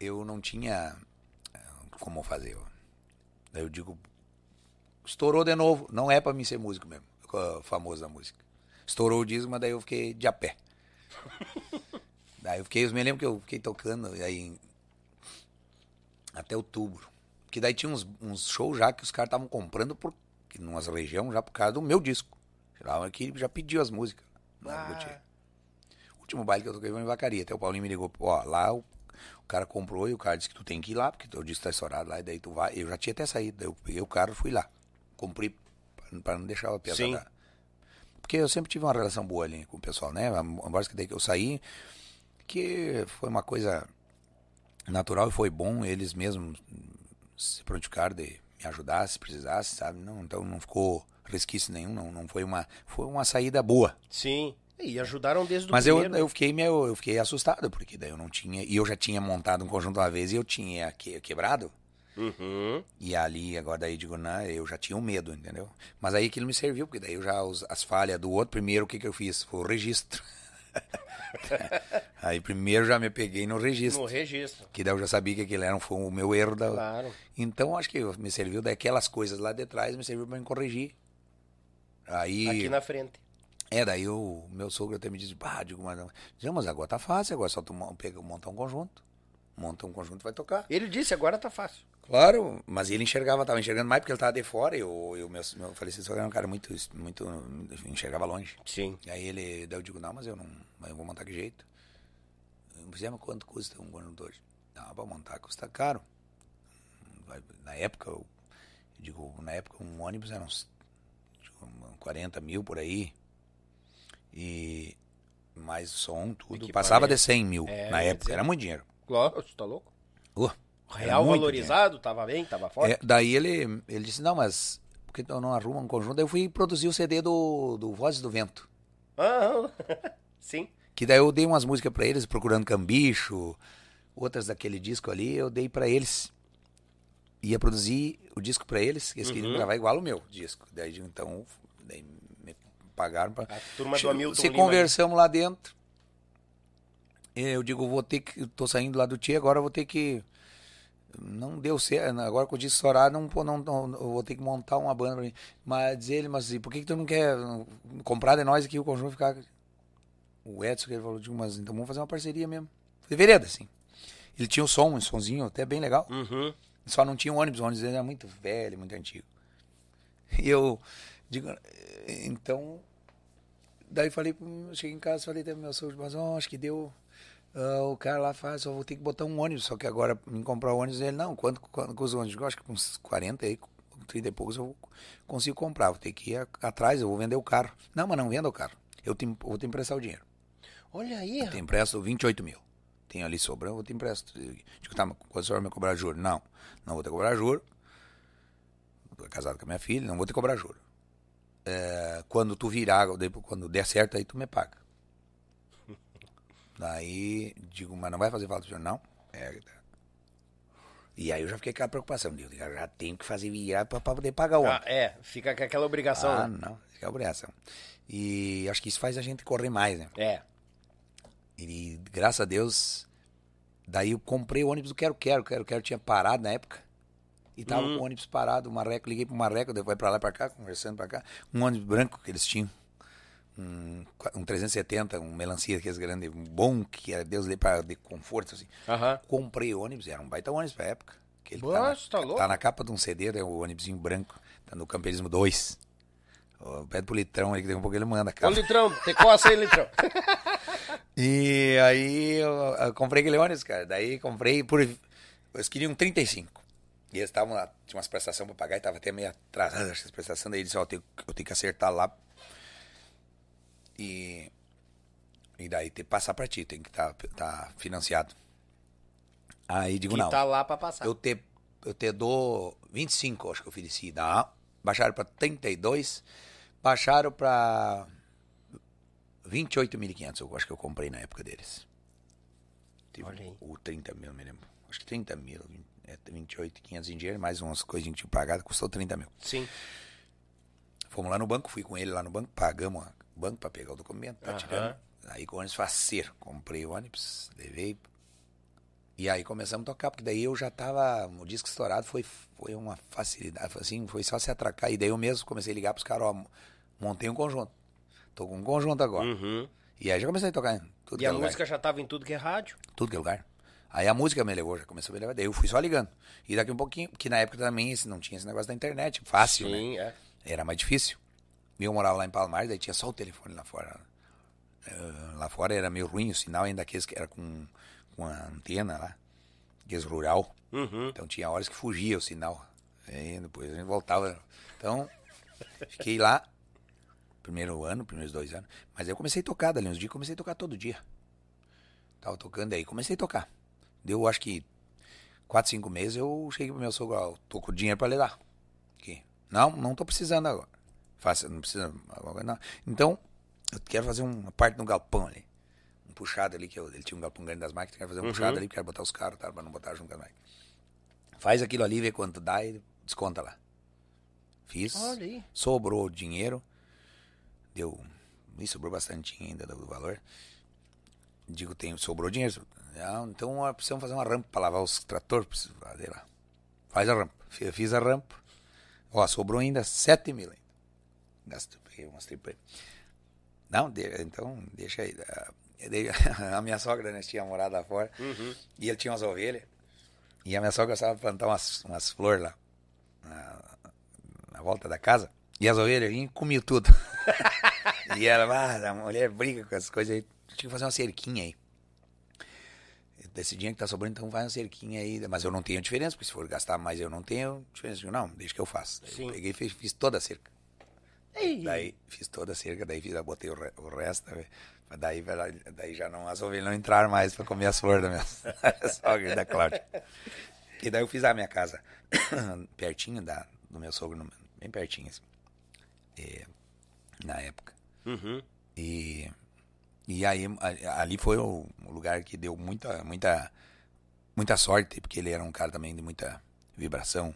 [SPEAKER 2] eu não tinha eh, como fazer. Daí eu digo, estourou de novo. Não é pra mim ser músico mesmo, famoso da música. Estourou o disco, mas daí eu fiquei de a pé. daí eu fiquei, eu me lembro que eu fiquei tocando aí até outubro. Que daí tinha uns, uns shows já que os caras estavam comprando por que numas regiões já por causa do meu disco. Que já pediu as músicas.
[SPEAKER 1] Ah.
[SPEAKER 2] Último baile que eu toquei foi em Vacaria. Até o Paulinho me ligou, ó, lá o, o cara comprou e o cara disse que tu tem que ir lá, porque teu disco tá estourado lá, e daí tu vai. Eu já tinha até saído, daí eu peguei o carro e fui lá. Comprei pra- pra não deixar a peça
[SPEAKER 1] Sim.
[SPEAKER 2] da... Porque eu sempre tive uma relação boa ali com o pessoal, né? Embora que daí que eu saí, que foi uma coisa natural e foi bom, eles mesmos se prontificaram de me ajudar se precisasse, sabe? Não, então não ficou resquício nenhum, não, não foi uma foi uma saída boa.
[SPEAKER 1] Sim. E ajudaram desde o
[SPEAKER 2] Mas eu,
[SPEAKER 1] primeiro. né?
[SPEAKER 2] eu fiquei meio, eu fiquei assustado porque daí eu não tinha e eu já tinha montado um conjunto uma vez e eu tinha que, quebrado.
[SPEAKER 1] Uhum.
[SPEAKER 2] E ali, agora daí digo, não, eu já tinha um medo, entendeu? Mas aí aquilo me serviu, porque daí eu já, os- as falhas do outro, primeiro o que que eu fiz? Foi o registro. aí primeiro já me peguei no registro.
[SPEAKER 1] No registro.
[SPEAKER 2] Que daí eu já sabia que aquele era foi o meu erro. Da...
[SPEAKER 1] Claro.
[SPEAKER 2] Então acho que me serviu daquelas coisas lá de trás, me serviu para me corrigir. Aí.
[SPEAKER 1] Aqui na frente.
[SPEAKER 2] É, daí o meu sogro até me disse, pá, digo, mas, não, mas agora tá fácil, agora é só tu pega, montar um conjunto. Monta um conjunto e vai tocar.
[SPEAKER 1] Ele disse, agora tá fácil.
[SPEAKER 2] Claro, mas ele enxergava, tava enxergando mais porque ele tava de fora e eu, eu, meu, meu falecido sogro era um cara muito, muito, enxergava longe.
[SPEAKER 1] Sim.
[SPEAKER 2] E aí ele, daí eu digo, não, mas eu não, mas eu vou montar que jeito. Eu disse, "É, mas quanto custa um conjunto hoje? Não, pra montar custa caro. Na época, eu, eu digo, na época um ônibus era uns digo, 40 mil por aí. E mais som, tudo. Passava de 100 mil
[SPEAKER 1] É,
[SPEAKER 2] na época,
[SPEAKER 1] dizer.
[SPEAKER 2] era muito dinheiro.
[SPEAKER 1] Claro, você tá louco?
[SPEAKER 2] Uh,
[SPEAKER 1] real valorizado, tava bem, tava forte.
[SPEAKER 2] é, daí ele, ele disse, não, mas por que não arruma um conjunto? Daí eu fui produzir o CD do, do Vozes do Vento.
[SPEAKER 1] Ah, sim.
[SPEAKER 2] Que daí eu dei umas músicas pra eles, procurando cambicho, outras daquele disco ali, eu dei pra eles. Ia produzir o disco pra eles, que eles queriam
[SPEAKER 1] Uhum.
[SPEAKER 2] gravar igual o meu disco. Daí então, daí pagaram pra.
[SPEAKER 1] A turma do Hamilton
[SPEAKER 2] Se
[SPEAKER 1] Lima.
[SPEAKER 2] conversamos lá dentro. Eu digo, vou ter que. Tô saindo lá do Tia, agora eu vou ter que. Não deu certo. Agora com o disco estourado, não, não, não, eu vou ter que montar uma banda pra mim. Mas ele, mas e por que, que tu não quer comprar de nós aqui o conjunto ficar. O Edson, que ele falou, digo, mas então vamos fazer uma parceria mesmo. Vereda, assim. Ele tinha um som, um sonzinho até bem legal.
[SPEAKER 1] Uhum.
[SPEAKER 2] Só não tinha um ônibus, o ônibus era muito velho, muito antigo. E eu Digo, eh, então, daí falei, cheguei em casa, falei até meu sogro, mas ó, acho que deu, ah, o cara lá faz, só vou ter que botar um ônibus, só que agora, me comprar o ônibus, ele, não, quanto, quanto custa o ônibus? Eu acho que com uns 40 aí, 30 e poucos eu consigo comprar, vou ter que ir atrás, eu vou vender o carro. Não, mas não venda o carro, eu, te, vou te emprestar o dinheiro.
[SPEAKER 1] Olha aí,
[SPEAKER 2] Eu te empresto 28 mil. Tenho ali sobrando, eu te empresto. Digo, tá, mas quando o senhor me cobrar juro? Não, não vou ter que cobrar juro. Tô casado com a minha filha, não vou ter que cobrar juro. É, quando tu virar, quando der certo, aí tu me paga. Daí, digo, mas não vai fazer falta, senhor? Não. É, tá. E aí eu já fiquei com aquela preocupação. Digo, já tenho que fazer virar pra poder pagar o
[SPEAKER 1] Ah, é, fica com aquela obrigação.
[SPEAKER 2] Ah,
[SPEAKER 1] né?
[SPEAKER 2] não, fica a obrigação. E acho que isso faz a gente correr mais, né?
[SPEAKER 1] É.
[SPEAKER 2] E graças a Deus, daí eu comprei o ônibus do Quero Quero. Quero Quero tinha parado na época. E tava
[SPEAKER 1] Hum.
[SPEAKER 2] com o ônibus parado, o Marreco, liguei pro Marreco, depois pra lá pra cá, conversando pra cá. Um ônibus branco que eles tinham. Um, um 370, um melancia aqueles grande, um bom, que era Deus dê pra de conforto, assim.
[SPEAKER 1] Aham.
[SPEAKER 2] Comprei o ônibus, era um baita ônibus pra época. Que ele
[SPEAKER 1] Nossa, tá
[SPEAKER 2] na,
[SPEAKER 1] louco.
[SPEAKER 2] tá na capa de um CD, é o ônibusinho branco, tá no Camperismo 2. Ô, Pede pro Litrão aí que daqui a pouco ele manda,
[SPEAKER 1] Ô,
[SPEAKER 2] cara.
[SPEAKER 1] Litrão, te coça aí, Litrão.
[SPEAKER 2] E aí eu, eu comprei aquele ônibus, cara. Daí comprei por. Eles queriam 35. E eles estavam lá, tinha umas prestações pra pagar e tava até meio atrasado essas prestações. Daí eles disseram, ó, eu tenho, eu tenho que acertar lá. E. E daí tem que passar pra ti, tem que estar tá, tá financiado. Aí digo,
[SPEAKER 1] Que
[SPEAKER 2] não.
[SPEAKER 1] tá lá pra passar.
[SPEAKER 2] Eu te, eu te dou 25, acho que eu ofereci. Não. Baixaram pra 32. Baixaram pra 28.500, eu acho que eu comprei na época deles. Tive
[SPEAKER 1] Olha aí.
[SPEAKER 2] o 30 mil, me lembro. Acho que 30 mil, é, 28.500 em dinheiro, mais umas coisinhas que tinha pagado, custou 30 mil.
[SPEAKER 1] Sim.
[SPEAKER 2] Fomos lá no banco, fui com ele lá no banco, pagamos o banco pra pegar o documento, tá tirando. Aí com o ônibus faceiro, comprei o ônibus, levei. E aí começamos a tocar, porque daí eu já tava, o disco estourado foi, foi uma facilidade, foi assim, foi só se atracar. E daí eu mesmo comecei a ligar pros caras, ó, montei um conjunto. Tô com um conjunto agora.
[SPEAKER 1] Uhum.
[SPEAKER 2] E aí já comecei a tocar tudo
[SPEAKER 1] E
[SPEAKER 2] é
[SPEAKER 1] a
[SPEAKER 2] lugar.
[SPEAKER 1] música já tava em tudo que é rádio.
[SPEAKER 2] Tudo que é lugar. Aí a música me levou, já começou a me levar. Daí eu fui só ligando. E daqui um pouquinho, porque na época também esse- não tinha esse negócio da internet, fácil, né?
[SPEAKER 1] Sim, é.
[SPEAKER 2] Era mais difícil. Eu morava lá em Palmares, daí tinha só o telefone lá fora. Eh, lá fora era meio ruim o sinal, ainda aqueles que era com, com a antena lá, aqueles rural.
[SPEAKER 1] Uhum.
[SPEAKER 2] Então tinha horas que fugia o sinal. Depois a gente voltava. Então, fiquei lá, primeiro ano, primeiros dois anos. Mas aí eu comecei a tocar, dali uns dias, comecei a tocar todo dia. Tava tocando aí, comecei a tocar. Deu, acho que, quatro, cinco meses, eu cheguei pro meu sogro, ó, tô com dinheiro pra lhe dar. Aqui. Não, não tô precisando agora. Faça, não precisa agora não. Então, eu quero fazer uma parte no galpão ali. Um puxado ali, que eu, ele tinha um galpão grande das máquinas, quero fazer um puxado ali, quero botar os caras, tá, pra não botar junto com as máquinas. Faz aquilo ali, vê quanto dá e desconta lá. Fiz. Sobrou dinheiro. Deu. Me sobrou bastante ainda do valor. Digo, tem, sobrou dinheiro. Então ó, precisamos fazer uma rampa para lavar os fazer lá. Faz a rampa. Fiz, fiz a rampa. Ó, sobrou ainda 7 mil ainda. Gasto, peguei, mostrei pra ele. Não, de- então, deixa aí. Ah, eu dei- A minha sogra né, tinha morado lá fora. E ele tinha umas ovelhas. E a minha sogra gostava de plantar umas, umas flores lá. Na, na volta da casa. E as ovelhas vinham e comiam tudo. e ela, ah, a mulher briga com as coisas aí. Tinha que fazer uma cerquinha aí. Desse dinheiro que tá sobrando, então faz uma cerquinha aí. Mas eu não tenho diferença, porque se for gastar mais eu não tenho diferença. Digo, Não, deixa que eu faço.
[SPEAKER 1] Sim.
[SPEAKER 2] eu peguei e fiz, fiz toda a cerca.
[SPEAKER 1] Ei,
[SPEAKER 2] Daí fiz toda a cerca, daí fiz, botei o, re- o resto. né? Daí, daí já não, as ovelhas não entraram mais para comer as flores da minha sogra da Cláudia. E daí eu fiz a minha casa pertinho da, do meu sogro, bem pertinho, assim. E, na época.
[SPEAKER 1] Uhum.
[SPEAKER 2] E, e aí ali foi o, lugar que deu muita, muita, muita sorte, porque ele era um cara também de muita vibração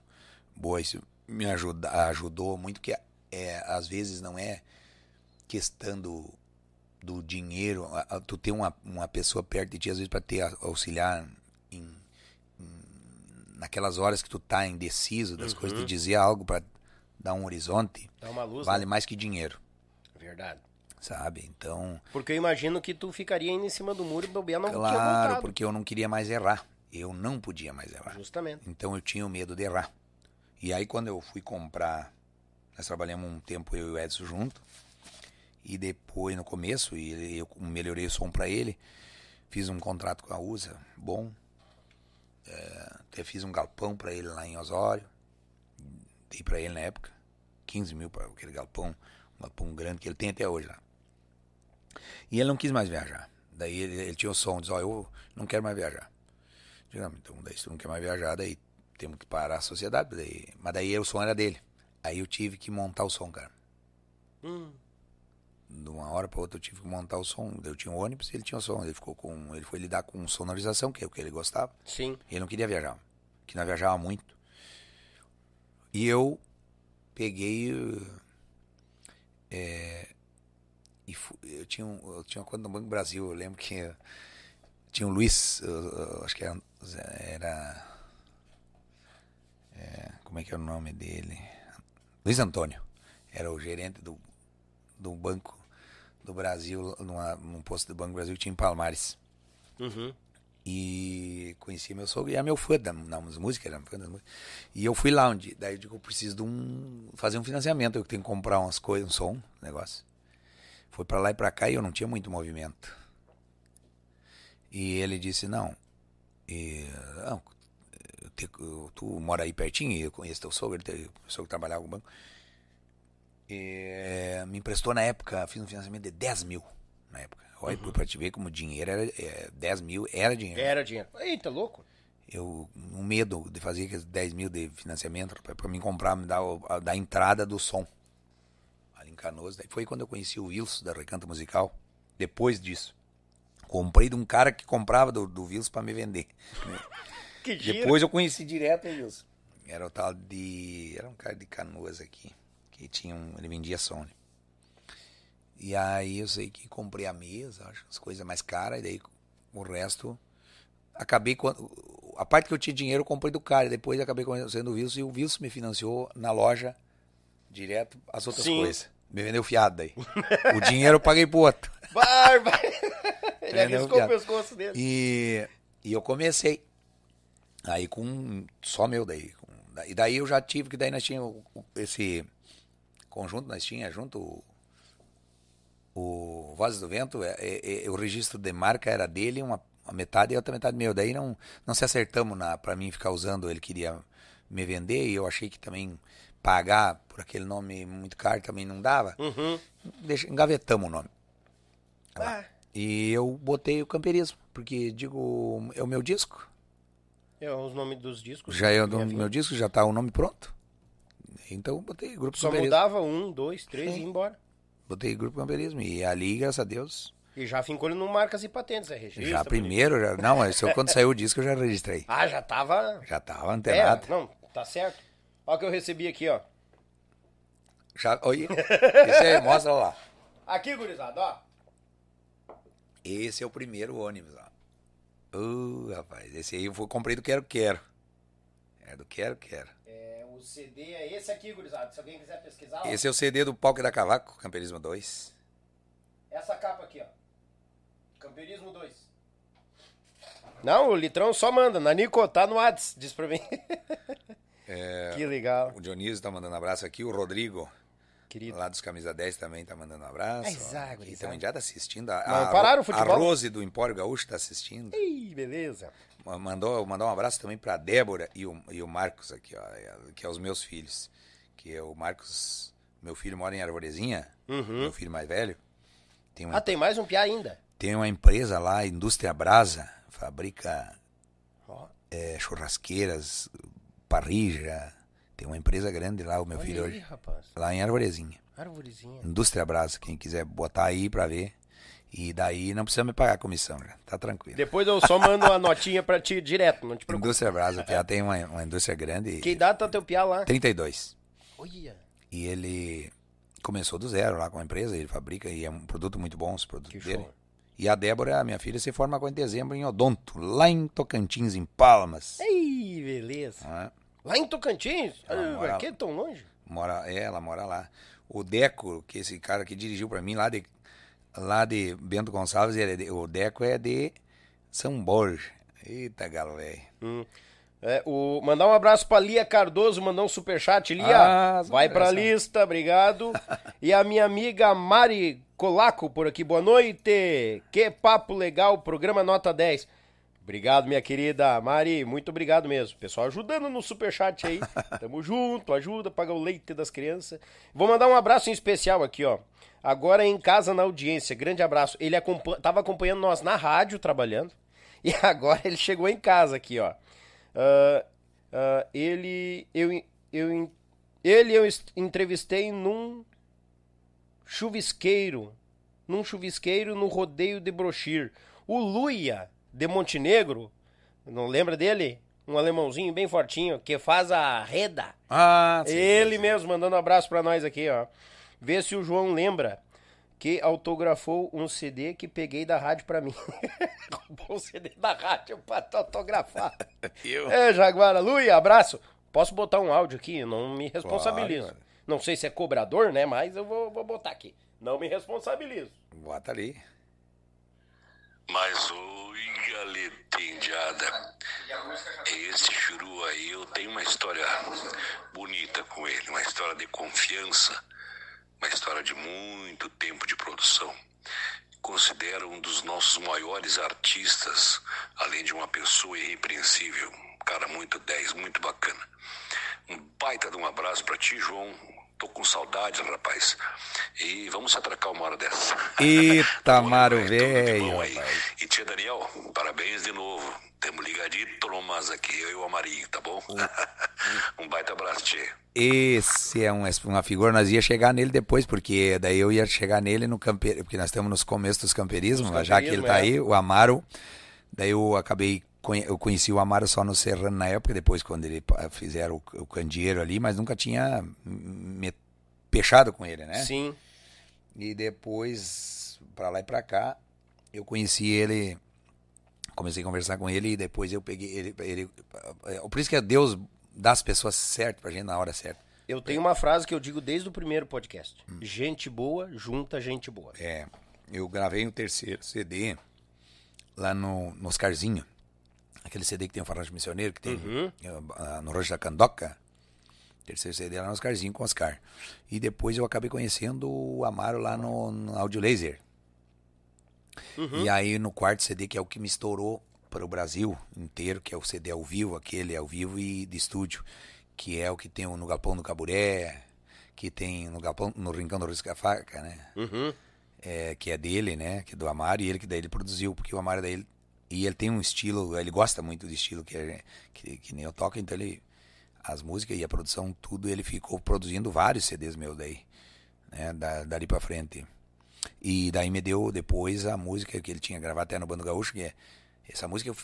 [SPEAKER 2] boa. Isso me ajuda, ajudou muito, que é, às vezes não é questão do, do dinheiro. a- a- Tu ter uma, uma pessoa perto de ti, às vezes, para te auxiliar em, em- naquelas horas que tu tá indeciso das coisas, te dizer algo para dar um horizonte,
[SPEAKER 1] Dá uma luz,
[SPEAKER 2] vale
[SPEAKER 1] né?
[SPEAKER 2] mais que dinheiro,
[SPEAKER 1] Verdade.
[SPEAKER 2] Sabe? Então.
[SPEAKER 1] Porque eu imagino que tu ficaria indo em cima do muro e bobear não
[SPEAKER 2] Claro, porque eu não queria mais errar. Eu não podia mais errar.
[SPEAKER 1] Justamente.
[SPEAKER 2] Então eu tinha o medo de errar. E aí quando eu fui comprar Nós trabalhamos um tempo eu e o Edson junto. E depois, no começo, e eu melhorei o som pra ele. Fiz um contrato com a USA, bom. É, até fiz um galpão pra ele lá em Osório. Dei pra ele na época. 15 mil para aquele galpão. Um galpão grande que ele tem até hoje lá. E ele não quis mais viajar. Daí ele, ele tinha o som, diz, ó, eu não quero mais viajar. Digo, não, então daí se tu não quer mais viajar, daí temos que parar a sociedade. Daí, mas daí o som era dele. Aí eu tive que montar o som, cara.
[SPEAKER 1] Hum.
[SPEAKER 2] De uma hora para outra eu tive que montar o som. Eu tinha um ônibus e ele tinha o som. Ele ficou com. Ele foi lidar com sonorização, que é o que ele gostava.
[SPEAKER 1] Sim.
[SPEAKER 2] Ele não queria viajar. Que não viajava muito. E eu peguei. eh, e fu- eu tinha um, eu tinha uma conta no Banco Brasil. Eu lembro que eh, tinha o Luiz, eu- eu acho que era. era eh, como é que é o nome dele? Luiz Antônio. Era o gerente do, do Banco do Brasil, numa, num posto do Banco do Brasil tinha em Palmares.
[SPEAKER 1] Uhum.
[SPEAKER 2] E conheci meu sogro e era meu fã da, das músicas, era fã das músicas. E eu fui lá onde, daí eu digo, eu preciso de um, fazer um financiamento, eu tenho que comprar umas coisas, um som, um negócio. Foi pra lá e pra cá e eu não tinha muito movimento. E ele disse, não, e, não te- tu mora aí pertinho eu conheço teu sogro, o sogro trabalhava no banco. E, eh, me emprestou na época, fiz um financiamento de 10 mil na época. Olha, pra te ver como dinheiro era, é, 10 mil era dinheiro.
[SPEAKER 1] Era dinheiro. Eita, louco.
[SPEAKER 2] Eu, um medo de fazer aqueles 10 mil de financiamento pra mim comprar, me dar a, da entrada do som. Canoas. Daí foi quando eu conheci o Wilson da Recanto Musical. Depois disso. Comprei de um cara que comprava do, do Wilson pra me vender.
[SPEAKER 1] Que giro.
[SPEAKER 2] Depois eu conheci direto o Wilson. Era o tal de. Era um cara de Canoas aqui. Que tinha um. Ele vendia Sony. E aí eu sei que comprei a mesa, acho, as coisas mais caras, e daí o resto. Acabei quando. A parte que eu tinha dinheiro eu comprei do cara, depois acabei conhecendo o Wilson e o Wilson me financiou na loja direto as outras
[SPEAKER 1] Sim.
[SPEAKER 2] coisas. Me vendeu fiado daí. o dinheiro eu paguei pro outro.
[SPEAKER 1] Barba. Ele arriscou o pescoço dele.
[SPEAKER 2] E, e eu comecei. Aí com só meu daí. E daí eu já tive, que daí nós tínhamos esse conjunto, nós tínhamos junto o, o Vozes do Vento, é, é, é, o registro de marca era dele, uma, uma metade e outra metade meu. Daí não, não se acertamos na, pra mim ficar usando, ele queria me vender e eu achei que também pagar por aquele nome muito caro também não dava.
[SPEAKER 1] Uhum.
[SPEAKER 2] Deixa, engavetamos o nome.
[SPEAKER 1] Ah,
[SPEAKER 2] E eu botei o camperismo, porque digo, é o meu disco.
[SPEAKER 1] é os nomes dos discos.
[SPEAKER 2] Já é o meu disco, já tá o nome pronto. Então eu botei grupo
[SPEAKER 1] Só
[SPEAKER 2] camperismo.
[SPEAKER 1] mudava um, dois, três
[SPEAKER 2] Sim.
[SPEAKER 1] e ia embora.
[SPEAKER 2] Botei grupo camperismo. E ali, graças a Deus,
[SPEAKER 1] E já fincou ele no marcas e patentes, é registro.
[SPEAKER 2] já primeiro, já, não, mas eu, quando saiu o disco eu já registrei.
[SPEAKER 1] Ah, já tava.
[SPEAKER 2] Já tava
[SPEAKER 1] É,
[SPEAKER 2] antenado.
[SPEAKER 1] não, tá certo. Olha o que eu recebi aqui, ó.
[SPEAKER 2] Já, oi, esse aí, mostra lá.
[SPEAKER 1] Aqui, gurizada, ó.
[SPEAKER 2] Esse é o primeiro ônibus, ó. Uh, rapaz, esse aí eu fui- comprei do Quero Quero. É do Quero Quero.
[SPEAKER 1] É, o CD é esse aqui, gurizada. Se alguém quiser pesquisar, ó.
[SPEAKER 2] Esse é o CD do Palco da Cavaco, Camperismo 2.
[SPEAKER 1] Essa capa aqui, ó. Camperismo 2. Não, o Litrão só manda. Nanico, tá no Whats, diz pra mim.
[SPEAKER 2] É,
[SPEAKER 1] que legal.
[SPEAKER 2] o Dionísio tá mandando abraço aqui, o Rodrigo.
[SPEAKER 1] Querido.
[SPEAKER 2] Lá dos Camisa 10 também tá mandando abraço.
[SPEAKER 1] Exato,
[SPEAKER 2] Aqui
[SPEAKER 1] exato.
[SPEAKER 2] também já tá assistindo. A,
[SPEAKER 1] Não
[SPEAKER 2] a-
[SPEAKER 1] pararam o futebol?
[SPEAKER 2] A Rose do Empório Gaúcho tá assistindo.
[SPEAKER 1] Ih, beleza.
[SPEAKER 2] Mandou, mandou um abraço também pra Débora e o, e o Marcos aqui, ó, que é os meus filhos. Que é o Marcos, meu filho mora em Arvorezinha, meu filho mais velho. Tem uma,
[SPEAKER 1] Ah, tem mais um piá ainda.
[SPEAKER 2] tem uma empresa lá, Indústria Brasa, fabrica
[SPEAKER 1] Ó,
[SPEAKER 2] é, churrasqueiras, parrija. Tem uma empresa grande lá, o meu
[SPEAKER 1] olha
[SPEAKER 2] filho
[SPEAKER 1] aí,
[SPEAKER 2] hoje.
[SPEAKER 1] rapaz.
[SPEAKER 2] Lá em Arvorezinha.
[SPEAKER 1] Árvorezinha.
[SPEAKER 2] Indústria Brasa, quem quiser botar aí pra ver. E daí não precisa me pagar a comissão, já. Tá tranquilo.
[SPEAKER 1] Depois eu só mando uma notinha pra ti direto, não te preocupe.
[SPEAKER 2] Indústria Brasa, já tem uma, uma indústria grande.
[SPEAKER 1] Que idade tá teu piá lá?
[SPEAKER 2] 32.
[SPEAKER 1] Olha.
[SPEAKER 2] E ele começou do zero lá com a empresa, ele fabrica e é um produto muito bom, os produtos
[SPEAKER 1] Que
[SPEAKER 2] dele.
[SPEAKER 1] show.
[SPEAKER 2] E a Débora, a minha filha, se forma agora em dezembro em Odonto, lá em Tocantins, em Palmas.
[SPEAKER 1] Ei, beleza.
[SPEAKER 2] É?
[SPEAKER 1] Lá em Tocantins?
[SPEAKER 2] Ela
[SPEAKER 1] Ah,
[SPEAKER 2] mora-
[SPEAKER 1] Aqui é tão longe?
[SPEAKER 2] Mora, é, ela mora lá. O Deco, que esse cara que dirigiu pra mim lá de lá de Bento Gonçalves, é de- o Deco é de São Borja. Eita, galo velho.
[SPEAKER 1] Hum. É, o, mandar um abraço pra Lia Cardoso, mandar um superchat. Lia,
[SPEAKER 2] Ah,
[SPEAKER 1] vai pra lista, obrigado. e a minha amiga Mari Colaco por aqui, boa noite. Que papo legal, programa nota 10. Obrigado, minha querida Mari, muito obrigado mesmo. Pessoal ajudando no superchat aí. Tamo junto, ajuda, paga o leite das crianças. Vou mandar um abraço em especial aqui, ó. Agora em casa na audiência, grande abraço. Ele acompanha, tava acompanhando nós na rádio trabalhando. E agora ele chegou em casa aqui, ó. Ah, ah, ele, eu, eu, ele eu entrevistei num chuvisqueiro, num chuvisqueiro no rodeio de Brochir. O Luia de Montenegro, não lembra dele? Um alemãozinho bem fortinho que faz a reda.
[SPEAKER 2] Ah, sim,
[SPEAKER 1] Ele
[SPEAKER 2] sim,
[SPEAKER 1] mesmo mandando um abraço pra nós aqui, ó. Vê se o João lembra que autografou um CD que peguei da rádio pra mim. Roubou o CD da rádio pra autografar.
[SPEAKER 2] Eu?
[SPEAKER 1] É, Jaguara, Luia, abraço. Posso botar um áudio aqui? Não me responsabilizo.
[SPEAKER 2] Claro.
[SPEAKER 1] Não sei se é cobrador, né? Mas eu vou, vou botar aqui. Não me responsabilizo.
[SPEAKER 2] Bota ali.
[SPEAKER 4] Mas oi, galeta indiada. Esse churu aí, eu tenho uma história bonita com ele, uma história de confiança, uma história de muito tempo de produção. Considero um dos nossos maiores artistas, além de uma pessoa irrepreensível, um cara muito 10, muito bacana. Um baita de um abraço pra ti, João. Tô com saudade, rapaz. E vamos se atracar uma hora dessa.
[SPEAKER 2] Eita,
[SPEAKER 4] de
[SPEAKER 2] velho.
[SPEAKER 4] E tia Daniel, parabéns de novo. Temos ligadito Lomas aqui, eu e o Amarinho, tá bom? um baita abraço, tia.
[SPEAKER 2] Esse é um, uma figura, nós ia chegar nele depois, porque daí eu ia chegar nele no campeiro, porque nós estamos nos começos dos camperismos, já que ele tá
[SPEAKER 1] é.
[SPEAKER 2] aí, o Amaro, daí eu acabei, eu conheci o Amaro só no Serrano na época, depois quando ele fizeram o, o candeeiro ali, mas nunca tinha me fechado com ele, né?
[SPEAKER 1] Sim.
[SPEAKER 2] E depois, pra lá e pra cá, eu conheci ele, comecei a conversar com ele e depois eu peguei ele. ele é, por isso que é Deus dá as pessoas certas pra gente na hora certa.
[SPEAKER 1] Eu tenho uma frase que eu digo desde o primeiro podcast. Gente boa junta gente boa.
[SPEAKER 2] É, eu gravei um terceiro CD lá no, no Oscarzinho. Aquele CD que tem o Farol Missioneiro, que tem
[SPEAKER 1] Uhum.
[SPEAKER 2] eh, no Rojo da Candoca. Terceiro CD lá no Oscarzinho com Oscar. E depois eu acabei conhecendo o Amaro lá no, no Audio Laser.
[SPEAKER 1] Uhum.
[SPEAKER 2] E aí no quarto CD, que é o que me estourou para o Brasil inteiro, que é o CD ao vivo, aquele ao vivo e de estúdio, que é o que tem no Galpão do Caburé, que tem no Galpão, no Rincão do Risca-Faca, né?
[SPEAKER 1] Uhum.
[SPEAKER 2] é, que é dele, né? Que é do Amaro, e ele que daí ele produziu, porque o Amaro daí ele, e ele tem um estilo, ele gosta muito do estilo que, que, que nem eu toco, então ele as músicas e a produção, tudo, ele ficou produzindo vários CDs meus daí, né? Da, dali pra frente. E daí me deu depois a música que ele tinha gravado até no Bando Gaúcho, que é essa música eu,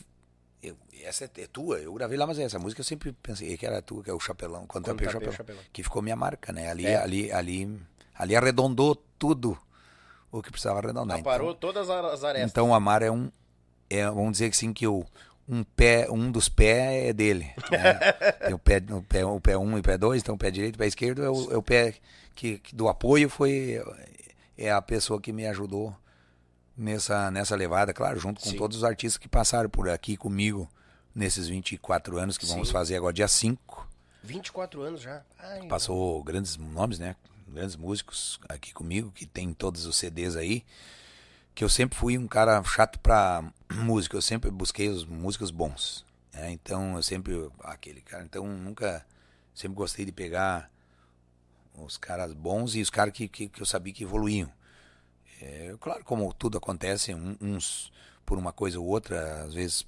[SPEAKER 2] eu- essa é tua, eu gravei lá, mas essa música eu sempre pensei que era tua, que é o Chapelão, quando,
[SPEAKER 1] Quando
[SPEAKER 2] tapei o
[SPEAKER 1] Tapei o
[SPEAKER 2] chapelão, que ficou minha marca, né? Ali,
[SPEAKER 1] É.
[SPEAKER 2] ali, ali, ali arredondou tudo o que precisava arredondar.
[SPEAKER 1] Aparou todas as
[SPEAKER 2] Então,
[SPEAKER 1] arestas.
[SPEAKER 2] então o Amaro é um, é, vamos dizer que sim que o um pé, um dos pés é dele. né? Tem o pé, o pé, o pé um e o pé dois, então o pé direito e o pé esquerdo é o, é o pé que, que do apoio foi é a pessoa que me ajudou nessa nessa levada, claro, junto com
[SPEAKER 1] Sim.
[SPEAKER 2] todos os artistas que passaram por aqui comigo nesses 24 anos que vamos
[SPEAKER 1] Sim.
[SPEAKER 2] fazer agora dia 5.
[SPEAKER 1] 24 anos já. Ai,
[SPEAKER 2] Passou grandes nomes, né? Grandes músicos aqui comigo, que tem todos os CDs aí. Que eu sempre fui um cara chato pra música, eu sempre busquei os músicos bons. né? Então eu sempre. Aquele cara. Então nunca. Sempre gostei de pegar os caras bons e os caras que, que, que eu sabia que evoluíam. É, claro, como tudo acontece, um- uns por uma coisa ou outra, às vezes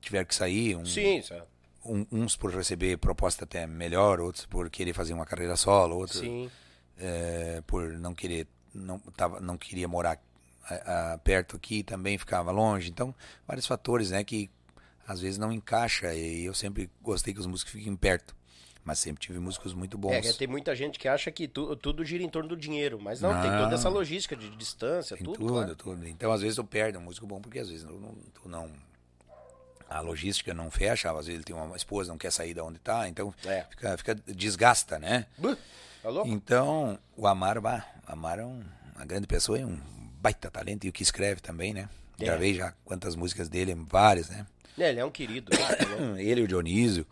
[SPEAKER 2] tiveram que sair. Um,
[SPEAKER 1] Sim, é-
[SPEAKER 2] um- uns por receber proposta até melhor, outros por querer fazer uma carreira solo, outros eh, por não querer não tava não queria morar ah, ah, perto aqui também ficava longe então vários fatores né que às vezes não encaixa e eu sempre gostei que os músicos fiquem perto mas sempre tive músicos muito bons
[SPEAKER 1] É, tem muita gente que acha que tu- tudo gira em torno do dinheiro, mas não, tem
[SPEAKER 2] Não.
[SPEAKER 1] toda essa logística de distância,
[SPEAKER 2] Tem
[SPEAKER 1] tudo,
[SPEAKER 2] tudo,
[SPEAKER 1] claro.
[SPEAKER 2] tudo. Então, às vezes, eu perdo um músico bom, porque às vezes não, tu não. A logística não fecha, às vezes ele tem uma esposa, não quer sair da onde tá, então
[SPEAKER 1] É.
[SPEAKER 2] fica, fica desgasta, né?
[SPEAKER 1] Buh, Tá?
[SPEAKER 2] Então, o Amaro, bah, Amaro é um- uma grande pessoa e um baita talento, e o que escreve também, né?
[SPEAKER 1] É.
[SPEAKER 2] Gravei já quantas músicas dele, várias, né?
[SPEAKER 1] É, ele é um querido. né, também.
[SPEAKER 2] Ele e o Dionísio.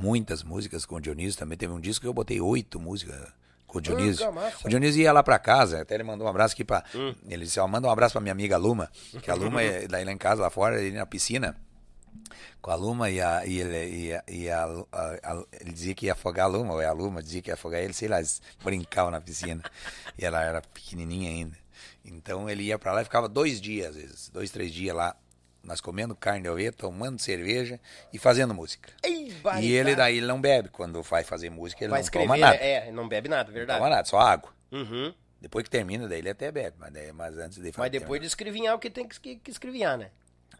[SPEAKER 2] Muitas músicas com o Dionísio. Também teve um disco que eu botei oito músicas com o Dionísio.
[SPEAKER 1] que massa.
[SPEAKER 2] o Dionísio ia lá pra casa, até ele mandou um abraço aqui pra.
[SPEAKER 1] Hum.
[SPEAKER 2] Ele disse: ó, manda um abraço pra minha amiga Luma. Que a Luma, é daí lá em casa, lá fora, ele na piscina. Com a Luma e, a, e, ele, e, a, e a- a- ele dizia que ia afogar a Luma, ou é a Luma dizia que ia afogar ele, sei lá, eles brincavam na piscina. e ela era pequenininha ainda. Então ele ia pra lá e ficava dois dias, às vezes, dois, três dias lá, nós comendo carne de ovelha, tomando cerveja e fazendo música.
[SPEAKER 1] Ei,
[SPEAKER 2] E ele daí ele não bebe, quando vai fazer música ele
[SPEAKER 1] Vai
[SPEAKER 2] não
[SPEAKER 1] escrever,
[SPEAKER 2] toma nada.
[SPEAKER 1] é, não bebe nada,
[SPEAKER 2] Não
[SPEAKER 1] verdade.
[SPEAKER 2] toma nada, só água.
[SPEAKER 1] Uhum.
[SPEAKER 2] Depois que termina, daí ele até bebe, mas, daí- mas antes de
[SPEAKER 1] Mas depois de escrevinhar o que tem que, que escrevinhar, né?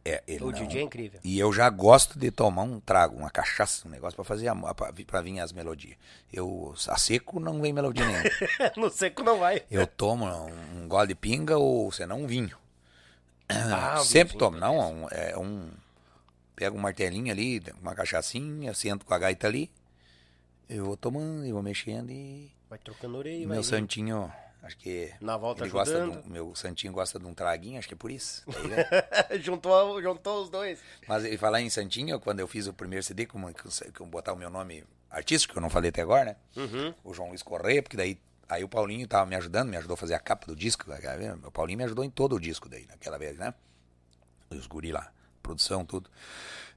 [SPEAKER 2] É, ele
[SPEAKER 1] O
[SPEAKER 2] não-
[SPEAKER 1] DJ é incrível.
[SPEAKER 2] E eu já gosto de tomar um trago, uma cachaça, um negócio pra fazer a, pra, pra vir as melodias. Eu a seco não vem melodia nenhuma.
[SPEAKER 1] no seco não vai.
[SPEAKER 2] Eu tomo um, um gole de pinga ou senão um vinho.
[SPEAKER 1] Ah,
[SPEAKER 2] Sempre
[SPEAKER 1] vinhozinho,
[SPEAKER 2] tomo, não, um- é um pego um martelinho ali, uma cachaçinha, sento com a gaita ali. Eu vou tomando e vou mexendo e
[SPEAKER 1] Vai trocando orelha,
[SPEAKER 2] meu
[SPEAKER 1] vai.
[SPEAKER 2] santinho, acho que
[SPEAKER 1] Na volta
[SPEAKER 2] ele gosta um, meu santinho gosta de um traguinho, acho que é por isso. tá ligado?
[SPEAKER 1] juntou, juntou os dois.
[SPEAKER 2] Mas e falar em Santinho, quando eu fiz o primeiro CD, como que eu- botar o meu nome artístico, que eu não falei até agora, né?
[SPEAKER 1] Uhum.
[SPEAKER 2] O João Luiz Correia, porque daí aí o Paulinho tava me ajudando, me ajudou a fazer a capa do disco. né, cara? O Paulinho me ajudou em todo o disco daí, naquela vez, né? Os guri lá, produção, tudo.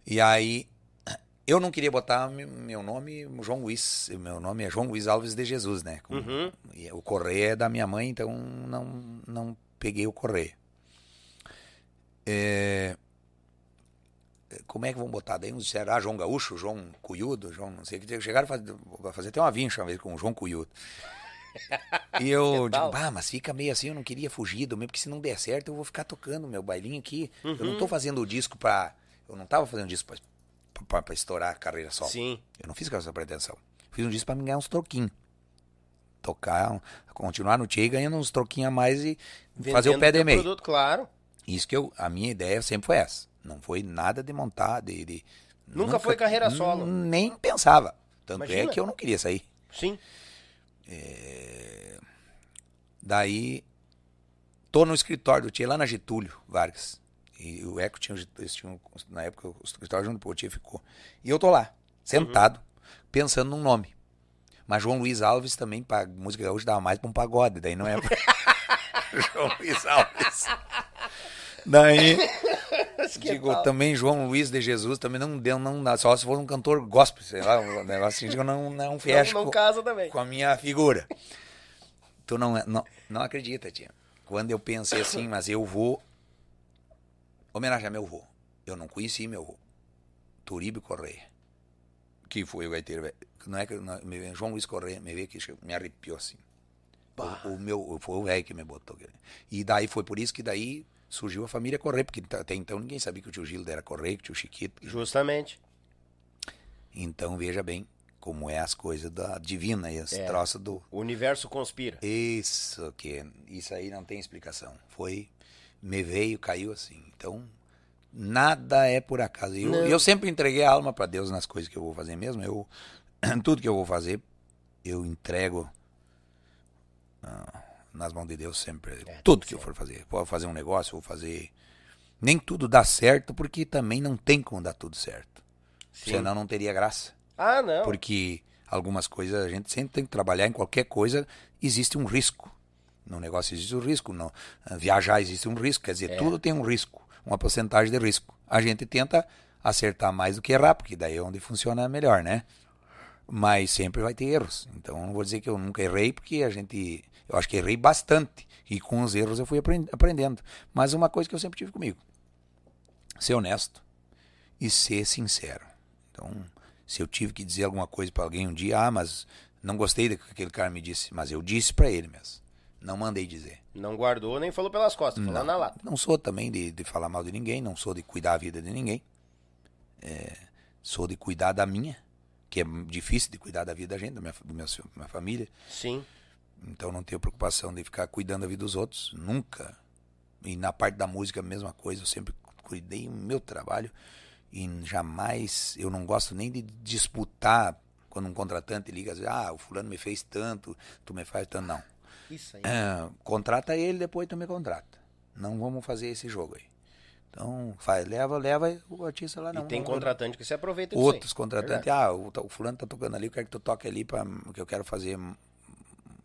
[SPEAKER 2] E aí eu não queria botar me- meu nome João Luiz. Meu nome é João Luiz Alves de Jesus, né? Com-
[SPEAKER 1] Uhum.
[SPEAKER 2] e o Correia é da minha mãe, então não, não peguei o Correia. É, como é que vão botar? Daí uns disseram, ah, João Gaúcho, João Cuyudo, João não sei o que. Chegaram a fazer, a fazer até uma vincha uma vez com o João Cuyudo. E eu digo, ah, mas fica meio assim, eu não queria fugir do meio, porque se não der certo eu vou ficar tocando meu bailinho aqui. Eu não tô fazendo o disco pra. Eu não tava fazendo disco pra, pra, pra estourar a carreira só.
[SPEAKER 1] Sim.
[SPEAKER 2] Eu não fiz com essa pretensão. Fiz um disco pra me ganhar uns troquinhos. Tocar, continuar no Tchê ganhando uns troquinhos a mais e fazer o
[SPEAKER 1] Vendendo
[SPEAKER 2] pé de meio.
[SPEAKER 1] produto, claro.
[SPEAKER 2] Isso que eu, a minha ideia sempre foi essa. Não foi nada de montar, de. de-
[SPEAKER 1] Nunca foi carreira solo.
[SPEAKER 2] Nem pensava. Tanto
[SPEAKER 1] Imagina.
[SPEAKER 2] é que eu não queria sair.
[SPEAKER 1] Sim.
[SPEAKER 2] Daí, tô no escritório do Tchê, lá na Getúlio Vargas. E o Eco tinha, na época, o escritório junto o Tchê ficou. E eu tô lá, sentado, pensando num nome. Mas João Luiz Alves também, pra música gaúcha, dava mais pra um pagode, daí não é. João Luiz Alves. Daí, digo, também João Luiz de Jesus também não deu, não dá, só se for um cantor gospel, sei lá, um negócio assim, digo, não, não fecha
[SPEAKER 1] não, não
[SPEAKER 2] com-
[SPEAKER 1] casa também.
[SPEAKER 2] com a minha figura. Tu não, não, não acredita, tia. Quando eu pensei assim, mas eu vou homenagear meu avô. Eu não conheci meu avô. Turíbio Correia. Que foi o gaiteiro. Não é que não, me- João Luiz Correia me veio que me arrepiou assim. O, o meu, foi o velho que me botou. E daí foi por isso que daí surgiu a família Correia, porque até então ninguém sabia que o tio Gildo era Correia, que o tio Chiquito. que-
[SPEAKER 1] Justamente.
[SPEAKER 2] Então veja bem como é as coisas da divina e as
[SPEAKER 1] É.
[SPEAKER 2] troças do,
[SPEAKER 1] O universo conspira.
[SPEAKER 2] Isso que isso aí não tem explicação. Foi me veio, caiu assim. Então nada é por acaso. Eu, eu sempre entreguei a alma para Deus nas coisas que eu vou fazer mesmo. Eu tudo que eu vou fazer eu entrego ah, nas mãos de Deus sempre.
[SPEAKER 1] É,
[SPEAKER 2] tudo que eu
[SPEAKER 1] que
[SPEAKER 2] for fazer, vou fazer um negócio, vou fazer nem tudo dá certo porque também não tem como dar tudo certo.
[SPEAKER 1] Sim.
[SPEAKER 2] Senão não teria graça.
[SPEAKER 1] Ah, não.
[SPEAKER 2] Porque algumas coisas a gente sempre tem que trabalhar em qualquer coisa, existe um risco. No negócio existe um risco, no ah, viajar existe um risco, quer dizer,
[SPEAKER 1] É.
[SPEAKER 2] tudo tem um risco, uma porcentagem de risco. A gente tenta acertar mais do que errar, porque daí é onde funciona melhor, né? Mas sempre vai ter erros. Então não vou dizer que eu nunca errei, porque a gente, eu acho que errei bastante e com os erros eu fui apren- aprendendo. Mas uma coisa que eu sempre tive comigo, ser honesto e ser sincero. Então, se eu tive que dizer alguma coisa para alguém um dia, ah, mas não gostei do que aquele cara me disse, mas eu disse para ele mesmo. Não mandei dizer.
[SPEAKER 1] Não guardou nem falou pelas costas, falou na lata.
[SPEAKER 2] Não sou também de, de falar mal de ninguém, não sou de cuidar a vida de ninguém. É, sou de cuidar da minha, que é difícil de cuidar da vida da gente, da minha, da minha família.
[SPEAKER 1] Sim.
[SPEAKER 2] Então não tenho preocupação de ficar cuidando da vida dos outros, nunca. E na parte da música a mesma coisa, eu sempre cuidei do meu trabalho e jamais, eu não gosto nem de disputar quando um contratante liga, ah, o fulano me fez tanto, tu me faz tanto, não.
[SPEAKER 1] Isso aí.
[SPEAKER 2] É, contrata ele, depois tu me contrata. Não vamos fazer esse jogo aí. Então, faz, leva, leva o artista lá não.
[SPEAKER 1] e tem contratante que se aproveita disso
[SPEAKER 2] Outros contratantes, ah, o, o fulano tá tocando ali, eu quero que tu toque ali para que eu quero fazer hum,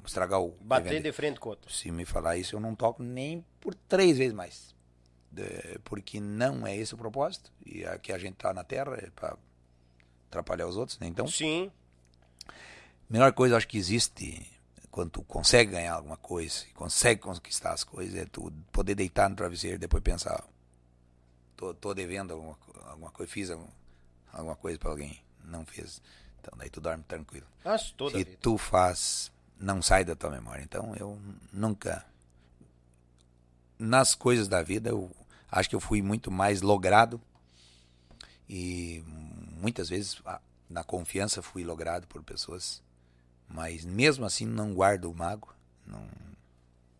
[SPEAKER 2] estragar o
[SPEAKER 1] Bater
[SPEAKER 2] evento.
[SPEAKER 1] de frente com outro.
[SPEAKER 2] Se me falar isso, eu não toco nem por três vezes mais. De- porque não é esse o propósito. E aqui a gente tá na Terra é para atrapalhar os outros, né? Então,
[SPEAKER 1] Sim.
[SPEAKER 2] melhor coisa acho que existe quando tu consegue ganhar alguma coisa, consegue conquistar as coisas, é tu poder deitar no travesseiro e depois pensar, tô, tô devendo alguma, alguma coisa, fiz algum- alguma coisa para alguém, não fiz. Então daí tu dorme tranquilo.
[SPEAKER 1] Mas toda
[SPEAKER 2] Se
[SPEAKER 1] vida.
[SPEAKER 2] tu faz, não sai da tua memória. Então eu nunca. Nas coisas da vida, eu acho que eu fui muito mais logrado. E muitas vezes na confiança fui logrado por pessoas. Mas mesmo assim não guardo o mago. Não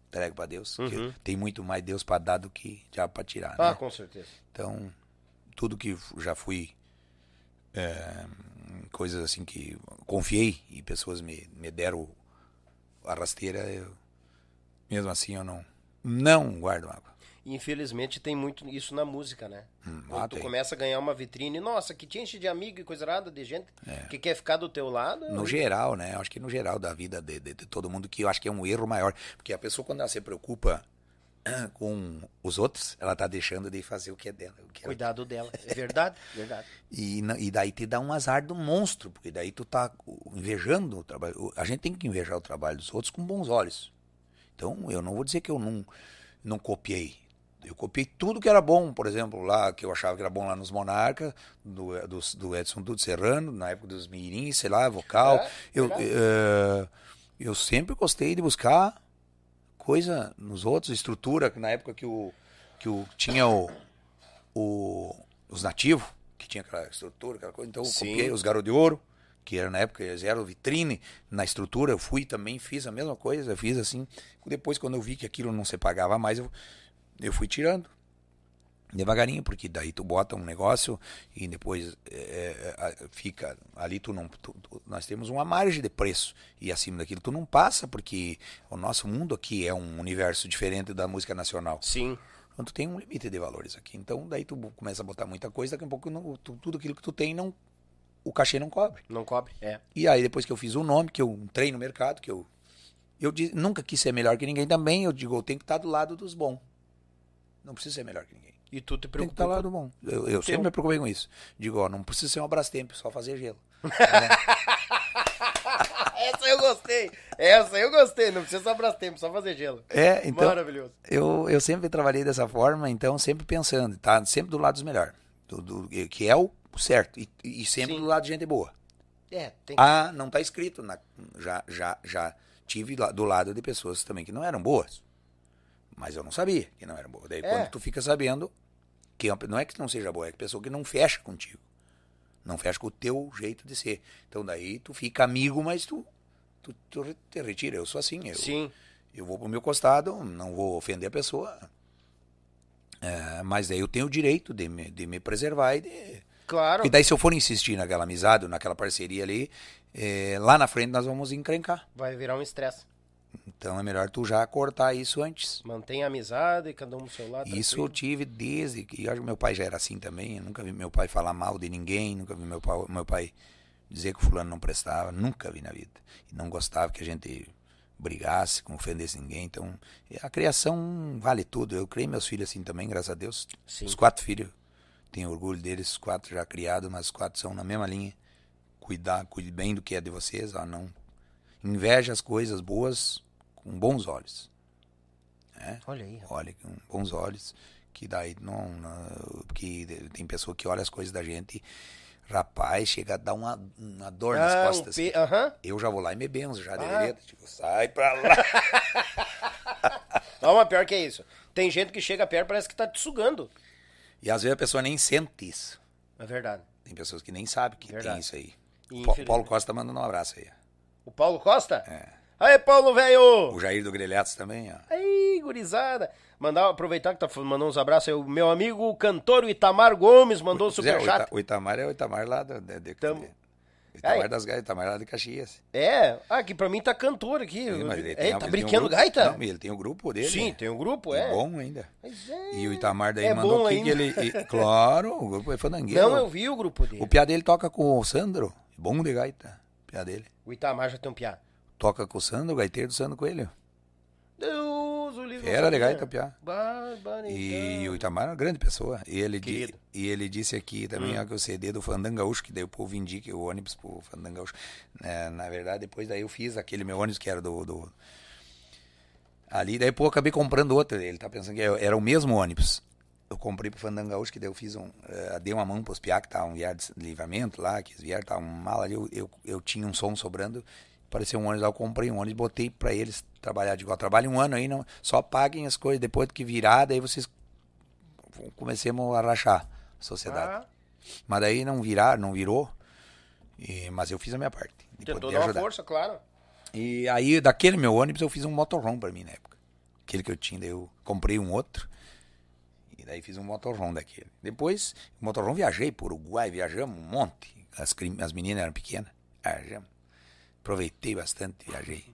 [SPEAKER 2] entrego para Deus. porque
[SPEAKER 1] Uhum.
[SPEAKER 2] Tem muito mais Deus para dar do que já para tirar.
[SPEAKER 1] Ah,
[SPEAKER 2] né?
[SPEAKER 1] com certeza.
[SPEAKER 2] Então, tudo que já fui. é, coisas assim que confiei e pessoas me, me deram a rasteira, eu, mesmo assim eu não, não guardo água.
[SPEAKER 1] Infelizmente tem muito isso na música, né?
[SPEAKER 2] Hum,
[SPEAKER 1] Quando
[SPEAKER 2] ah,
[SPEAKER 1] tu
[SPEAKER 2] tem.
[SPEAKER 1] começa a ganhar uma vitrine, nossa, que te enche de amigo e coisa errada, de gente que quer ficar do teu lado.
[SPEAKER 2] É. No geral, né? Acho que no geral da vida de, de- de todo mundo, que eu acho que é um erro maior. Porque a pessoa, quando ela se preocupa com os outros, ela tá deixando de fazer o que é dela. Que ela
[SPEAKER 1] Cuidado dela. É verdade? verdade.
[SPEAKER 2] E, e daí te dá um azar do monstro, porque daí tu tá invejando o trabalho. A gente tem que invejar o trabalho dos outros com bons olhos. Então, eu não vou dizer que eu não, não copiei. Eu copiei tudo que era bom, por exemplo, lá que eu achava que era bom lá nos Monarca, do, do, do Edson Dudu Serrano, na época dos Mirins, sei lá, vocal.
[SPEAKER 1] É,
[SPEAKER 2] eu, eh, eu sempre gostei de buscar coisa nos outros, estrutura, que na época que o, que o tinha o, o- os nativos, que tinha aquela estrutura, aquela coisa, então eu
[SPEAKER 1] Sim.
[SPEAKER 2] copiei os Garotos de Ouro, que era na época, eles eram vitrine na estrutura, eu fui também, fiz a mesma coisa, eu fiz assim, depois quando eu vi que aquilo não se pagava mais, eu, eu fui tirando. Devagarinho, porque daí tu bota um negócio e depois é, é, fica ali tu não tu- tu- nós temos uma margem de preço e acima daquilo tu não passa porque o nosso mundo aqui é um universo diferente da música nacional
[SPEAKER 1] Sim.
[SPEAKER 2] então tu tem um limite de valores aqui então daí tu começa a botar muita coisa daqui a pouco não- tu- tudo aquilo que tu tem não o cachê não cobre
[SPEAKER 1] Não cobre? É.
[SPEAKER 2] e aí depois que eu fiz o nome que eu entrei no mercado que eu eu nunca quis ser melhor que ninguém também eu digo eu tenho que estar do lado dos bons não precisa ser melhor que ninguém
[SPEAKER 1] E tu te
[SPEAKER 2] tem que
[SPEAKER 1] preocupa.
[SPEAKER 2] estar lá do bom. Eu, eu sempre
[SPEAKER 1] Teu.
[SPEAKER 2] me preocupei com isso. Digo, ó, não precisa ser um Brastemp, só fazer gelo.
[SPEAKER 1] Essa eu gostei. Essa eu gostei. Não precisa sobrar tempo, só fazer gelo.
[SPEAKER 2] É, então.
[SPEAKER 1] Maravilhoso.
[SPEAKER 2] Eu, eu sempre trabalhei dessa forma, então sempre pensando, tá? Sempre do lado dos melhores. Do, do- que é o certo. E, e sempre
[SPEAKER 1] Sim.
[SPEAKER 2] do lado de gente boa.
[SPEAKER 1] É, tem
[SPEAKER 2] Ah, não tá escrito. Na, já, já, já tive do lado de pessoas também que não eram boas. Mas eu não sabia que não eram boas. Daí
[SPEAKER 1] É.
[SPEAKER 2] quando tu fica sabendo, que é não é que não seja boa, é que pessoa que não fecha contigo. Não fecha com o teu jeito de ser. Então daí tu fica amigo, mas tu, tu, tu te retira. Eu sou assim. Eu,
[SPEAKER 1] Sim.
[SPEAKER 2] eu vou pro meu costado, não vou ofender a pessoa. É, mas daí eu tenho o direito de me, de me preservar e de.
[SPEAKER 1] Claro.
[SPEAKER 2] Porque daí se eu for insistir naquela amizade, naquela parceria ali, é, lá na frente nós vamos encrencar.
[SPEAKER 1] Vai virar um estresse.
[SPEAKER 2] Então é melhor tu já cortar isso antes.
[SPEAKER 1] Mantém a amizade, cada um no seu lado.
[SPEAKER 2] Isso eu
[SPEAKER 1] tranquilo.
[SPEAKER 2] tive desde que. Eu acho que meu pai já era assim também. Eu nunca vi meu pai falar mal de ninguém. Nunca vi meu pai, meu pai dizer que o fulano não prestava. Nunca vi na vida. E não gostava que a gente brigasse, que ofendesse ninguém. Então, a criação vale tudo. Eu criei meus filhos assim também, graças a Deus.
[SPEAKER 1] Sim.
[SPEAKER 2] Os quatro filhos. Tenho orgulho deles, os quatro já criados, mas os quatro são na mesma linha. Cuidar, cuide bem do que é de vocês, ó, não. Inveja as coisas boas com bons olhos.
[SPEAKER 1] Olha aí. rapaz.
[SPEAKER 2] Olha, com bons olhos, que daí não, não que tem pessoa que olha as coisas da gente, rapaz, chega a dar uma, uma dor nas
[SPEAKER 1] Ah, um
[SPEAKER 2] costas.
[SPEAKER 1] pe- Aham.
[SPEAKER 2] Eu já vou lá e me benzo já
[SPEAKER 1] Ah.
[SPEAKER 2] vereda, tipo, sai pra lá.
[SPEAKER 1] Não, mas pior que é isso. Tem gente que chega perto parece que tá te sugando.
[SPEAKER 2] e às vezes a pessoa nem sente isso.
[SPEAKER 1] É verdade.
[SPEAKER 2] Tem pessoas que nem sabem que
[SPEAKER 1] Verdade.
[SPEAKER 2] tem isso aí. O. Paulo Costa mandando um abraço aí.
[SPEAKER 1] O Paulo Costa?
[SPEAKER 2] É.
[SPEAKER 1] Aí, Paulo, velho!
[SPEAKER 2] O Jair do Grelhatos também, ó.
[SPEAKER 1] Aí, gurizada. Mandar, aproveitar que tá mandando uns abraços aí. O meu amigo o cantor o Itamar Gomes mandou um
[SPEAKER 2] Pois é, o,
[SPEAKER 1] superchat.
[SPEAKER 2] Ita, o Itamar é o Itamar lá do, de, de,
[SPEAKER 1] Tamo.
[SPEAKER 2] de- Itamar das Gaitas, Itamar lá de Caxias.
[SPEAKER 1] É, ah, que pra mim tá cantor aqui.
[SPEAKER 2] Sim, mas ele
[SPEAKER 1] é,
[SPEAKER 2] tem-
[SPEAKER 1] tá
[SPEAKER 2] ele um
[SPEAKER 1] brincando
[SPEAKER 2] grupo-
[SPEAKER 1] gaita?
[SPEAKER 2] Não, ele tem o grupo dele.
[SPEAKER 1] Sim,
[SPEAKER 2] né?
[SPEAKER 1] tem um grupo,
[SPEAKER 2] E
[SPEAKER 1] é.
[SPEAKER 2] bom ainda.
[SPEAKER 1] É.
[SPEAKER 2] E o Itamar daí
[SPEAKER 1] É
[SPEAKER 2] mandou aqui que ele. e- claro, o grupo é fandangueiro.
[SPEAKER 1] Não, eu vi o grupo dele.
[SPEAKER 2] O piá dele toca com o Sandro. Bom de gaita. O piá dele.
[SPEAKER 1] O Itamar já tem um piá.
[SPEAKER 2] Toca com o Sandro, o gaiteiro do Sandro Coelho.
[SPEAKER 1] Deus, o livro.
[SPEAKER 2] Fera de gaita, piá.
[SPEAKER 1] Barbaridade.
[SPEAKER 2] E o Itamar é uma grande pessoa. E ele, di- e ele disse aqui também
[SPEAKER 1] Hum.
[SPEAKER 2] ó, que o CD do Fandangaúcho, que daí o povo indica o ônibus pro Fandangaúcho. É, na verdade, depois daí eu fiz aquele meu ônibus que era do. do- Ali, daí pô, eu acabei comprando outro. Ele tá pensando que era o mesmo ônibus. Eu comprei pro Fandangaúcho, que daí eu fiz um. eh, dei uma mão pros piá que estavam vieram de livramento lá, que eles vieram, estavam mal ali. Eu, eu, eu tinha um som sobrando. Apareceu um ônibus lá, eu comprei um ônibus, botei pra eles trabalhar de igual. Trabalhem um ano aí, não, só paguem as coisas. Depois que virar, daí vocês comecemos a rachar a sociedade.
[SPEAKER 1] Ah,
[SPEAKER 2] Mas daí não virar, não virou. E- mas eu fiz a minha parte.
[SPEAKER 1] tentou dar uma força, claro.
[SPEAKER 2] E aí, daquele meu ônibus, eu fiz um motorhome pra mim na época. Aquele que eu tinha, daí eu comprei um outro. E daí fiz um motorhome daquele. Depois, motorhome viajei por Uruguai, viajamos um monte. As, as meninas eram pequenas, viajamos. Aproveitei bastante, viajei.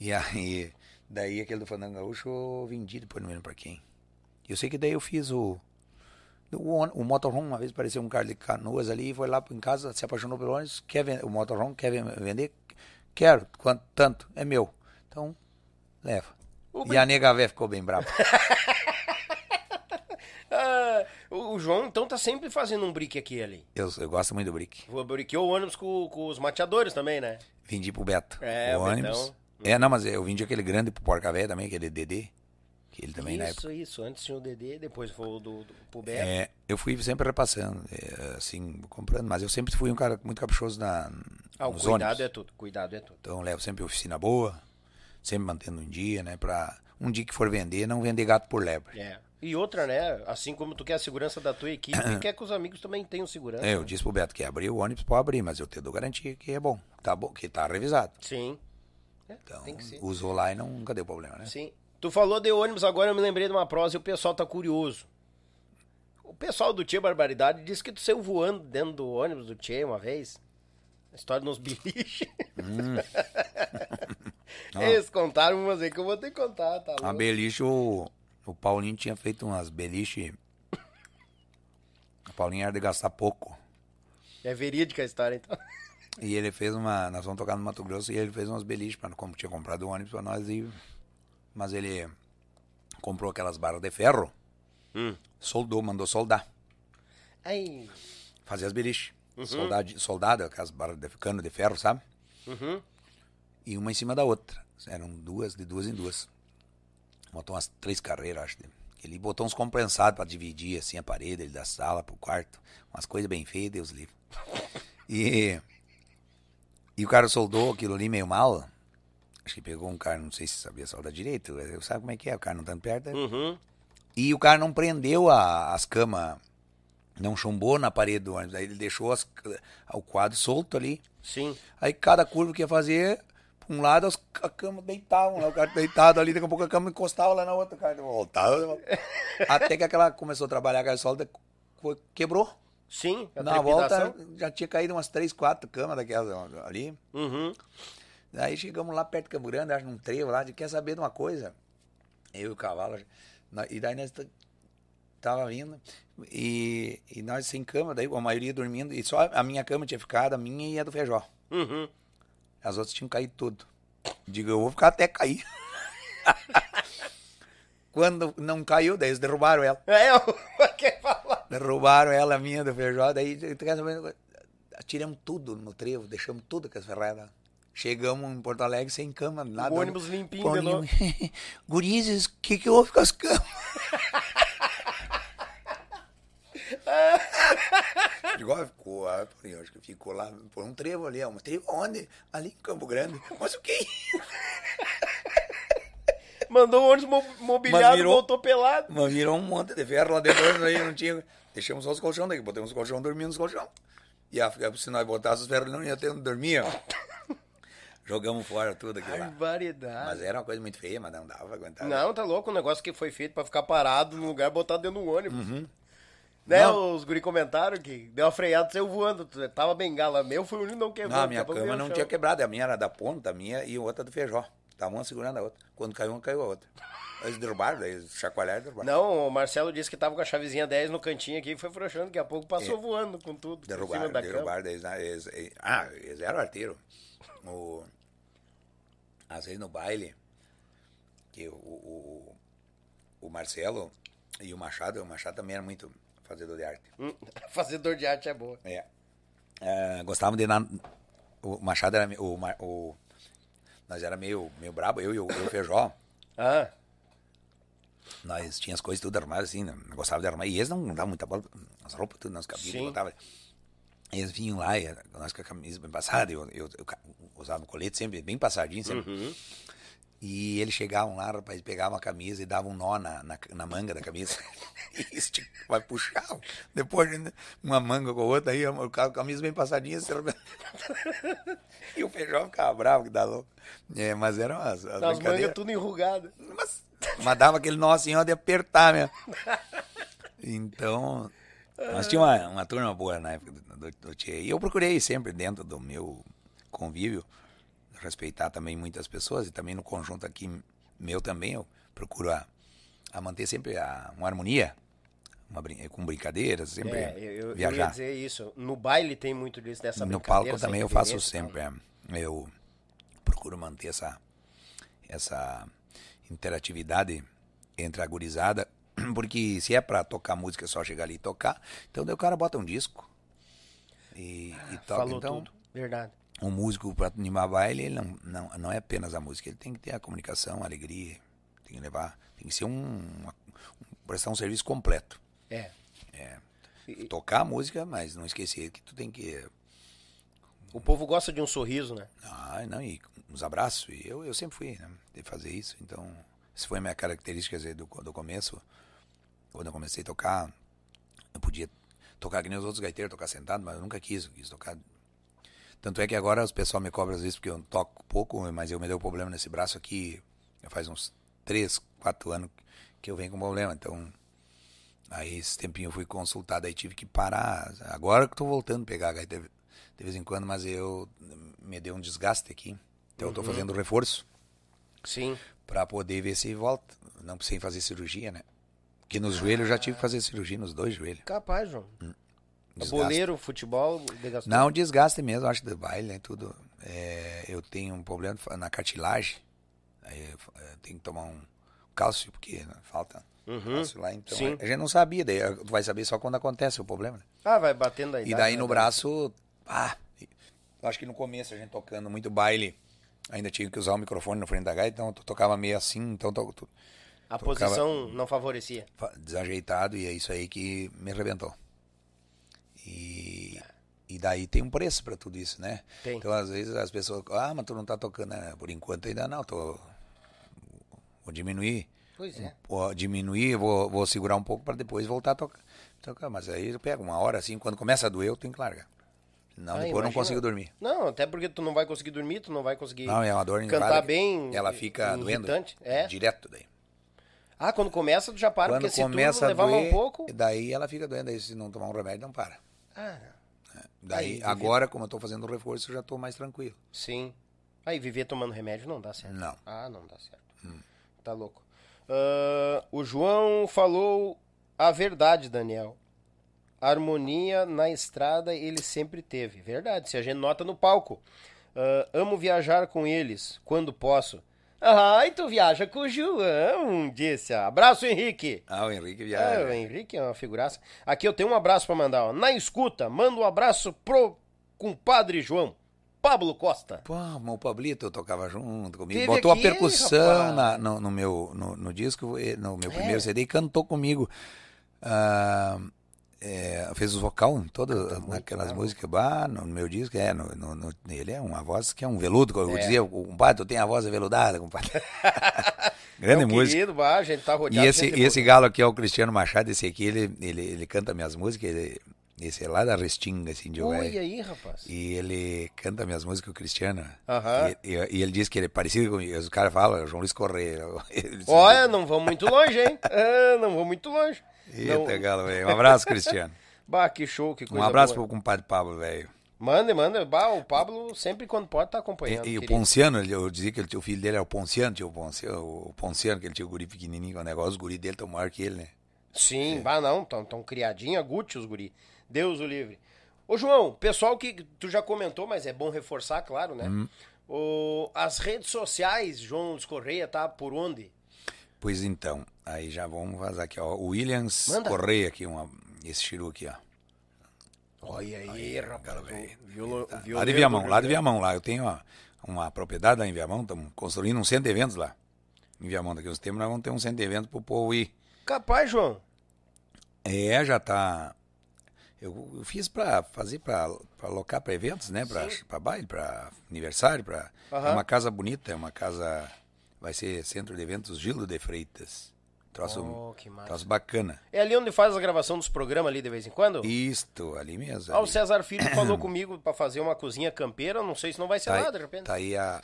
[SPEAKER 2] E aí, daí aquele do Fandango Gaúcho eu vendi depois, não lembro pra quem. Eu sei que daí eu fiz o. O, o motorhome, uma vez apareceu um cara de canoas ali, foi lá em casa, se apaixonou pelo ônibus, quer vender, o motorhome quer ven- vender? Quero, quanto, tanto, é meu. Então, leva. E a nega véia ficou bem brava.
[SPEAKER 1] Ah, o o João, então, tá sempre fazendo um brick aqui ali.
[SPEAKER 2] Eu, eu gosto muito do brick.
[SPEAKER 1] Briqueou o ônibus com, com os mateadores também, né?
[SPEAKER 2] Vendi pro Beto.
[SPEAKER 1] É,
[SPEAKER 2] o ônibus.
[SPEAKER 1] Betão.
[SPEAKER 2] É, não, mas eu vendi aquele grande pro Porca Véia também, aquele Dedê. Que ele também na época.
[SPEAKER 1] isso, isso. Antes tinha o Dedê, depois foi o do, do pro Beto.
[SPEAKER 2] É, eu fui sempre repassando, é, assim, comprando, mas eu sempre fui um cara muito caprichoso na,
[SPEAKER 1] ah,
[SPEAKER 2] nos
[SPEAKER 1] cuidado
[SPEAKER 2] ônibus.
[SPEAKER 1] é tudo, cuidado é tudo.
[SPEAKER 2] Então eu levo sempre oficina boa, sempre mantendo um dia, né? Pra um dia que for vender, não vender gato por lebre.
[SPEAKER 1] É. E outra, né? Assim como tu quer a segurança da tua equipe, quer que os amigos também tenham segurança.
[SPEAKER 2] É, eu disse pro Beto que abrir o ônibus, pode abrir, mas eu te dou garantia que é bom, tá bom, que tá revisado.
[SPEAKER 1] Sim. É,
[SPEAKER 2] Então, usou lá e não, nunca deu problema, né?
[SPEAKER 1] Sim. Tu falou de ônibus agora, eu me lembrei de uma prosa e o pessoal tá curioso. O pessoal do Tia Barbaridade disse que tu saiu voando dentro do ônibus do Tia uma vez. A história nos biliches.
[SPEAKER 2] Hum.
[SPEAKER 1] Eles contaram umas aí que eu vou ter que contar, tá
[SPEAKER 2] A
[SPEAKER 1] louco?
[SPEAKER 2] beliche, o, o Paulinho tinha feito umas beliche. O Paulinho era de gastar pouco.
[SPEAKER 1] É verídica a história, então.
[SPEAKER 2] E ele fez uma. Nós vamos tocar no Mato Grosso e ele fez umas beliches, pra, como tinha comprado um ônibus pra nós. E, mas ele comprou aquelas barras de ferro,
[SPEAKER 1] Hum.
[SPEAKER 2] soldou, mandou soldar.
[SPEAKER 1] Aí.
[SPEAKER 2] Fazer as beliches. Soldado, soldado, aquelas barras de cano de ferro, sabe?
[SPEAKER 1] Uhum.
[SPEAKER 2] E uma em cima da outra. Eram duas, de duas em duas. Botou umas três carreiras, acho. Ele botou uns compensados pra dividir assim a parede da sala pro quarto. Umas coisas bem feias, Deus livre. E, e o cara soldou aquilo ali meio mal. Acho que pegou um cara, não sei se sabia soldar direito. Sabe como é que é? O cara não tá perto. né?
[SPEAKER 1] Uhum.
[SPEAKER 2] E o cara não prendeu a- as camas, não chumbou na parede do ônibus. Aí ele deixou as- o quadro solto ali.
[SPEAKER 1] Sim.
[SPEAKER 2] Aí cada curva que ia fazer, um lado a cama deitavam, né? o cara deitado ali, daqui a pouco a cama encostava lá na outra, o cara voltava. Até que aquela começou a trabalhar, aquela solda co- quebrou.
[SPEAKER 1] Sim. A
[SPEAKER 2] Na volta já tinha caído umas três, quatro camas daquelas ali.
[SPEAKER 1] Uhum.
[SPEAKER 2] Aí chegamos lá perto de Campo Grande, acho num trevo lá, de quer saber de uma coisa. Eu e o cavalo. E daí nós tava vindo. E, e nós sem cama, daí a maioria dormindo. E só a minha cama tinha ficado, a minha e a do Feijó.
[SPEAKER 1] Uhum.
[SPEAKER 2] As outras tinham caído tudo. Digo, eu vou ficar até cair. Quando não caiu, daí eles derrubaram ela.
[SPEAKER 1] É, eu falar.
[SPEAKER 2] Derrubaram ela, minha do Feijó. Daí, tu quer saber? Tiramos tudo no trevo, deixamos tudo com as ferradas. Chegamos em Porto Alegre sem cama, nada.
[SPEAKER 1] O ônibus limpinho, Belô.
[SPEAKER 2] Gurizes, o que, que houve com as camas? Ó, ficou, acho que ficou lá por um trevo ali, ó. Um trevo onde? Ali em Campo Grande. Mas o que?
[SPEAKER 1] Mandou o ônibus mo- mobiliado,
[SPEAKER 2] virou-
[SPEAKER 1] voltou pelado.
[SPEAKER 2] Mas virou um monte de ferro lá dentro, aí não tinha. Deixamos só os colchão daí, botamos os colchão dormindo nos colchão. E a, se nós botássemos os ferros, não ia ter onde dormir. Jogamos fora tudo aquilo lá.
[SPEAKER 1] Barbaridade.
[SPEAKER 2] Mas era uma coisa muito feia, mas não dava pra aguentar.
[SPEAKER 1] Não, tá louco, um negócio que foi feito pra ficar parado no lugar, botar dentro do ônibus.
[SPEAKER 2] Uhum.
[SPEAKER 1] Né,
[SPEAKER 2] Não.
[SPEAKER 1] os guri comentaram que deu uma freada, saiu voando. Tava bengala. Meu foi o único que não quebrou.
[SPEAKER 2] Não, a minha
[SPEAKER 1] daqui a pouco
[SPEAKER 2] cama não tinha quebrado. A minha era da ponta, a minha e outra do feijó. Tava uma segurando a outra. Quando caiu uma, caiu a outra. Eles derrubaram, eles chacoalharam e derrubaram.
[SPEAKER 1] Não, o Marcelo disse que tava com a chavezinha 10 no cantinho aqui e foi frouxando. Daqui a pouco passou
[SPEAKER 2] É.
[SPEAKER 1] voando com tudo.
[SPEAKER 2] Derrubaram,
[SPEAKER 1] da
[SPEAKER 2] derrubaram. Eles- eles, eles- ah, eles eram arteiro. O, às vezes no baile, que o, o, o Marcelo e o Machado, o Machado também era muito fazedor de arte.
[SPEAKER 1] Hum, Fazedor de arte é boa.
[SPEAKER 2] É. É, gostavam de ir na, o Machado era o, o nós era meio meio brabo, eu e o, eu o Feijó.
[SPEAKER 1] Ah,
[SPEAKER 2] Nós tínhamos as coisas tudo arrumadas assim, né? gostava de arrumar. E eles não davam muita bola, as roupas tudo nas cabines,
[SPEAKER 1] Sim.
[SPEAKER 2] botava. Eles vinham lá, e nós com a camisa bem passada, eu, eu, eu usava um colete sempre bem passadinho, sempre.
[SPEAKER 1] Uhum.
[SPEAKER 2] E eles chegavam lá, rapaz, pegavam a camisa e davam um nó na, na, na manga da camisa. e estica- vai puxar. Depois uma manga com a outra, aí a camisa bem passadinha. assim, e o feijão ficava bravo, que dá louco. É, mas eram as, as
[SPEAKER 1] as mangas tudo enrugadas.
[SPEAKER 2] Mas, mas dava aquele nó assim, ó, de apertar mesmo. Então, nós tínhamos uma, uma turma boa na época do, do, do Tchê. E eu procurei sempre, dentro do meu convívio, respeitar também muitas pessoas. E também no conjunto aqui, meu também, eu procuro a, a manter sempre a, uma harmonia, uma, com brincadeiras, sempre
[SPEAKER 1] É, eu, eu- eu ia
[SPEAKER 2] viajar.
[SPEAKER 1] dizer isso. No baile tem muito disso, dessa
[SPEAKER 2] No palco também eu faço sempre. é, Eu procuro manter essa, essa interatividade entre a gurizada, porque se é pra tocar música, é só chegar ali e tocar, então daí o cara bota um disco e, e toca.
[SPEAKER 1] Falou
[SPEAKER 2] então,
[SPEAKER 1] tudo. Verdade.
[SPEAKER 2] Um músico para animar baile, ele não, não, não é apenas a música, ele tem que ter a comunicação, a alegria, tem que levar, tem que ser um, uma- um- prestar um serviço completo.
[SPEAKER 1] É.
[SPEAKER 2] Tocar a música, mas não esquecer que tu tem que
[SPEAKER 1] O povo gosta de um sorriso, né?
[SPEAKER 2] Ah, não, e uns abraços. E eu, eu sempre fui, né? De fazer isso. Então, essa foi a minha característica dizer, do, do começo. Quando eu comecei a tocar, eu podia tocar que nem os outros gaiteiros, tocar sentado, mas eu nunca quis, eu quis tocar. Tanto é que agora os pessoal me cobram às vezes porque eu toco pouco, mas eu me deu problema nesse braço aqui. Faz uns 3, 4 anos que eu venho com problema. Então, aí esse tempinho eu fui consultado, aí tive que parar. Agora que tô voltando a pegar a de vez em quando, mas eu me deu um desgaste aqui. Então eu tô fazendo reforço
[SPEAKER 1] Sim.
[SPEAKER 2] para poder ver se volta. Não precisei fazer cirurgia, né? Porque nos joelhos eu já tive que fazer cirurgia nos dois joelhos.
[SPEAKER 1] Capaz, João.
[SPEAKER 2] Desgaste.
[SPEAKER 1] Boleiro, futebol, desgastou.
[SPEAKER 2] Não, desgaste mesmo, acho, do baile, né? Tudo. É, eu tenho um problema na cartilagem. Aí tenho que tomar um cálcio, porque né, falta cálcio lá. Então,
[SPEAKER 1] Sim.
[SPEAKER 2] a gente não sabia, daí tu vai saber só quando acontece o problema. né?
[SPEAKER 1] Ah, vai batendo aí.
[SPEAKER 2] E daí no braço, ah, acho que no começo a gente tocando muito baile, ainda tinha que usar o microfone na frente da gaita, então eu tocava meio assim, então to-
[SPEAKER 1] A
[SPEAKER 2] tocava-
[SPEAKER 1] posição não favorecia.
[SPEAKER 2] fa- desajeitado e é isso aí que me arrebentou. E, e daí tem um preço para tudo isso, né?
[SPEAKER 1] Tem.
[SPEAKER 2] Então às vezes as pessoas, ah, mas tu não tá tocando, né? por enquanto ainda não, tô vou diminuir.
[SPEAKER 1] Pois é.
[SPEAKER 2] Vou diminuir, vou, vou segurar um pouco para depois voltar a tocar. tocar. Mas aí eu pego uma hora assim, quando começa a doer, eu tenho que largar. Senão
[SPEAKER 1] Ah,
[SPEAKER 2] depois eu não
[SPEAKER 1] imagina.
[SPEAKER 2] consigo dormir.
[SPEAKER 1] Não, até porque tu não vai conseguir dormir, tu não vai conseguir
[SPEAKER 2] Não, é uma dor
[SPEAKER 1] cantar bem.
[SPEAKER 2] Ela fica doendo.
[SPEAKER 1] É.
[SPEAKER 2] Direto daí.
[SPEAKER 1] Ah, quando começa, tu já para,
[SPEAKER 2] Quando
[SPEAKER 1] porque se tu levar
[SPEAKER 2] doer,
[SPEAKER 1] um pouco.
[SPEAKER 2] daí ela fica doendo. Aí se não tomar um remédio, não para.
[SPEAKER 1] Ah,
[SPEAKER 2] Daí,
[SPEAKER 1] Aí,
[SPEAKER 2] agora, como eu tô fazendo o reforço, eu já tô mais tranquilo.
[SPEAKER 1] sim. Aí viver tomando remédio não dá certo.
[SPEAKER 2] Não.
[SPEAKER 1] Ah, não dá certo.
[SPEAKER 2] Hum.
[SPEAKER 1] Tá louco. Ah, o João falou a verdade, Daniel. Harmonia na estrada ele sempre teve. Verdade, se a gente nota no palco. Ah, amo viajar com eles, quando posso. Ai, tu viaja com o João, disse. Abraço, Henrique.
[SPEAKER 2] Ah, o Henrique
[SPEAKER 1] É,
[SPEAKER 2] viaja.
[SPEAKER 1] o Henrique é uma figuraça. Aqui eu tenho um abraço pra mandar. Ó. Na escuta, manda um abraço pro compadre João. Pablo Costa.
[SPEAKER 2] Pô, o Pablito tocava junto comigo.
[SPEAKER 1] Teve
[SPEAKER 2] Botou
[SPEAKER 1] aqui,
[SPEAKER 2] a percussão na- no, no meu no, no disco, no meu
[SPEAKER 1] É.
[SPEAKER 2] primeiro CD, e cantou comigo. Ah, é, fez os vocal em todas aquelas
[SPEAKER 1] né?
[SPEAKER 2] músicas. Bah, no meu disco, é, no, no- no- ele é uma voz que é um veludo. como Eu
[SPEAKER 1] É.
[SPEAKER 2] dizia, o compadre, tu tem a voz aveludada, compadre. Grande
[SPEAKER 1] é um
[SPEAKER 2] música.
[SPEAKER 1] querido, bah, a gente tá
[SPEAKER 2] E
[SPEAKER 1] rodeado.
[SPEAKER 2] esse,
[SPEAKER 1] de gente
[SPEAKER 2] esse galo aqui é o Cristiano Machado, esse aqui, ele, ele, ele canta minhas músicas, ele, esse é lá da Restinga, assim, de.
[SPEAKER 1] Oi, aí, rapaz.
[SPEAKER 2] E ele canta minhas músicas, o Cristiano.
[SPEAKER 1] Aham.
[SPEAKER 2] E, e- e ele diz que ele é parecido comigo. Os caras falam, João Luiz Correia.
[SPEAKER 1] Olha, não vamos muito longe, hein? Ah, não vamos muito longe.
[SPEAKER 2] Eita, galo, velho. Um abraço, Cristiano.
[SPEAKER 1] Bah, que show, que coisa
[SPEAKER 2] Um abraço
[SPEAKER 1] boa.
[SPEAKER 2] pro compadre Pablo, velho.
[SPEAKER 1] Manda, manda. Bah, o Pablo sempre quando pode tá acompanhando.
[SPEAKER 2] E, e o. Ponciano, eu dizia que ele, o filho dele era o Ponciano, tinha o Ponciano, o Ponciano, que ele tinha o guri pequenininho, o negócio, os guri dele tão maior que ele, né?
[SPEAKER 1] Sim,
[SPEAKER 2] É.
[SPEAKER 1] bah não, tão, tão criadinho, Gucci os guri. Deus o livre. Ô João, pessoal que tu já comentou, mas é bom reforçar, claro, né?
[SPEAKER 2] Uhum.
[SPEAKER 1] O, as redes sociais, João Luiz Correia, tá por onde?
[SPEAKER 2] Pois então, aí já vamos vazar aqui, ó. O Williams
[SPEAKER 1] Manda.
[SPEAKER 2] Correia aqui, uma, esse chiru aqui, ó.
[SPEAKER 1] Olha aí, rapaz.
[SPEAKER 2] cara,
[SPEAKER 1] o
[SPEAKER 2] velho.
[SPEAKER 1] violo-
[SPEAKER 2] Tá. Lá de Viamão, lá de. Viamão, lá. Eu tenho ó, uma propriedade lá em Viamão, estamos construindo um centro de eventos lá. Em Viamão, daqui a uns tempos nós vamos ter um centro de eventos pro povo ir.
[SPEAKER 1] Capaz, João.
[SPEAKER 2] É, já tá. Eu, eu fiz pra fazer pra alocar pra eventos, né? Pra baile, pra aniversário, pra.
[SPEAKER 1] Aham.
[SPEAKER 2] É uma casa bonita, é uma casa. Vai ser centro de eventos Gildo de Freitas. Troço,
[SPEAKER 1] Oh,
[SPEAKER 2] troço bacana.
[SPEAKER 1] É ali onde faz a gravação dos programas ali de vez em quando?
[SPEAKER 2] Isto, ali mesmo.
[SPEAKER 1] Ah, o
[SPEAKER 2] ali.
[SPEAKER 1] César Filho falou comigo pra fazer uma cozinha campeira, não sei se não vai ser
[SPEAKER 2] tá, aí-
[SPEAKER 1] de repente.
[SPEAKER 2] tá aí a,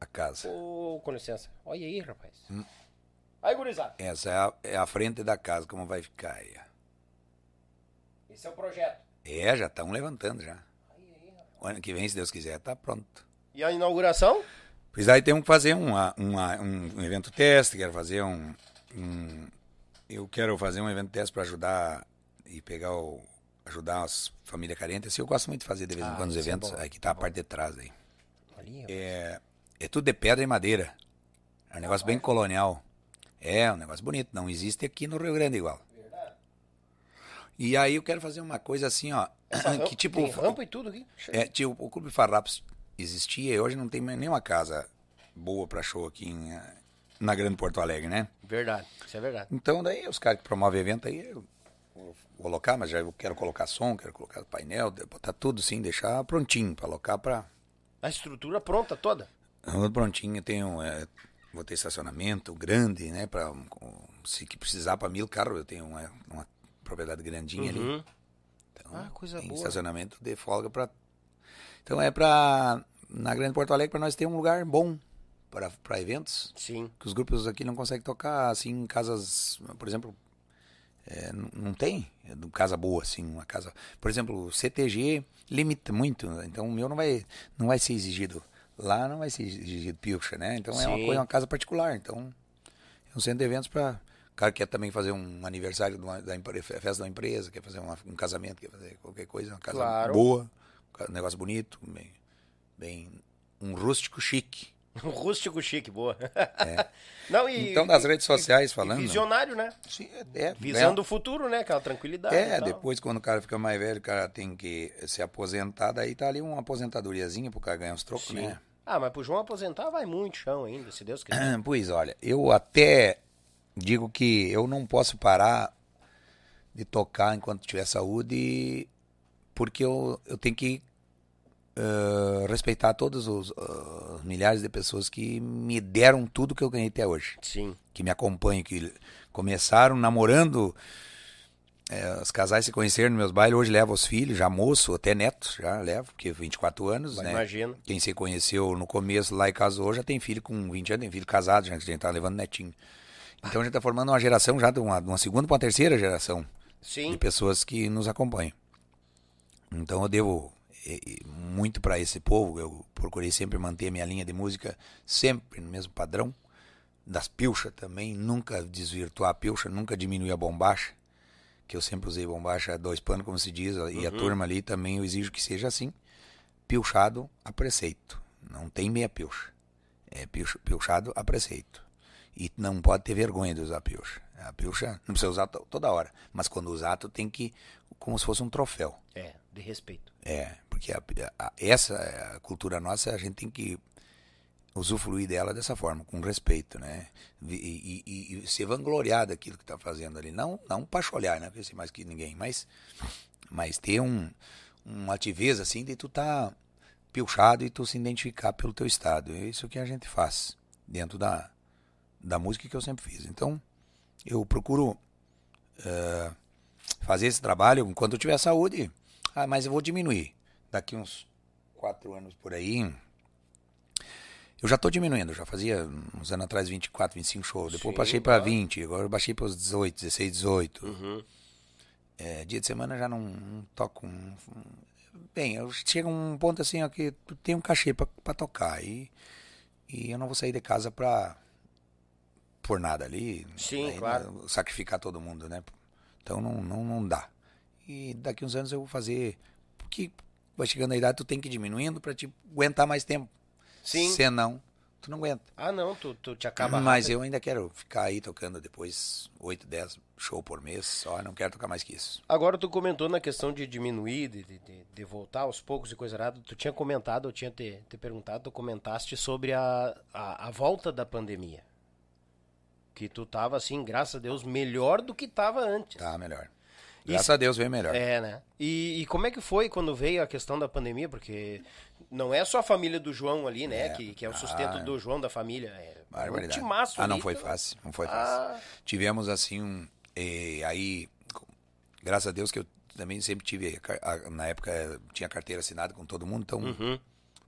[SPEAKER 2] a casa.
[SPEAKER 1] Ô, com licença. Olha aí, rapaz.
[SPEAKER 2] Hum.
[SPEAKER 1] Aí, gurizada.
[SPEAKER 2] Essa é a, é a frente da casa, como vai ficar aí.
[SPEAKER 1] Esse é o projeto.
[SPEAKER 2] É, já estão levantando já. O ano que vem, se Deus quiser, tá pronto.
[SPEAKER 1] E a inauguração?
[SPEAKER 2] Pois aí temos que fazer uma, uma- um evento teste, quero fazer um, um- Eu quero fazer um evento teste para ajudar e pegar o. ajudar as famílias carentes. Assim, eu gosto muito de fazer de vez em
[SPEAKER 1] Ah,
[SPEAKER 2] quando os
[SPEAKER 1] é
[SPEAKER 2] eventos.
[SPEAKER 1] bom,
[SPEAKER 2] aí que tá a parte de trás aí. É, é tudo de pedra e madeira. É um negócio bem colonial. É, um negócio bonito. Não existe aqui no Rio Grande igual. E aí eu quero fazer uma coisa assim, ó. que tipo.
[SPEAKER 1] Tem rampa e tudo aqui.
[SPEAKER 2] É, tipo, o Clube Farrapos existia e hoje não tem mais nenhuma casa boa pra show aqui em, eh, na Grande Porto Alegre, né?
[SPEAKER 1] Verdade, isso é verdade.
[SPEAKER 2] Então daí os caras que promovem evento aí, eu vou alocar, mas já eu quero colocar som, quero colocar painel, botar tudo sim, deixar prontinho pra alocar pra...
[SPEAKER 1] A estrutura pronta toda.
[SPEAKER 2] Tudo prontinho, tenho... eh, vou ter estacionamento grande, né? Com- se que precisar pra mil carros, eu tenho uma, uma propriedade grandinha ali.
[SPEAKER 1] Uhum.
[SPEAKER 2] Então,
[SPEAKER 1] Ah, coisa
[SPEAKER 2] tem
[SPEAKER 1] boa.
[SPEAKER 2] estacionamento de folga para. Então é para na Grande Porto Alegre para nós ter um lugar bom para eventos
[SPEAKER 1] Sim.
[SPEAKER 2] que os grupos aqui não conseguem tocar assim em casas, por exemplo, é, não tem é, casa boa assim, uma casa, por exemplo, o CTG limita muito, então o meu não vai não vai ser exigido lá, não vai ser exigido pilcha, né? Então é uma
[SPEAKER 1] Sim.
[SPEAKER 2] coisa, uma casa particular, então é um centro de eventos para cara quer também fazer um aniversário de uma, da festa da empresa, quer fazer uma- um casamento, quer fazer qualquer coisa, uma casa
[SPEAKER 1] Claro.
[SPEAKER 2] boa, um negócio bonito, bem, bem um rústico chique.
[SPEAKER 1] Um rústico chique, boa. Não, e,
[SPEAKER 2] Então, das redes sociais
[SPEAKER 1] e
[SPEAKER 2] falando.
[SPEAKER 1] visionário, né?
[SPEAKER 2] Sim, é,
[SPEAKER 1] Visando o futuro, né? Aquela tranquilidade.
[SPEAKER 2] É, depois quando o cara fica mais velho, o cara tem que se aposentar, daí tá ali uma aposentadoriazinha pro cara ganhar uns trocos,
[SPEAKER 1] Sim.
[SPEAKER 2] né?
[SPEAKER 1] Ah, mas pro João aposentar vai muito chão ainda, se Deus quiser.
[SPEAKER 2] Pois olha, eu até digo que eu não posso parar de tocar enquanto tiver saúde, porque eu, eu tenho que eh, respeitar todos os ah, milhares de pessoas que me deram tudo que eu ganhei até hoje.
[SPEAKER 1] Sim.
[SPEAKER 2] que me acompanham, que começaram namorando. é, os casais se conheceram nos meus bailes, hoje levam os filhos, já moço, até netos, já levo, porque 24 anos,
[SPEAKER 1] Mas
[SPEAKER 2] né?
[SPEAKER 1] imagina.
[SPEAKER 2] Quem se conheceu no começo lá e casou, já tem filho com 20 anos, tem filho casado, já, que a gente tá levando netinho. Então a gente tá formando uma geração já de uma, de uma segunda para uma terceira geração
[SPEAKER 1] Sim.
[SPEAKER 2] de pessoas que nos acompanham. Então eu devo muito para esse povo. Eu procurei sempre manter a minha linha de música sempre no mesmo padrão. Das pilchas também, nunca desvirtuar a pilcha, nunca diminuir a bombacha, que eu sempre usei bombacha dois panos, como se diz, e a turma ali também eu exijo que seja assim. Pilchado a preceito, não tem meia pilcha. É pilcha- pilchado a preceito. E não pode ter vergonha de usar pilcha. A pilcha não precisa usar to- toda hora, mas quando usar, tu tem que, como se fosse um troféu.
[SPEAKER 1] É, de respeito.
[SPEAKER 2] É, porque a- a- essa a cultura nossa, a gente tem que usufruir dela dessa forma, com respeito, né? E, e- e- se vangloriar daquilo que está fazendo ali. Não, não pacholhar, né? Porque ser mais que ninguém, mas, mas ter um, uma ativeza assim de tu tá pilchado e tu se identificar pelo teu estado. É isso que a gente faz dentro da, da música que eu sempre fiz. Então, eu procuro eh, fazer esse trabalho enquanto eu tiver saúde. Ah, mas eu vou diminuir. Daqui uns quatro anos por aí, Eu já tô diminuindo, já fazia uns anos atrás 24, 25 shows. Depois
[SPEAKER 1] Sim,
[SPEAKER 2] baixei para
[SPEAKER 1] claro.
[SPEAKER 2] 20, agora baixei para os 18, 16, 18.
[SPEAKER 1] Uhum.
[SPEAKER 2] É, dia de semana já não, não toco. um- Bem, eu chego a um ponto assim, ó, que tem um cachê pra, pra tocar. E, e eu não vou sair de casa pra. por nada ali.
[SPEAKER 1] Sim,
[SPEAKER 2] Aí,
[SPEAKER 1] claro.
[SPEAKER 2] né, Sacrificar todo mundo, né? Então não, não, não dá. E daqui uns anos eu vou fazer. Porque vai chegando a idade, tu tem que ir diminuindo pra te aguentar mais tempo.
[SPEAKER 1] Sim.
[SPEAKER 2] Senão, tu não aguenta.
[SPEAKER 1] Ah, não, tu, tu te acaba
[SPEAKER 2] Mas
[SPEAKER 1] rápido.
[SPEAKER 2] eu ainda quero ficar aí tocando depois 8, 10 show por mês só. Não quero tocar mais que isso.
[SPEAKER 1] Agora tu comentou na questão de diminuir, de, de, de- de voltar aos poucos e coisa errada. Tu tinha comentado, eu tinha te, te perguntado, tu comentaste sobre a, a, a volta da pandemia. Que tu tava, assim, graças a Deus, melhor do que tava antes.
[SPEAKER 2] Tá melhor.
[SPEAKER 1] Isso-
[SPEAKER 2] Graças a Deus veio melhor.
[SPEAKER 1] É, né? E, e como é que foi quando veio a questão da pandemia? Porque não é só a família do João ali, né?
[SPEAKER 2] É.
[SPEAKER 1] Que, que é o sustento
[SPEAKER 2] Ah.
[SPEAKER 1] do João, da família. É um
[SPEAKER 2] Barbaridade.
[SPEAKER 1] timaço
[SPEAKER 2] Ah, não
[SPEAKER 1] ali,
[SPEAKER 2] foi fácil. Não foi
[SPEAKER 1] Ah.
[SPEAKER 2] fácil. Tivemos assim um. eh, aí, graças a Deus que eu também sempre tive. a car- a- na época tinha carteira assinada com todo mundo, então
[SPEAKER 1] Uhum.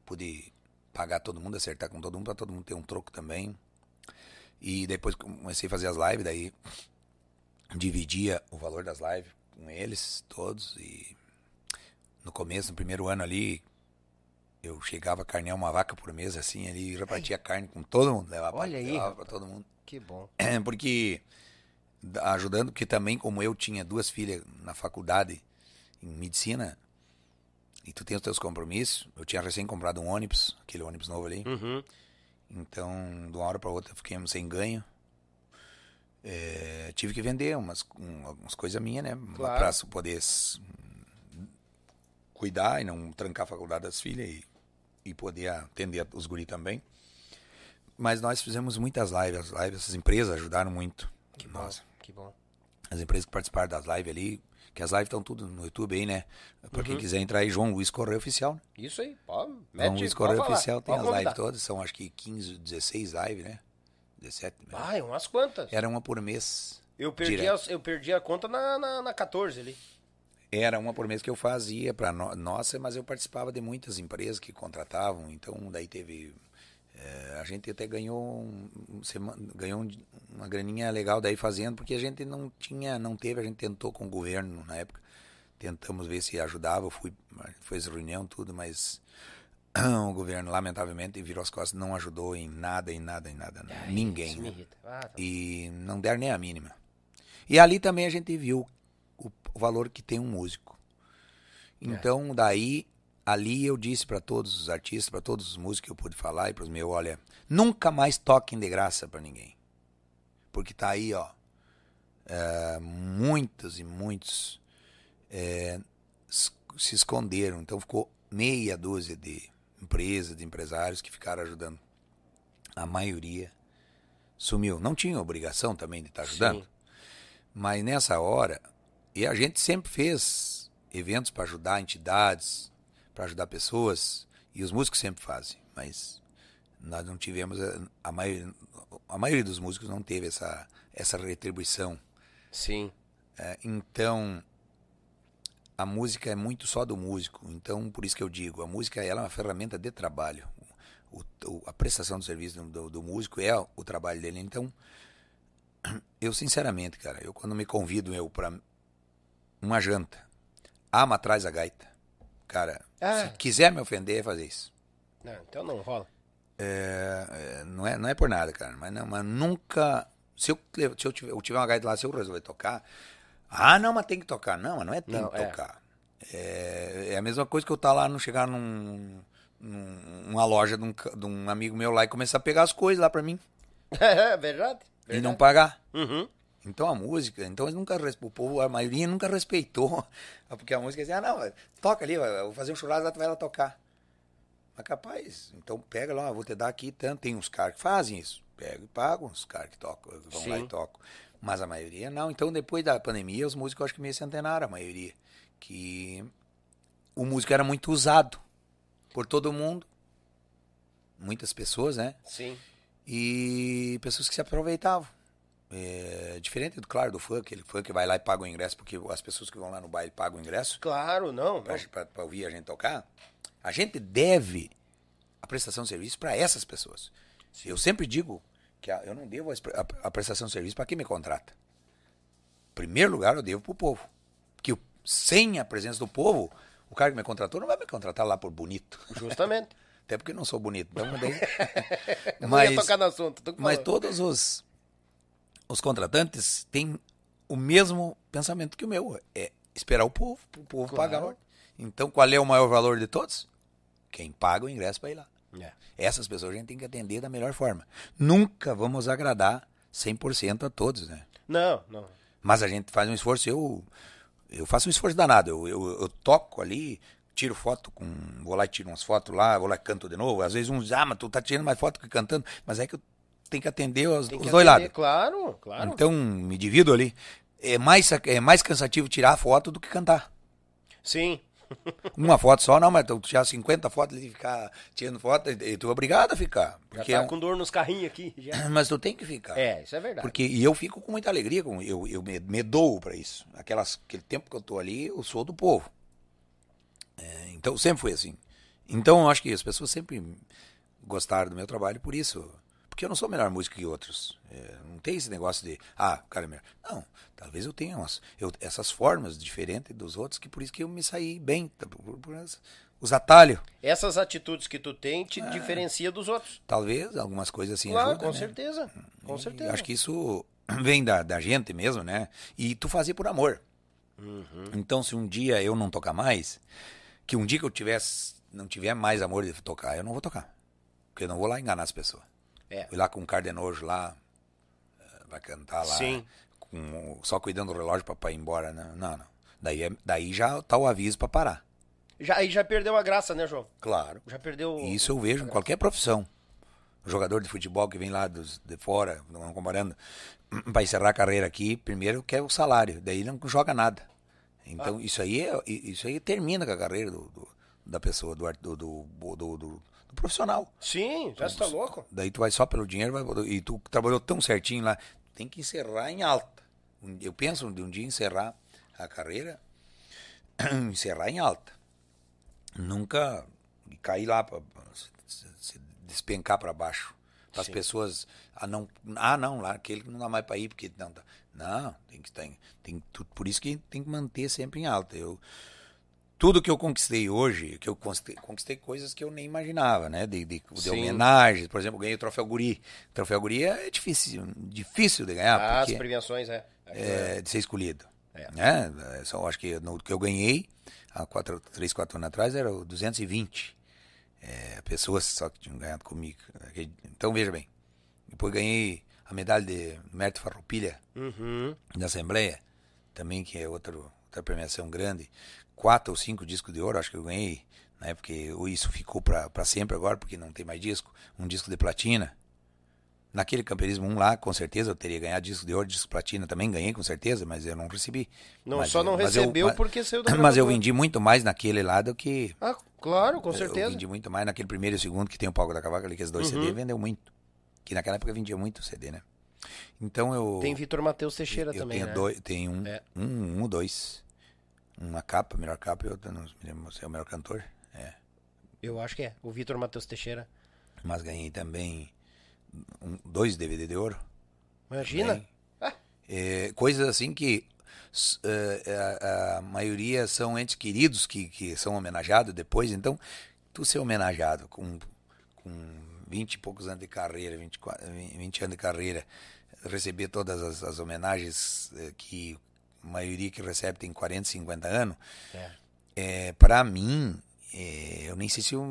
[SPEAKER 2] pude pagar todo mundo, acertar com todo mundo, pra todo mundo ter um troco também. E depois comecei a fazer as lives, daí dividia o valor das lives com eles todos. E no começo, no primeiro ano ali, eu chegava a carnear uma vaca por mês, assim, ali, já partia carne com todo mundo, levava,
[SPEAKER 1] Olha aí,
[SPEAKER 2] levava pra todo mundo.
[SPEAKER 1] Que bom.
[SPEAKER 2] Porque da- ajudando, porque também como eu tinha duas filhas na faculdade em medicina, e tu tem os teus compromissos, eu tinha recém comprado um ônibus, aquele ônibus novo ali,
[SPEAKER 1] Uhum.
[SPEAKER 2] então de uma hora para outra fiquemos sem ganho. É, tive que vender umas, um, algumas coisas minhas, né?
[SPEAKER 1] Claro.
[SPEAKER 2] Pra su- poder cuidar e não trancar a faculdade das filhas e, e poder atender os guri também. Mas nós fizemos muitas lives, as lives, essas empresas ajudaram muito.
[SPEAKER 1] Que bom.
[SPEAKER 2] Nossa,
[SPEAKER 1] Que bom.
[SPEAKER 2] as empresas que participaram das lives ali, que as lives estão tudo no YouTube aí, né? Pra
[SPEAKER 1] Uhum.
[SPEAKER 2] quem quiser entrar aí, João Luiz Correia Oficial. né?
[SPEAKER 1] Isso aí, pode.
[SPEAKER 2] João
[SPEAKER 1] Mete,
[SPEAKER 2] Luiz
[SPEAKER 1] pode
[SPEAKER 2] Correia Oficial tem as lives todas, são acho que 15, 16 lives, né? 17. né?
[SPEAKER 1] Ah, é umas quantas.
[SPEAKER 2] Era uma por mês.
[SPEAKER 1] Eu perdi, a, eu perdi a conta na, na, na 14 ali.
[SPEAKER 2] Era uma por mês que eu fazia para no, nossa, mas eu participava de muitas empresas que contratavam, então daí teve eh, a gente até ganhou um, um ganhou um- uma graninha legal daí fazendo, porque a gente não tinha, não teve, a gente tentou com o governo na época, tentamos ver se ajudava, fui fez reunião tudo, mas o governo lamentavelmente virou as costas, não ajudou em nada, em nada, em nada, ninguém.
[SPEAKER 1] Isso me
[SPEAKER 2] né?
[SPEAKER 1] irrita. Ah, tá.
[SPEAKER 2] e não deram nem a mínima. E ali também a gente viu o, o valor que tem um músico. Então, daí, ali eu disse para todos os artistas, para todos os músicos que eu pude falar e para os meus, olha, nunca mais toquem de graça para ninguém. Porque tá aí, ó, é, muitos e muitos é, se esconderam. Então ficou meia dúzia de empresas, de empresários que ficaram ajudando. A maioria sumiu. Não tinha obrigação também de estar ajudando.
[SPEAKER 1] Sim.
[SPEAKER 2] Mas nessa hora, e a gente sempre fez eventos para ajudar entidades, para ajudar pessoas, e os músicos sempre fazem, mas nós não tivemos, a, a, maioria, a maioria dos músicos não teve essa, essa retribuição.
[SPEAKER 1] Sim.
[SPEAKER 2] É, então, a música é muito só do músico, então por isso que eu digo, a música ela é uma ferramenta de trabalho. O, o- a prestação do serviço do, do- músico é o trabalho dele, então eu sinceramente, cara, eu quando me convido eu para uma janta, ama atrás a gaita. Cara,
[SPEAKER 1] Ah.
[SPEAKER 2] se quiser me ofender, é fazer isso.
[SPEAKER 1] Não, então não rola.
[SPEAKER 2] É, é, não, é, não é por nada, cara, mas, não, mas nunca. Se eu, se eu, tiver, eu tiver uma gaita lá, se eu resolver tocar. Ah, não, mas tem que tocar. Não, mas não é tem
[SPEAKER 1] Não,
[SPEAKER 2] que
[SPEAKER 1] é.
[SPEAKER 2] tocar. É, é a mesma coisa que eu estar lá, não chegar num, num- numa loja de um, de um amigo meu lá e começar a pegar as coisas lá pra mim
[SPEAKER 1] É verdade.
[SPEAKER 2] e não
[SPEAKER 1] verdade.
[SPEAKER 2] pagar.
[SPEAKER 1] Uhum.
[SPEAKER 2] Então a música, então eles nunca o povo, a maioria nunca respeitou, porque a música dizia, ah, não, toca ali, eu vou fazer um churrasco, lá tu vai lá tocar. Mas capaz, então pega lá, eu vou te dar aqui tanto, tem uns caras que fazem isso, pegam e pagam, os caras que tocam, vão lá
[SPEAKER 1] Sim.
[SPEAKER 2] e tocam. Mas a maioria não, então depois da pandemia os músicos eu acho que meio centenário, a maioria, que o músico era muito usado por todo mundo, muitas pessoas, né?
[SPEAKER 1] Sim.
[SPEAKER 2] e pessoas que se aproveitavam. É, diferente, do, claro, do funk, ele funk vai lá e paga o ingresso, porque as pessoas que vão lá no baile pagam o ingresso
[SPEAKER 1] Claro, não. não.
[SPEAKER 2] para ouvir a gente tocar. A gente deve a prestação de serviço para essas pessoas. Eu sempre digo que a- eu não devo a, a- a prestação de serviço para quem me contrata. Em primeiro lugar, eu devo para o povo. Que sem a presença do povo, o cara que me contratou não vai me contratar lá por bonito.
[SPEAKER 1] Justamente.
[SPEAKER 2] Até porque eu não sou bonito. Então, daí...
[SPEAKER 1] Eu não
[SPEAKER 2] mas,
[SPEAKER 1] ia tocar no assunto.
[SPEAKER 2] mas todos os, os contratantes têm o mesmo pensamento que o meu. É esperar o povo, o povo
[SPEAKER 1] Claro.
[SPEAKER 2] pagar. Então, qual é o maior valor de todos? Quem paga o ingresso para ir lá.
[SPEAKER 1] É.
[SPEAKER 2] Essas pessoas a gente tem que atender da melhor forma. Nunca vamos agradar 100% a todos, né?
[SPEAKER 1] Não, não.
[SPEAKER 2] Mas a gente faz um esforço, eu, eu faço um esforço danado. Eu, eu, eu toco ali, tiro foto com. Vou lá e tiro umas fotos lá, vou lá e canto de novo. Às vezes uns ah, mas tu tá tirando mais foto que cantando. Mas é que eu tenho que atender os,
[SPEAKER 1] Tem
[SPEAKER 2] os
[SPEAKER 1] que
[SPEAKER 2] dois
[SPEAKER 1] atender,
[SPEAKER 2] lados.
[SPEAKER 1] Claro, claro.
[SPEAKER 2] Então, me divido ali. É mais, é mais cansativo tirar foto do que cantar.
[SPEAKER 1] Sim.
[SPEAKER 2] Uma foto só, não, mas tu tirar 50 fotos e ficar tirando foto, e tu é obrigado a ficar.
[SPEAKER 1] Já
[SPEAKER 2] Porque
[SPEAKER 1] tá
[SPEAKER 2] é um-
[SPEAKER 1] com dor nos carrinhos aqui. Já.
[SPEAKER 2] Mas tu tem que ficar.
[SPEAKER 1] É, isso é verdade.
[SPEAKER 2] Porque, e eu fico com muita alegria, com, eu, eu me, me dou para isso. Aquelas, aquele tempo que eu tô ali, eu sou do povo. É, então, sempre foi assim. Então, eu acho que as pessoas sempre gostaram do meu trabalho por isso. Porque eu não sou melhor músico que outros. É, não tem esse negócio de, ah, o cara é melhor. Não, talvez eu tenha umas, eu, essas formas diferentes dos outros, que por isso que eu me saí bem. tá, Por, por as- os atalhos.
[SPEAKER 1] Essas atitudes que tu tem te diferencia dos outros.
[SPEAKER 2] Talvez algumas coisas assim
[SPEAKER 1] claro,
[SPEAKER 2] ajudem,
[SPEAKER 1] com
[SPEAKER 2] né?
[SPEAKER 1] certeza. Com
[SPEAKER 2] E
[SPEAKER 1] certeza.
[SPEAKER 2] Acho que isso vem da, da gente mesmo, né? E tu fazer por amor.
[SPEAKER 1] Uhum.
[SPEAKER 2] Então, se um dia eu não tocar mais, que um dia que eu tivesse, não tiver mais amor de tocar, eu não vou tocar. Porque eu não vou lá enganar as pessoas.
[SPEAKER 1] É.
[SPEAKER 2] Fui lá com um cardenojo lá, eh, vai cantar lá,
[SPEAKER 1] Sim.
[SPEAKER 2] com, só cuidando do relógio pra, pra ir embora. Não, não. não. Daí, é- daí já tá o aviso pra parar.
[SPEAKER 1] Já, aí já perdeu a graça, né, João?
[SPEAKER 2] Claro.
[SPEAKER 1] Já perdeu.
[SPEAKER 2] Isso eu vejo em qualquer profissão. O jogador de futebol que vem lá dos, de fora, não comparando, para encerrar a carreira aqui, primeiro quer o salário, daí não joga nada. Então isso aí é, isso aí termina com a carreira do, do- da pessoa, do, do, do, do, do- profissional.
[SPEAKER 1] Sim, já está louco.
[SPEAKER 2] Daí tu vai só pelo dinheiro vai- e tu trabalhou tão certinho lá, tem que encerrar em alta. Eu penso de um dia encerrar a carreira, encerrar em alta. Nunca cair lá para se, se despencar para baixo. Para as pessoas, ah não, ah não, lá aquele que não dá mais para ir porque não tá. Não, tem que tem, tem tudo, por isso que tem que manter sempre em alta. Eu tudo que eu conquistei hoje, que eu conquistei, conquistei coisas que eu nem imaginava, né? De, de, de homenagens, por exemplo, ganhei o troféu Guri. O troféu Guri é difícil, difícil de ganhar,
[SPEAKER 1] Ah, as premiações, é.
[SPEAKER 2] é, de ser escolhido.
[SPEAKER 1] É.
[SPEAKER 2] Né? É, Só acho que no que eu ganhei há quatro, três, quatro anos atrás era o 220 é, pessoas só que tinham ganhado comigo. Então veja bem, depois ganhei a medalha de mérito farroupilha
[SPEAKER 1] Uhum.
[SPEAKER 2] da Assembleia, também que é outro, outra premiação grande. Quatro ou cinco discos de ouro, acho que eu ganhei, né? Porque isso ficou para sempre agora, porque não tem mais disco. Um disco de platina. Naquele campeonismo 1 lá, com certeza eu teria ganhado disco de ouro, disco de platina também ganhei, com certeza, mas eu não recebi.
[SPEAKER 1] Não,
[SPEAKER 2] Mas
[SPEAKER 1] só
[SPEAKER 2] eu-
[SPEAKER 1] não
[SPEAKER 2] eu-
[SPEAKER 1] recebeu
[SPEAKER 2] mas-
[SPEAKER 1] porque saiu da
[SPEAKER 2] Mas eu vendi muito mais naquele lá do que.
[SPEAKER 1] Ah, claro, com
[SPEAKER 2] Eu
[SPEAKER 1] certeza.
[SPEAKER 2] vendi muito mais naquele primeiro e segundo que tem o palco da cavaca ali, que esses dois
[SPEAKER 1] Uhum.
[SPEAKER 2] CD, vendeu muito. Que naquela época vendia muito CD, né? Então eu.
[SPEAKER 1] Tem Vitor Matheus Teixeira
[SPEAKER 2] eu
[SPEAKER 1] também,
[SPEAKER 2] tenho
[SPEAKER 1] né?
[SPEAKER 2] dois, tenho um,
[SPEAKER 1] É.
[SPEAKER 2] um, um dois. Uma capa, melhor capa e outra, não me lembro se é o melhor cantor. É.
[SPEAKER 1] Eu acho que é. O Vitor Matheus Teixeira.
[SPEAKER 2] Mas ganhei também um- dois DVD de ouro.
[SPEAKER 1] Imagina. Ah,
[SPEAKER 2] É, coisas assim que é, a, a maioria são entes queridos que, que são homenageados depois. Então, tu ser homenageado com, com 20 e poucos anos de carreira, 24, 20 anos de carreira, receber todas as, as homenagens eh, que maioria que recebe tem 40, 50 anos,
[SPEAKER 1] é.
[SPEAKER 2] é, para mim, é, eu nem sei se eu,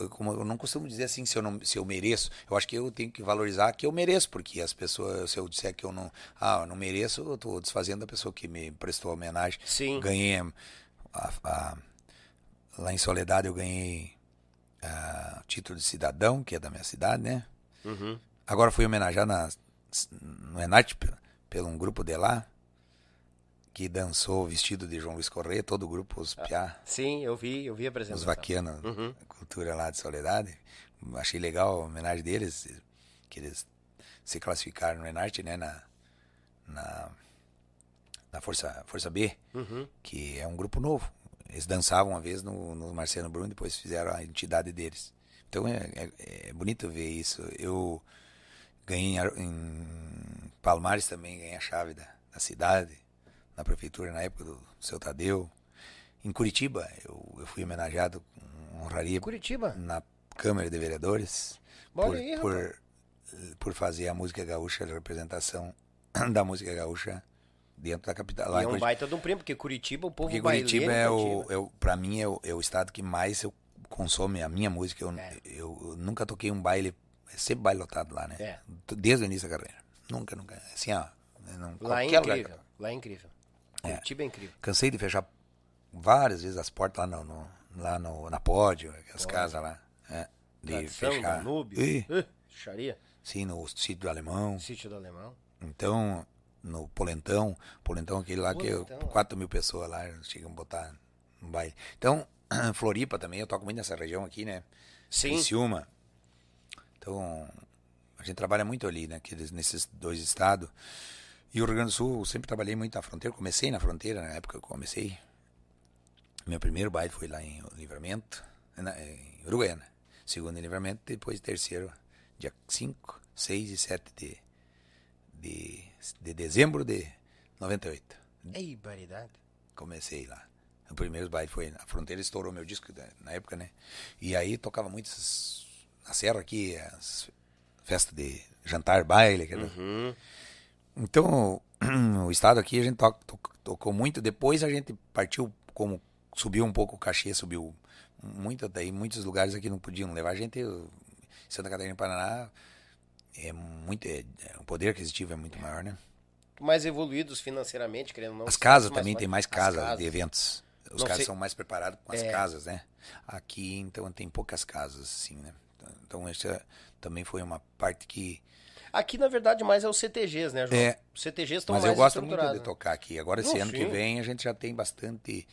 [SPEAKER 2] eu, como eu não costumo dizer assim se eu, não, se eu mereço. Eu acho que eu tenho que valorizar que eu mereço, porque as pessoas, se eu disser que eu não, ah, eu não mereço, eu estou desfazendo a pessoa que me prestou a homenagem.
[SPEAKER 1] Sim.
[SPEAKER 2] Ganhei a- a- lá em Soledade eu ganhei ah, o título de cidadão, que é da minha cidade, né?
[SPEAKER 1] Uhum.
[SPEAKER 2] Agora fui homenageado na, no Enarte pe- pelo um grupo de lá que dançou vestido de João Luiz Correia, todo o grupo, os piá,
[SPEAKER 1] Sim, eu vi, eu vi a
[SPEAKER 2] os
[SPEAKER 1] apresentação.
[SPEAKER 2] vaquianos,
[SPEAKER 1] Uhum.
[SPEAKER 2] cultura lá de Soledade. Achei legal a homenagem deles, que eles se classificaram no Enarte, né, na, na, na Força, Força B,
[SPEAKER 1] Uhum.
[SPEAKER 2] que é um grupo novo. Eles dançavam uma vez no, no Marciano Bruno, depois fizeram a entidade deles. Então é, é, é bonito ver isso. Eu ganhei em, em Palmares também, ganhei a chave da, da cidade, na prefeitura na época do seu Tadeu. Em Curitiba, eu, eu fui homenageado com honraria
[SPEAKER 1] Curitiba.
[SPEAKER 2] na Câmara de Vereadores por,
[SPEAKER 1] aí,
[SPEAKER 2] por, por fazer a música gaúcha, a representação da música gaúcha dentro da capital. Lá
[SPEAKER 1] E é um
[SPEAKER 2] Curitiba.
[SPEAKER 1] baita de um prêmio, porque Curitiba, o povo
[SPEAKER 2] Porque
[SPEAKER 1] baileiro
[SPEAKER 2] Curitiba é o, é o para mim é o, é o estado que mais eu consome a minha música. Eu,
[SPEAKER 1] É.
[SPEAKER 2] eu, eu nunca toquei um baile, é sempre baile lotado lá, né?
[SPEAKER 1] É.
[SPEAKER 2] Desde o início da carreira. Nunca, nunca. Assim, ó. Não,
[SPEAKER 1] Lá é
[SPEAKER 2] qualquer lugar
[SPEAKER 1] incrível. Lá é incrível.
[SPEAKER 2] É.
[SPEAKER 1] Curitiba é incrível.
[SPEAKER 2] Cansei de fechar várias vezes as portas lá no, no- lá no, na pódio, as casas lá. É, de
[SPEAKER 1] Tradição,
[SPEAKER 2] fechar.
[SPEAKER 1] Danúbio.
[SPEAKER 2] Ih,
[SPEAKER 1] Uh, Xaria.
[SPEAKER 2] sim, no sítio do Alemão.
[SPEAKER 1] Sítio do Alemão.
[SPEAKER 2] Então, no Polentão, Polentão aquele lá
[SPEAKER 1] Polentão,
[SPEAKER 2] que
[SPEAKER 1] é.
[SPEAKER 2] 4 mil pessoas lá chegam a botar no baile. Então, Floripa também, eu toco muito nessa região aqui, né?
[SPEAKER 1] Sim.
[SPEAKER 2] Criciúma. Então, a gente trabalha muito ali, né? Nesses dois estados. E o Rio Grande do Sul, eu sempre trabalhei muito na fronteira. Comecei na fronteira, na época que eu comecei. Meu primeiro baile foi lá em Livramento, na- em Uruguaiana. Segundo em Livramento, depois terceiro, dia 5, 6 e 7 de, de, de dezembro de 98.
[SPEAKER 1] Ei, baridade.
[SPEAKER 2] Comecei lá. O primeiro baile foi na fronteira, estourou meu disco na época, né? E aí tocava muito essas- na serra aqui, as festas de jantar, baile. aquela-
[SPEAKER 1] Uhum.
[SPEAKER 2] Então, o estado aqui a gente to- to- tocou muito. Depois a gente partiu, como subiu um pouco o cachê, subiu muito, daí muitos lugares aqui não podiam levar a gente. Santa Catarina e Paraná é muito, é, é, o poder aquisitivo é muito maior, né?
[SPEAKER 1] Mais evoluídos financeiramente, querendo ou não.
[SPEAKER 2] As casas
[SPEAKER 1] mais
[SPEAKER 2] também
[SPEAKER 1] forte.
[SPEAKER 2] tem mais
[SPEAKER 1] As
[SPEAKER 2] casas de eventos. Os caras
[SPEAKER 1] sei-
[SPEAKER 2] são mais preparados com as
[SPEAKER 1] É.
[SPEAKER 2] casas, né? Aqui, então, tem poucas casas, assim, né? Então, essa também foi uma parte que...
[SPEAKER 1] Aqui, na verdade, mais é os CTGs, né, João?
[SPEAKER 2] É.
[SPEAKER 1] Os CTGs estão
[SPEAKER 2] Mas
[SPEAKER 1] mais
[SPEAKER 2] eu gosto muito de tocar aqui. Agora, esse
[SPEAKER 1] Não,
[SPEAKER 2] ano que
[SPEAKER 1] sim.
[SPEAKER 2] vem, a gente já tem bastante...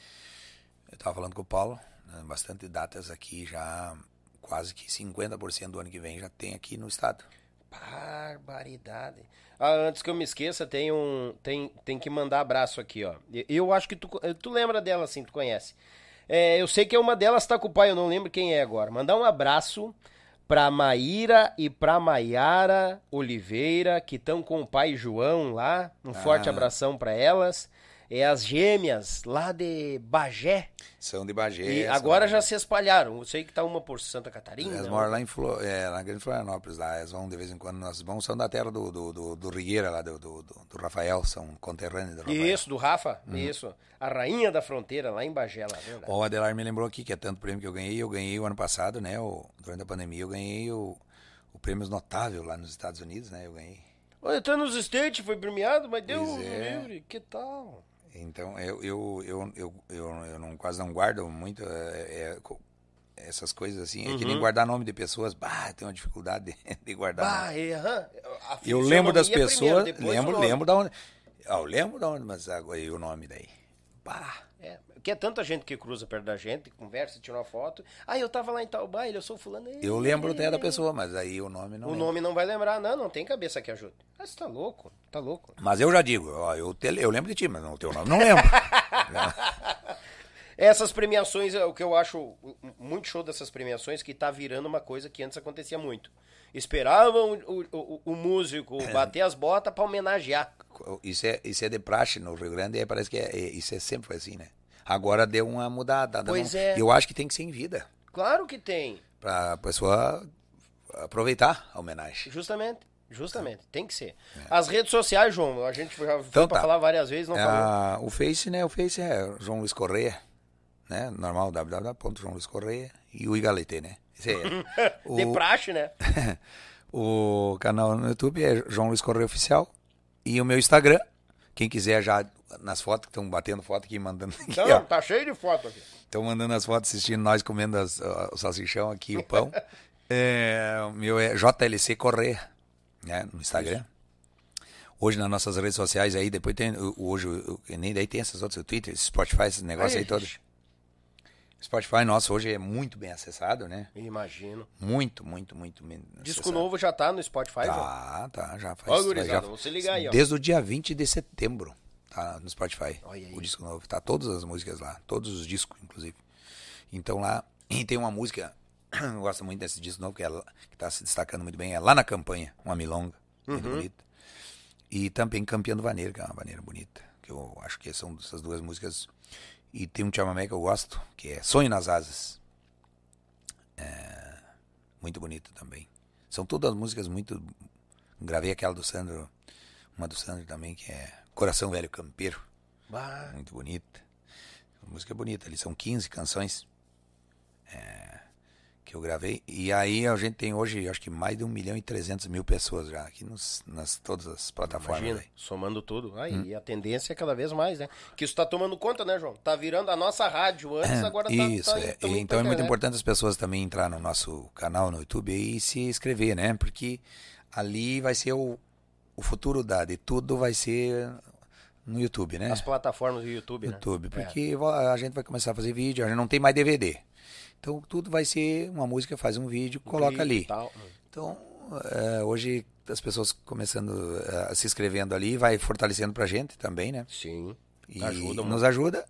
[SPEAKER 2] Eu estava falando com o Paulo, né, bastante datas aqui já... Quase que 50% do ano que vem já tem aqui no estado.
[SPEAKER 1] Barbaridade. Ah, antes que eu me esqueça, tem um. Tem, tem que mandar abraço aqui, ó. Eu acho que tu, tu lembra dela, assim, tu conhece. É, eu sei que uma delas tá com o pai, eu não lembro quem é agora. Mandar um abraço pra Maíra e pra Maiara Oliveira, que estão com o pai João lá. Um forte
[SPEAKER 2] Ah.
[SPEAKER 1] abração pra elas. É as gêmeas lá de Bagé.
[SPEAKER 2] São de Bagé.
[SPEAKER 1] E agora já se espalharam. Eu sei que tá uma por Santa Catarina.
[SPEAKER 2] Elas moram lá em Flo, é, na Grande Florianópolis, lá. Elas vão de vez em quando. Nós vamos, são da terra do, do, do, do Rigueira, lá, do, do, do- Rafael, são conterrâneos do Rafael.
[SPEAKER 1] Isso, do Rafa, isso. A rainha da fronteira, lá em Bagé, lá, verdade.
[SPEAKER 2] O Adelar me lembrou aqui que é tanto prêmio que eu ganhei. Eu ganhei o ano passado, né? O, durante a pandemia, eu ganhei o, o prêmio notável lá nos Estados Unidos, né? Eu ganhei.
[SPEAKER 1] Olha, tá nos States, foi premiado, mas deu
[SPEAKER 2] Pois é.
[SPEAKER 1] livre. Que tal?
[SPEAKER 2] Então, eu, eu, eu, eu, eu, não, quase não guardo muito é, é, co- essas coisas assim. É que nem guardar nome de pessoas. Bah, tem uma dificuldade de, de guardar. nome.
[SPEAKER 1] Bah, é, aham. A
[SPEAKER 2] Eu lembro das pessoas,
[SPEAKER 1] primeiro,
[SPEAKER 2] lembro,
[SPEAKER 1] nome.
[SPEAKER 2] lembro da onde. Ah, eu lembro da onde, mas agora e o nome daí. Bah,
[SPEAKER 1] É, que é tanta gente que cruza perto da gente, conversa, tira uma foto. Ah, eu tava lá em tal baile, eu sou fulano.
[SPEAKER 2] eu lembro até da pessoa, mas aí o nome não
[SPEAKER 1] O
[SPEAKER 2] lembro.
[SPEAKER 1] nome não vai lembrar, não, não tem cabeça que ajude. Ah, você tá louco, tá louco.
[SPEAKER 2] Mas eu já digo, ó, eu, te- eu lembro de ti, mas não, o teu nome não lembro.
[SPEAKER 1] Essas premiações, é o que eu acho muito show dessas premiações, que tá virando uma coisa que antes acontecia muito. Esperavam o, o, o- músico bater as botas pra homenagear.
[SPEAKER 2] isso, é, isso é de praxe no Rio Grande, e parece que é, é- isso é sempre foi assim, né? Agora deu uma mudada.
[SPEAKER 1] Pois
[SPEAKER 2] não-
[SPEAKER 1] é.
[SPEAKER 2] Eu acho que tem que ser em vida,
[SPEAKER 1] Claro que tem,
[SPEAKER 2] pra pessoa aproveitar a homenagem.
[SPEAKER 1] justamente. Justamente, tem que ser. As redes sociais, João, a gente já foi
[SPEAKER 2] Então
[SPEAKER 1] pra
[SPEAKER 2] tá.
[SPEAKER 1] falar várias vezes, não
[SPEAKER 2] É,
[SPEAKER 1] falou.
[SPEAKER 2] o Face, né? O Face é João Luiz Correia, né? Normal, www.joãoluizcorreia e o Igalete, né? Esse é o,
[SPEAKER 1] De praxe, né?
[SPEAKER 2] o canal no YouTube é João Luiz Correia Oficial e o meu Instagram, quem quiser já nas fotos que estão batendo foto aqui mandando aqui, ó.
[SPEAKER 1] Não, tá cheio de foto aqui.
[SPEAKER 2] Estão mandando as fotos assistindo nós comendo as- ó, o salsichão aqui, o pão. É, o meu é JLC Correia, né, no Instagram. Hoje nas nossas redes sociais aí, depois tem, o- hoje, o- o- nem daí tem essas outras, o Twitter, Spotify, esses negócios
[SPEAKER 1] Aí,
[SPEAKER 2] aí todos. Spotify nosso hoje é muito bem acessado, né?
[SPEAKER 1] Imagino.
[SPEAKER 2] Muito, muito, muito bem
[SPEAKER 1] Disco
[SPEAKER 2] acessado.
[SPEAKER 1] novo já tá no Spotify?
[SPEAKER 2] Tá, tá, já faz.
[SPEAKER 1] Ó,
[SPEAKER 2] já,
[SPEAKER 1] gurizada, vamos se ligar aí, ó.
[SPEAKER 2] Desde o dia 20 de setembro, tá no Spotify. O disco novo. Tá todas as músicas lá, todos os discos, inclusive. Então lá, e tem uma música gosto muito desse disco novo, que, é, que tá se destacando muito bem. É Lá na Campanha, uma milonga, muito bonita. E também Campeão do Vaneiro, que é uma vaneira bonita. Que eu acho que são essas duas músicas. E tem um chamamé que eu gosto, que é Sonho nas Asas. É, muito bonita também. São todas músicas muito. Gravei aquela do Sandro, uma do Sandro também, que é Coração Velho Campeiro.
[SPEAKER 1] Bah,
[SPEAKER 2] Muito bonita. A música é bonita ali, são 15 canções é, que eu gravei. E aí a gente tem hoje, acho que mais de 1 milhão e 300 mil pessoas já aqui nos, nas todas as plataformas.
[SPEAKER 1] imagina,
[SPEAKER 2] aí.
[SPEAKER 1] somando tudo. Aí,
[SPEAKER 2] Hum.
[SPEAKER 1] e a tendência é cada vez mais, né? Que isso tá tomando conta, né, João? Tá virando a nossa rádio antes, agora tá...
[SPEAKER 2] Isso,
[SPEAKER 1] tá,
[SPEAKER 2] é.
[SPEAKER 1] tá
[SPEAKER 2] então é muito importante as pessoas também entrar no nosso canal no YouTube e se inscrever, né? Porque ali vai ser o, o futuro da, de tudo vai ser no YouTube, né?
[SPEAKER 1] As plataformas do YouTube, né?
[SPEAKER 2] YouTube,
[SPEAKER 1] É.
[SPEAKER 2] porque va- a gente vai começar a fazer vídeo, a gente não tem mais DVD. Então tudo vai ser uma música, faz um vídeo, coloca
[SPEAKER 1] Clipe
[SPEAKER 2] ali.
[SPEAKER 1] e tal.
[SPEAKER 2] Então, é, hoje as pessoas começando a se inscrevendo ali, vai fortalecendo pra gente também, né?
[SPEAKER 1] Sim.
[SPEAKER 2] E
[SPEAKER 1] Ajuda
[SPEAKER 2] nos
[SPEAKER 1] muito.
[SPEAKER 2] ajuda,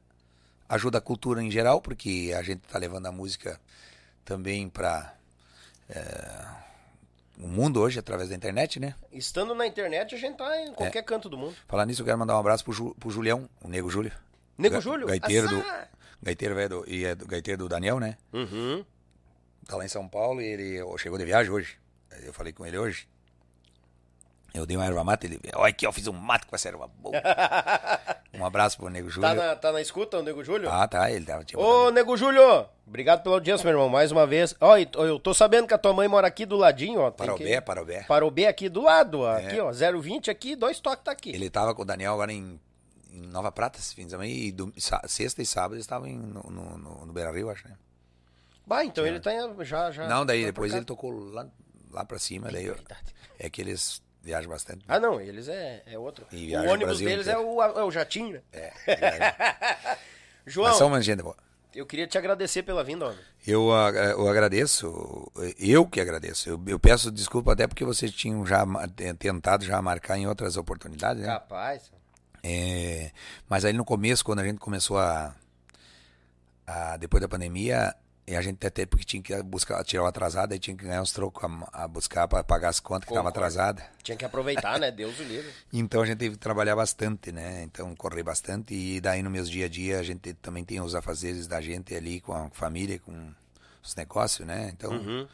[SPEAKER 2] ajuda a cultura em geral, porque a gente tá levando a música também para o mundo hoje através da internet, né?
[SPEAKER 1] Estando na internet, a gente tá em qualquer canto do mundo.
[SPEAKER 2] Falar nisso, eu quero mandar um abraço pro, Ju- pro Julião, o Nego Júlio.
[SPEAKER 1] Nego
[SPEAKER 2] Ga-
[SPEAKER 1] Júlio?
[SPEAKER 2] Gaiteiro do, gaiteiro velho do, e é do gaiteiro do Daniel, né?
[SPEAKER 1] Uhum.
[SPEAKER 2] Tá lá em São Paulo e ele chegou de viagem hoje. Eu falei com ele hoje. Eu dei uma erva mata, ele, olha aqui, eu fiz um mato com essa erva boa. um abraço pro Nego Júlio.
[SPEAKER 1] Tá na, tá na escuta o Nego Júlio?
[SPEAKER 2] Ah, tá, ele tava tipo.
[SPEAKER 1] Ô, Nego Júlio! Obrigado pela audiência, meu irmão, mais uma vez. Ó, eu tô sabendo que a tua mãe mora aqui do ladinho, ó. tem
[SPEAKER 2] Parobé,
[SPEAKER 1] que-
[SPEAKER 2] Parobé.
[SPEAKER 1] Parobé aqui do lado, ó. Aqui, ó. 020 aqui, dois toques tá aqui.
[SPEAKER 2] Ele tava com o Daniel agora em, em Nova Prata esse fim de semana e sa- sexta e sábado eles estavam no, no, no, no Beira Rio, acho, né?
[SPEAKER 1] Bah, então ele tá já, já.
[SPEAKER 2] Não, daí
[SPEAKER 1] já
[SPEAKER 2] depois ele tocou lá, lá pra cima, daí eu- é que eles viajam bastante.
[SPEAKER 1] Ah, não, eles é, é outro.
[SPEAKER 2] E
[SPEAKER 1] o
[SPEAKER 2] viaja
[SPEAKER 1] ônibus
[SPEAKER 2] Brasil
[SPEAKER 1] deles é o, é o jatinho, né?
[SPEAKER 2] É.
[SPEAKER 1] João,
[SPEAKER 2] Mas são uma gente boa.
[SPEAKER 1] eu queria te agradecer pela vinda, homem.
[SPEAKER 2] Eu, eu agradeço, eu que agradeço. Eu, eu peço desculpa até porque vocês tinham já tentado já marcar em outras oportunidades, né?
[SPEAKER 1] Capaz.
[SPEAKER 2] É, mas aí no começo, quando a gente começou a, a- depois da pandemia, e a gente até porque tinha que buscar, tirar o atrasado, aí tinha que ganhar uns trocos a, a buscar para pagar as contas que estavam atrasadas.
[SPEAKER 1] Tinha que aproveitar, né? Deus o livre.
[SPEAKER 2] Então a gente teve que trabalhar bastante, né? Então correr bastante e daí no meus dia a dia a gente também tem os afazeres da gente ali com a família, com os negócios, né? Então,
[SPEAKER 1] Uhum.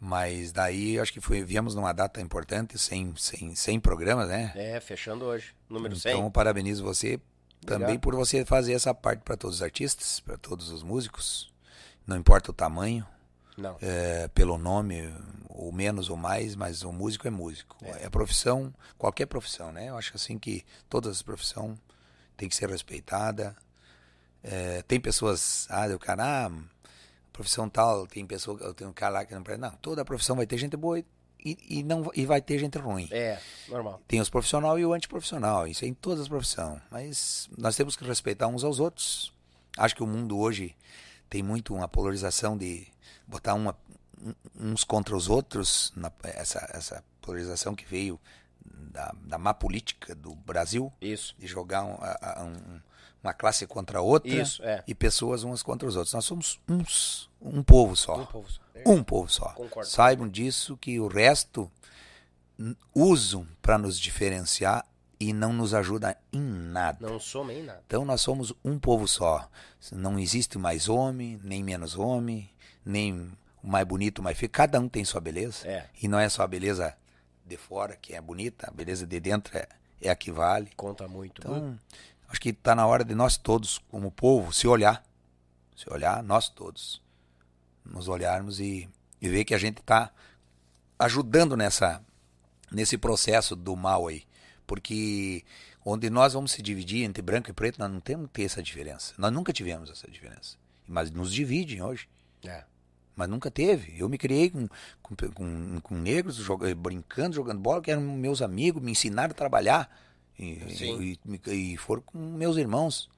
[SPEAKER 2] mas daí acho que foi, viemos numa data importante, sem, sem, sem programas, né?
[SPEAKER 1] É, fechando hoje. Número 100.
[SPEAKER 2] Então parabenizo você também
[SPEAKER 1] Obrigado.
[SPEAKER 2] por você fazer essa parte para todos os artistas, para todos os músicos, não importa o tamanho,
[SPEAKER 1] Não.
[SPEAKER 2] é, pelo nome, ou menos ou mais, mas o músico é músico. É. profissão, qualquer profissão, né? Eu acho assim que todas as profissões têm que ser respeitada. É, tem pessoas, ah, o cara, ah, profissão tal, tem pessoa, eu tenho um cara lá que não presta. Não, toda profissão vai ter gente boa e, e, não, e vai ter gente ruim.
[SPEAKER 1] É, normal.
[SPEAKER 2] Tem os profissional e o antiprofissional, isso é em todas as profissões. Mas nós temos que respeitar uns aos outros. Acho que o mundo hoje tem muito uma polarização de botar uma, um- uns contra os outros, na- essa, essa polarização que veio da, da má política do Brasil,
[SPEAKER 1] Isso.
[SPEAKER 2] de jogar um- a- um- uma classe contra a outra
[SPEAKER 1] Isso, é.
[SPEAKER 2] e pessoas umas contra os outros. Nós somos uns, um povo só.
[SPEAKER 1] Um povo só.
[SPEAKER 2] Um povo só.
[SPEAKER 1] Concordo.
[SPEAKER 2] Saibam disso que o resto usam para nos diferenciar e não nos ajuda em nada.
[SPEAKER 1] Não soma em nada.
[SPEAKER 2] Então nós somos um povo só. Não existe mais homem, nem menos homem, nem o mais bonito, o mais feio. Cada um tem sua beleza.
[SPEAKER 1] É.
[SPEAKER 2] E não é só a beleza de fora que é bonita, a beleza de dentro é, é a que vale.
[SPEAKER 1] Conta muito.
[SPEAKER 2] Então, acho que está na hora de nós todos, como povo, se olhar. Se olhar, nós todos. Nos olharmos e, e ver que a gente está ajudando nessa, nesse processo do mal aí. Porque onde nós vamos se dividir entre branco e preto, nós não temos que ter essa diferença. Nós nunca tivemos essa diferença. Mas nos dividem hoje.
[SPEAKER 1] É.
[SPEAKER 2] Mas nunca teve. Eu me criei com, com, com, com negros, brincando, jogando bola, que eram meus amigos, me ensinaram a trabalhar. E, e, e foram com meus irmãos,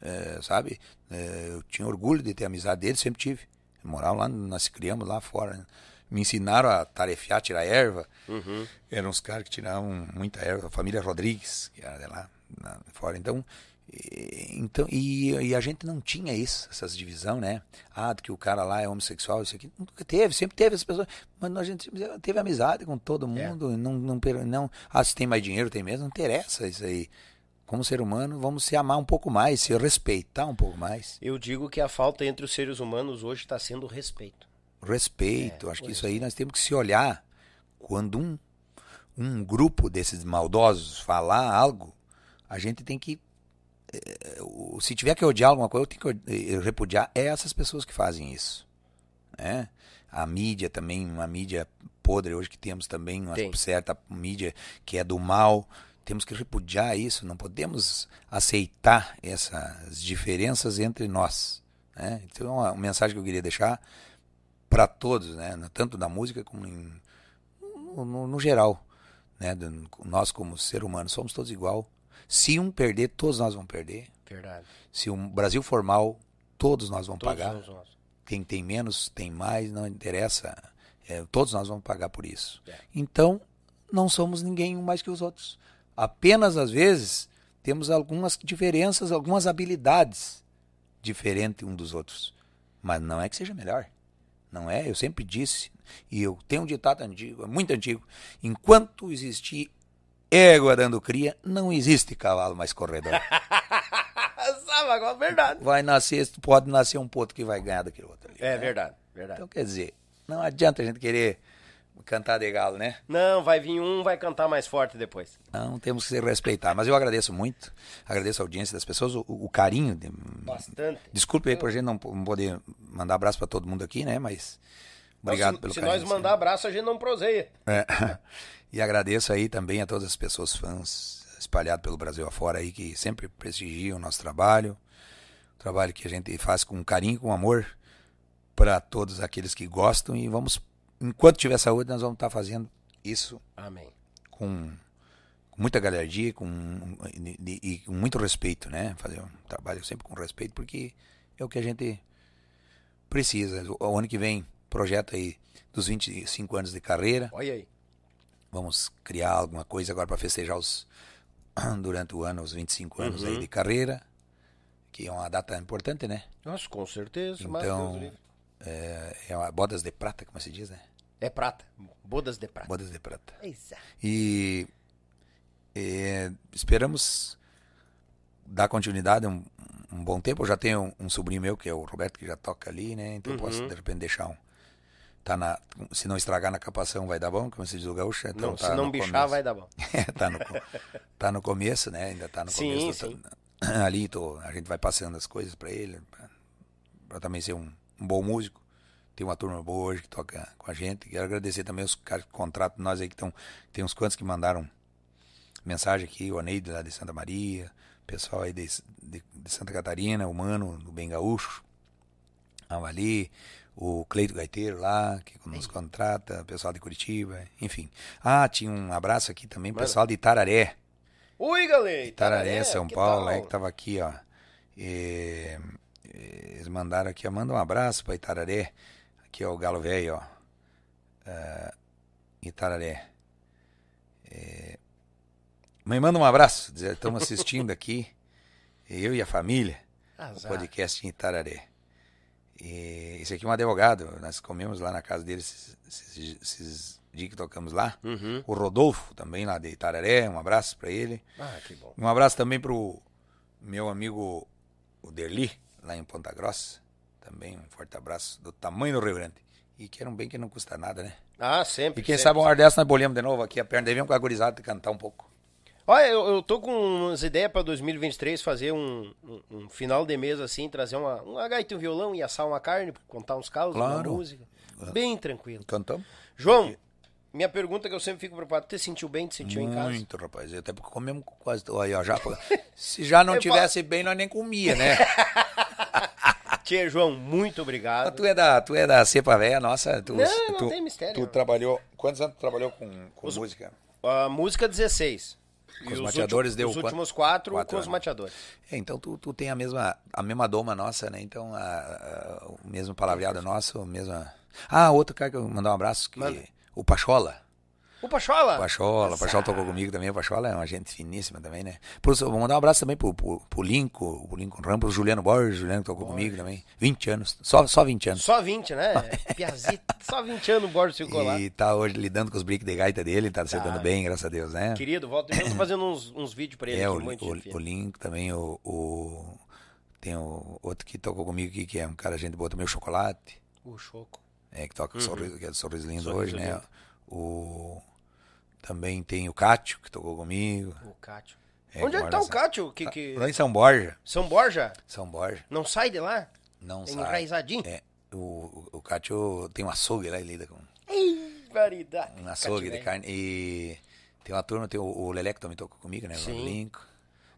[SPEAKER 2] é, sabe? É, eu tinha orgulho de ter amizade deles, sempre tive. Moravam lá, nós criamos lá fora. né? Me ensinaram a tarefiar, tirar erva.
[SPEAKER 1] Uhum.
[SPEAKER 2] Eram uns caras que tiravam muita erva. A família Rodrigues, que era de lá, fora. Então, E, então, e, e a gente não tinha isso, essas divisão, né? Ah, que o cara lá é homossexual, isso aqui. Nunca teve, sempre teve as pessoas. Mas a gente teve amizade com todo mundo. Não, não, não, ah, se tem mais dinheiro, tem mesmo. Não interessa isso aí. Como ser humano, vamos se amar um pouco mais, se respeitar um pouco mais.
[SPEAKER 1] Eu digo que a falta entre os seres humanos hoje está sendo o respeito.
[SPEAKER 2] Respeito. Acho que isso aí nós temos que se olhar. Quando um, um grupo desses maldosos falar algo, a gente tem que eh, se tiver que odiar alguma coisa, eu tenho que eh, repudiar é essas pessoas que fazem isso. Né? A mídia também, uma mídia podre hoje que temos também, uma Tem. certa mídia que é do mal. Temos que repudiar isso, não podemos aceitar essas diferenças entre nós. Né? Então, é uma mensagem que eu queria deixar para todos, né? tanto da música como em, no, no geral. Né? Nós, como ser humano, somos todos igual se um perder, todos nós vamos perder.
[SPEAKER 1] Verdade.
[SPEAKER 2] Se o Brasil for mal, todos nós vamos todos pagar. Nós. Quem tem menos, tem mais, não interessa. É, todos nós vamos pagar por isso. É. Então, não somos ninguém um mais que os outros. Apenas, às vezes, temos algumas diferenças, algumas habilidades diferentes um dos outros. Mas não é que seja melhor. Não é? Eu sempre disse, e eu tenho um ditado antigo, muito antigo: enquanto existir égua dando cria, não existe cavalo mais corredor.
[SPEAKER 1] Sabe, agora é verdade.
[SPEAKER 2] Vai nascer, pode nascer um ponto que vai ganhar daquele outro ali.
[SPEAKER 1] É né? verdade, verdade.
[SPEAKER 2] Então quer dizer, não adianta a gente querer cantar de galo, né?
[SPEAKER 1] Não, vai vir um, vai cantar mais forte depois.
[SPEAKER 2] Não, temos que se respeitar. Mas eu agradeço muito, agradeço a audiência das pessoas, o, o carinho. De...
[SPEAKER 1] Bastante.
[SPEAKER 2] Desculpe aí por a gente não, poder mandar abraço para todo mundo aqui, né? Mas obrigado
[SPEAKER 1] não, se,
[SPEAKER 2] pelo
[SPEAKER 1] se
[SPEAKER 2] carinho.
[SPEAKER 1] Se nós mandar abraço, a gente não proseia.
[SPEAKER 2] É. E agradeço aí também a todas as pessoas fãs espalhadas pelo Brasil afora aí que sempre prestigiam o nosso trabalho. O trabalho que a gente faz com carinho, com amor para todos aqueles que gostam e vamos enquanto tiver saúde nós vamos estar fazendo isso.
[SPEAKER 1] Amém.
[SPEAKER 2] Com, muita galhardia, com e, e, com muito respeito, né? Fazer um trabalho sempre com respeito porque é o que a gente precisa. O ano que vem projeto aí dos 25 anos de carreira.
[SPEAKER 1] Olha aí.
[SPEAKER 2] Vamos criar alguma coisa agora para festejar os durante o ano os 25 anos uhum. aí de carreira, que é uma data importante, né?
[SPEAKER 1] Nossa, com certeza.
[SPEAKER 2] Então, é, é uma bodas de prata, como se diz, né?
[SPEAKER 1] É prata, bodas de prata.
[SPEAKER 2] Bodas de prata.
[SPEAKER 1] Exato.
[SPEAKER 2] E é, esperamos dar continuidade um, um, bom tempo. Eu já tenho um, um, sobrinho meu, que é o Roberto, que já toca ali, né? Então uhum. posso, de repente, deixar um, tá na, se não estragar na capação vai dar bom, como se diz o gaúcho. Então
[SPEAKER 1] não,
[SPEAKER 2] tá
[SPEAKER 1] se não bichar começo. vai dar bom.
[SPEAKER 2] é, tá no, tá no começo, né? Ainda tá no
[SPEAKER 1] sim,
[SPEAKER 2] começo.
[SPEAKER 1] Sim.
[SPEAKER 2] Tá, ali tô, a gente vai passando as coisas para ele, para também ser um, um, bom músico. Tem uma turma boa hoje que toca com a gente. Quero agradecer também os caras que contratam nós aí que estão. Tem uns quantos que mandaram mensagem aqui, o Aneide lá de Santa Maria, pessoal aí de, de, de Santa Catarina, o Mano do Bem Gaúcho, Avali, o Cleito Gaiteiro lá, que nos contrata, pessoal de Curitiba, enfim. Ah, tinha um abraço aqui também, Mano. pessoal de Itararé.
[SPEAKER 1] Oi, galera!
[SPEAKER 2] Itararé, Itararé São Paulo, aí que tava aqui, ó. E, eles mandaram aqui, ó, manda um abraço para Itararé. Aqui, ó, o Galo Velho, ó. Uh, Itararé. É... Mãe, manda um abraço. Estamos assistindo aqui, eu e a família, o podcast em Itararé. E esse aqui é um advogado, nós comemos lá na casa dele esses, esses, esses dias que tocamos lá.
[SPEAKER 1] Uhum.
[SPEAKER 2] O Rodolfo, também lá de Itararé, um abraço para ele.
[SPEAKER 1] Ah, que bom.
[SPEAKER 2] Um abraço também pro meu amigo o Derli, lá em Ponta Grossa. Também um forte abraço do tamanho do Rio Grande. E que era um bem que não custa nada, né?
[SPEAKER 1] Ah, sempre.
[SPEAKER 2] E quem
[SPEAKER 1] sempre,
[SPEAKER 2] sabe uma hora dessa nós bolhamos de novo aqui a perna. Devemos com a gurizada cantar um pouco.
[SPEAKER 1] Olha, eu, eu tô com umas ideias para 2023 fazer um, um, um, final de mês assim, trazer uma, uma gaita e um violão e assar uma carne, contar uns casos,
[SPEAKER 2] claro.
[SPEAKER 1] uma música. Bem tranquilo.
[SPEAKER 2] Cantamos.
[SPEAKER 1] João, minha pergunta que eu sempre fico preocupado, você sentiu bem, te sentiu
[SPEAKER 2] Muito,
[SPEAKER 1] em casa?
[SPEAKER 2] Muito, rapaz. Até porque comemos quase. Aí, ó, já, se já não tivesse bem, nós nem comia, né?
[SPEAKER 1] Tia João, muito obrigado.
[SPEAKER 2] Tu é da, tu é da cepa velha, nossa. Tu,
[SPEAKER 1] não, não
[SPEAKER 2] tu,
[SPEAKER 1] tem mistério.
[SPEAKER 2] Tu trabalhou. Quantos anos tu trabalhou com, com Os, música?
[SPEAKER 1] A música 16.
[SPEAKER 2] Com os, mateadores
[SPEAKER 1] últimos,
[SPEAKER 2] deu
[SPEAKER 1] Os últimos quatro,
[SPEAKER 2] quatro
[SPEAKER 1] com
[SPEAKER 2] anos.
[SPEAKER 1] os mateadores.
[SPEAKER 2] É, então tu, tu tem a mesma, a mesma doma nossa, né? Então, a, a, o mesmo palavreado nosso, o mesmo... Ah, outro cara que eu mandar um abraço, que, o Pachola.
[SPEAKER 1] O Pachola?
[SPEAKER 2] O Pachola, o Pachola tocou comigo também, o Pachola é uma gente finíssima também, né? Pro, vou mandar um abraço também pro, pro, pro Lincoln, pro Lincoln Ramos, pro Juliano Borges, Juliano que tocou comigo também. 20 anos, só, só 20 anos.
[SPEAKER 1] Só 20, né? Piazita, só 20 anos o Borges ficou lá.
[SPEAKER 2] E tá hoje lidando com os brick de gaita dele, tá se dando bem, graças a Deus, né?
[SPEAKER 1] Querido, volta e eu tô fazendo uns, uns vídeos pra ele
[SPEAKER 2] É,
[SPEAKER 1] aqui,
[SPEAKER 2] o,
[SPEAKER 1] muito
[SPEAKER 2] o, o Lincoln também, o, o- Tem o outro que tocou comigo aqui, que é um cara gente boa também, o Chocolate.
[SPEAKER 1] O Choco.
[SPEAKER 2] É, que toca sorriso, que é do Sorriso Lindo
[SPEAKER 1] Uhum. Sorriso
[SPEAKER 2] hoje, né? O... Também tem o Cátio, que tocou comigo.
[SPEAKER 1] O Cátio.
[SPEAKER 2] É,
[SPEAKER 1] Onde é que tá o Cátio? Que, que...
[SPEAKER 2] Lá em São Borja.
[SPEAKER 1] São Borja?
[SPEAKER 2] São Borja.
[SPEAKER 1] Não sai de lá?
[SPEAKER 2] Não
[SPEAKER 1] Tem
[SPEAKER 2] sai.
[SPEAKER 1] enraizadinho?
[SPEAKER 2] É, o, o, o Cátio tem um açougue lá, ele lida com
[SPEAKER 1] Ei, variedade.
[SPEAKER 2] um açougue de
[SPEAKER 1] velho.
[SPEAKER 2] carne. E tem uma turma, tem o, o Leleco também tocou comigo, né?
[SPEAKER 1] Sim.
[SPEAKER 2] O Lincoln.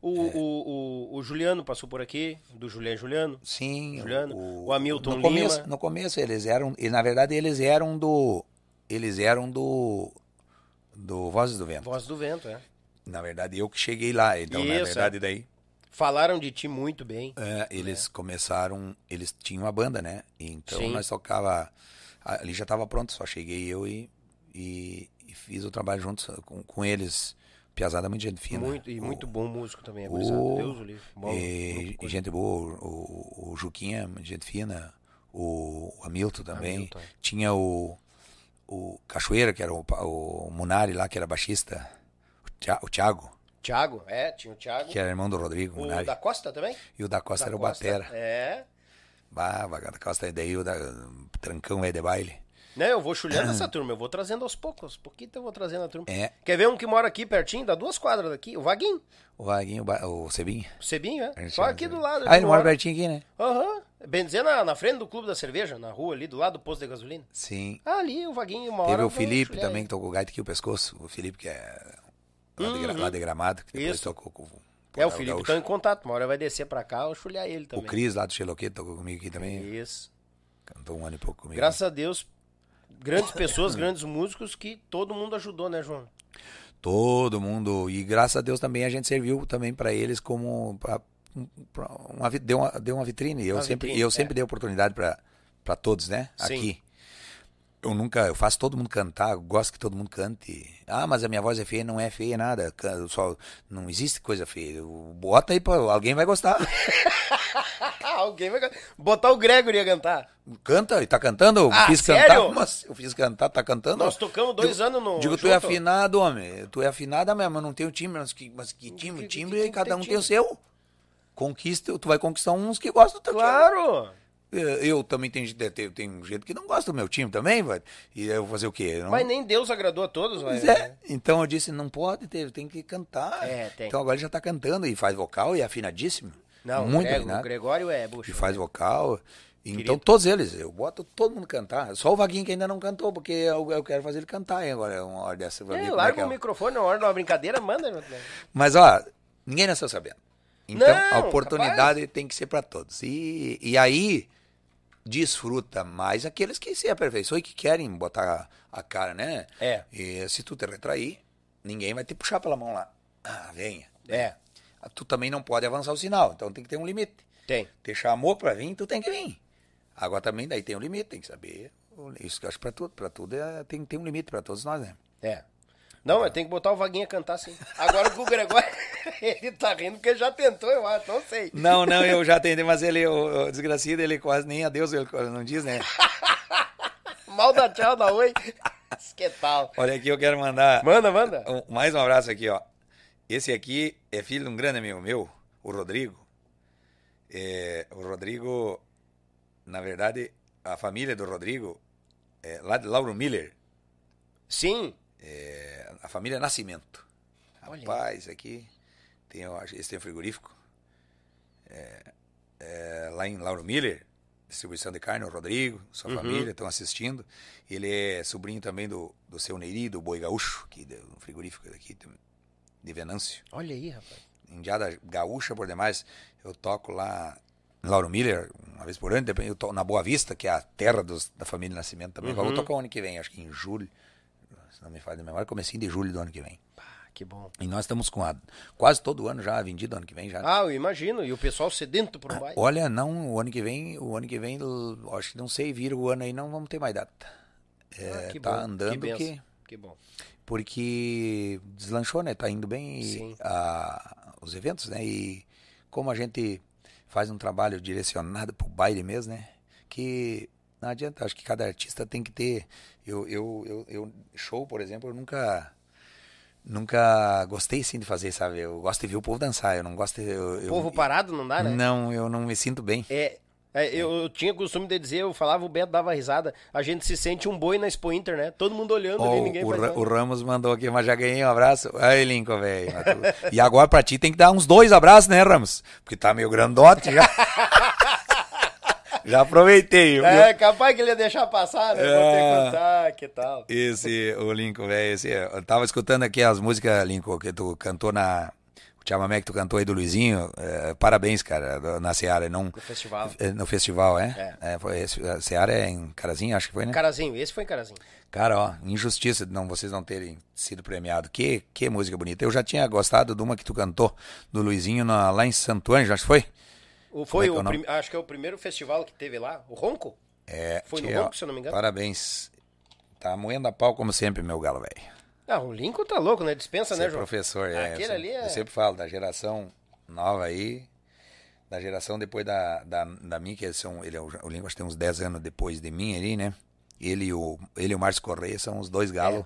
[SPEAKER 1] O, o, o, o Juliano passou por aqui, do Juliano Juliano.
[SPEAKER 2] Sim.
[SPEAKER 1] Juliano, o Hamilton
[SPEAKER 2] no começo,
[SPEAKER 1] Lima.
[SPEAKER 2] No começo eles eram, e na verdade eles eram do, eles eram do, do Vozes do Vento.
[SPEAKER 1] Voz do Vento, é.
[SPEAKER 2] Na verdade eu que cheguei lá, então na
[SPEAKER 1] Isso,
[SPEAKER 2] verdade daí
[SPEAKER 1] Falaram de ti muito bem.
[SPEAKER 2] é, eles começaram, eles tinham uma banda, né? Então
[SPEAKER 1] Sim.
[SPEAKER 2] nós tocava, ali já estava pronto, só cheguei eu e, e, e fiz o trabalho juntos com, com eles. Piazada muito gente fina.
[SPEAKER 1] Muito, e
[SPEAKER 2] O-
[SPEAKER 1] muito bom músico também, é
[SPEAKER 2] o-.
[SPEAKER 1] Deus o livre. Bom,
[SPEAKER 2] e, e gente boa, o, o, o Juquinha, gente fina, o, o Hamilton também.
[SPEAKER 1] Hamilton, é.
[SPEAKER 2] Tinha o, o Cachoeira, que era o, o Munari lá, que era baixista. O, Thia- o Thiago,
[SPEAKER 1] Thiago, é, tinha o Thiago.
[SPEAKER 2] que era irmão do Rodrigo
[SPEAKER 1] o
[SPEAKER 2] Munari.
[SPEAKER 1] da Costa também?
[SPEAKER 2] E o da Costa
[SPEAKER 1] Da
[SPEAKER 2] era o
[SPEAKER 1] Costa.
[SPEAKER 2] Batera.
[SPEAKER 1] É.
[SPEAKER 2] Bah, da Costa, daí o da Trancão é de baile.
[SPEAKER 1] Não, eu vou chulhando essa turma, eu vou trazendo aos poucos, pouquinho eu vou trazendo a turma.
[SPEAKER 2] É.
[SPEAKER 1] Quer ver um que mora aqui pertinho, dá duas quadras daqui? O Vaguinho,
[SPEAKER 2] O Vaguinho, o, Ba- o
[SPEAKER 1] o Cebinho, é? Só aqui
[SPEAKER 2] de
[SPEAKER 1] do lado.
[SPEAKER 2] Ah, ele mora pertinho aqui, né?
[SPEAKER 1] Aham. Bem dizer, na, na frente do Clube da Cerveja, na rua ali, do lado do posto de gasolina.
[SPEAKER 2] Sim.
[SPEAKER 1] Ah, ali, o Vaguinho, uma hora.
[SPEAKER 2] Teve o Felipe também, que tocou gaita aqui, o pescoço. O Felipe, que é lá, de, Gra- lá de Gramado, que depois
[SPEAKER 1] Isso.
[SPEAKER 2] tocou com o
[SPEAKER 1] É, o Felipe tá em contato, uma hora vai descer pra cá, eu chulhar ele
[SPEAKER 2] O
[SPEAKER 1] também.
[SPEAKER 2] Cris, lá do Xeloquete, tocou comigo aqui também.
[SPEAKER 1] Isso.
[SPEAKER 2] Cantou um ano e pouco comigo.
[SPEAKER 1] Graças a Deus, grandes pessoas, grandes músicos que todo mundo ajudou, né, João?
[SPEAKER 2] Todo mundo. E graças a Deus também a gente serviu também para eles como. Pra, pra uma, deu, uma, deu uma vitrine. Eu
[SPEAKER 1] Uma
[SPEAKER 2] sempre,
[SPEAKER 1] vitrine,
[SPEAKER 2] eu
[SPEAKER 1] é.
[SPEAKER 2] sempre dei oportunidade para todos, né?
[SPEAKER 1] Sim.
[SPEAKER 2] Aqui. Eu nunca, eu faço todo mundo cantar, gosto que todo mundo cante. Ah, mas a minha voz é feia, não é feia nada. Só, não existe coisa feia. Bota aí, pra, alguém vai gostar.
[SPEAKER 1] Alguém vai botar o Gregory a cantar.
[SPEAKER 2] Canta, e tá cantando?
[SPEAKER 1] Ah,
[SPEAKER 2] fiz
[SPEAKER 1] sério?
[SPEAKER 2] cantar. Mas eu fiz cantar, tá cantando?
[SPEAKER 1] Nós tocamos dois
[SPEAKER 2] Digo-
[SPEAKER 1] anos no.
[SPEAKER 2] Digo, tu é
[SPEAKER 1] junto.
[SPEAKER 2] afinado, homem. Tu é afinada mesmo, mas não tem o timbre. Mas que, mas que timbre,
[SPEAKER 1] que-
[SPEAKER 2] timbre,
[SPEAKER 1] que- que
[SPEAKER 2] cada
[SPEAKER 1] tem
[SPEAKER 2] um tem
[SPEAKER 1] timbre?
[SPEAKER 2] o seu. Conquista, tu vai conquistar uns que gostam do teu
[SPEAKER 1] Claro!
[SPEAKER 2] Eu, eu também tenho, tem, tem gente que não gosta do meu time também, vai. E eu vou fazer o quê? Não-
[SPEAKER 1] Mas nem Deus agradou a todos, vai.
[SPEAKER 2] É. Então eu disse, não pode ter, tem que cantar.
[SPEAKER 1] É, tem.
[SPEAKER 2] Então agora ele já tá cantando e faz vocal e é afinadíssimo.
[SPEAKER 1] Não,
[SPEAKER 2] Muito
[SPEAKER 1] o, Grego- o Gregório é bucho.
[SPEAKER 2] E faz vocal. Então
[SPEAKER 1] Querido.
[SPEAKER 2] todos eles, eu boto todo mundo cantar. Só o Vaguinho que ainda não cantou, porque eu, eu quero fazer ele cantar hein, agora, uma hora dessa.
[SPEAKER 1] É,
[SPEAKER 2] é
[SPEAKER 1] larga
[SPEAKER 2] é.
[SPEAKER 1] o microfone na hora de uma brincadeira, manda. filho.
[SPEAKER 2] Mas ó, ninguém nasceu sabendo. Então
[SPEAKER 1] Não,
[SPEAKER 2] a oportunidade tem que ser para todos. E, e aí desfruta mais aqueles que se aperfeiçoam e que querem botar a, a cara, né?
[SPEAKER 1] É.
[SPEAKER 2] E se tu te retrair, ninguém vai te puxar pela mão lá. Ah, venha.
[SPEAKER 1] É,
[SPEAKER 2] Tu também não pode avançar o sinal, então tem que ter um limite.
[SPEAKER 1] tem.
[SPEAKER 2] Te chamou pra vir, tu tem que vir. Agora também daí tem um limite, tem que saber. Isso que eu acho pra tudo, pra tudo é, tem que ter um limite pra todos nós, né?
[SPEAKER 1] É. Não, mas tem que botar o Vaguinho a cantar sim. Agora o Gregório, ele tá rindo porque já tentou, eu acho, não sei.
[SPEAKER 2] Não, não, eu já atendi, mas ele, o, o desgraciado, ele quase nem adeus, ele não diz, né?
[SPEAKER 1] Mal da tchau, da oi. Que tal?
[SPEAKER 2] Olha aqui, eu quero mandar
[SPEAKER 1] Manda, manda.
[SPEAKER 2] um- mais um abraço aqui, ó. Esse aqui é filho de um grande amigo meu, o Rodrigo. É, o Rodrigo, na verdade, a família do Rodrigo é lá de Lauro Miller,
[SPEAKER 1] Sim.
[SPEAKER 2] é, a família Nascimento.
[SPEAKER 1] Olha.
[SPEAKER 2] Rapaz, aqui tem, eu acho, esse tem um frigorífico. É, é, lá em Lauro Miller, distribuição de carne, o Rodrigo, sua
[SPEAKER 1] Uhum.
[SPEAKER 2] família estão assistindo. Ele é sobrinho também do, do seu Neiri, do Boi Gaúcho, que do frigorífico daqui, de Venâncio.
[SPEAKER 1] Olha aí, rapaz.
[SPEAKER 2] Indiada gaúcha por demais. Eu toco lá em Lauro Miller, uma vez por ano, depois eu toco na Boa Vista, que é a terra dos, da família Nascimento também. Agora eu
[SPEAKER 1] Uhum.
[SPEAKER 2] vou tocar o ano que vem, acho que em julho. Se não me falha a memória, comecinho de julho do ano que vem.
[SPEAKER 1] Que bom.
[SPEAKER 2] E nós estamos com a, quase todo ano já vendido ano que vem já.
[SPEAKER 1] Ah, eu imagino. E o pessoal sedento por um baile.
[SPEAKER 2] Olha, não, o ano que vem, o ano que vem, acho que não sei, vira o ano aí, não vamos ter mais data. É,
[SPEAKER 1] Ah, que
[SPEAKER 2] tá
[SPEAKER 1] bom, que
[SPEAKER 2] andando
[SPEAKER 1] benção.
[SPEAKER 2] que,
[SPEAKER 1] Que bom.
[SPEAKER 2] porque deslanchou, né? Tá indo bem
[SPEAKER 1] Sim.
[SPEAKER 2] a- os eventos, né? E como a gente faz um trabalho direcionado pro baile mesmo, né? Que não adianta, acho que cada artista tem que ter. Eu, eu, eu, eu- show, por exemplo, eu nunca nunca gostei sim de fazer, sabe? Eu gosto de ver o povo dançar, eu não gosto de, eu, eu-
[SPEAKER 1] Povo parado não dá, né?
[SPEAKER 2] Não, eu não me sinto bem.
[SPEAKER 1] É. é, eu, eu tinha costume de dizer, eu falava, o Beto dava risada. A gente se sente um boi na Expo Inter, né? Todo mundo olhando ali,
[SPEAKER 2] Ó,
[SPEAKER 1] ninguém
[SPEAKER 2] o, o Ramos mandou aqui, mas já ganhei um abraço. Aí, Lincoln, velho. E agora pra ti tem que dar uns dois abraços, né, Ramos? Porque tá meio grandote já. já aproveitei.
[SPEAKER 1] É, capaz que ele ia deixar passar, né? Vou ter que
[SPEAKER 2] É.
[SPEAKER 1] contar, que tal?
[SPEAKER 2] Esse, o Lincoln, velho, esse, eu tava escutando aqui as músicas, Lincoln, que tu cantou na. O chamamé que tu cantou aí do Luizinho. é, parabéns, cara, na Seara. Não,
[SPEAKER 1] No festival.
[SPEAKER 2] é, no festival, é?
[SPEAKER 1] É.
[SPEAKER 2] foi esse, a Seara é em Carazinho, acho que foi, né?
[SPEAKER 1] Carazinho, esse foi em Carazinho.
[SPEAKER 2] Cara, ó, injustiça de não, vocês não terem sido premiados. Que, que música bonita. Eu já tinha gostado de uma que tu cantou, do Luizinho, na- lá em Santo Ângelo, acho que foi?
[SPEAKER 1] O, foi
[SPEAKER 2] é que é
[SPEAKER 1] o prim- acho que é o primeiro festival que teve lá, o Ronco?
[SPEAKER 2] É,
[SPEAKER 1] Foi no
[SPEAKER 2] ó,
[SPEAKER 1] Ronco, se eu não me engano?
[SPEAKER 2] Parabéns. Tá moendo a pau como sempre, meu galo, velho.
[SPEAKER 1] Ah, o Lincoln tá louco, né? Dispensa,
[SPEAKER 2] Você
[SPEAKER 1] né,
[SPEAKER 2] é
[SPEAKER 1] João?
[SPEAKER 2] professor, é.
[SPEAKER 1] Aquele
[SPEAKER 2] eu,
[SPEAKER 1] ali
[SPEAKER 2] sempre,
[SPEAKER 1] é-
[SPEAKER 2] eu sempre falo da geração nova aí, da geração depois da, da, da minha, que são, ele, é o Lincoln acho que tem uns 10 anos depois de mim ali, né? Ele e o, ele e o Márcio Correia são os dois galos.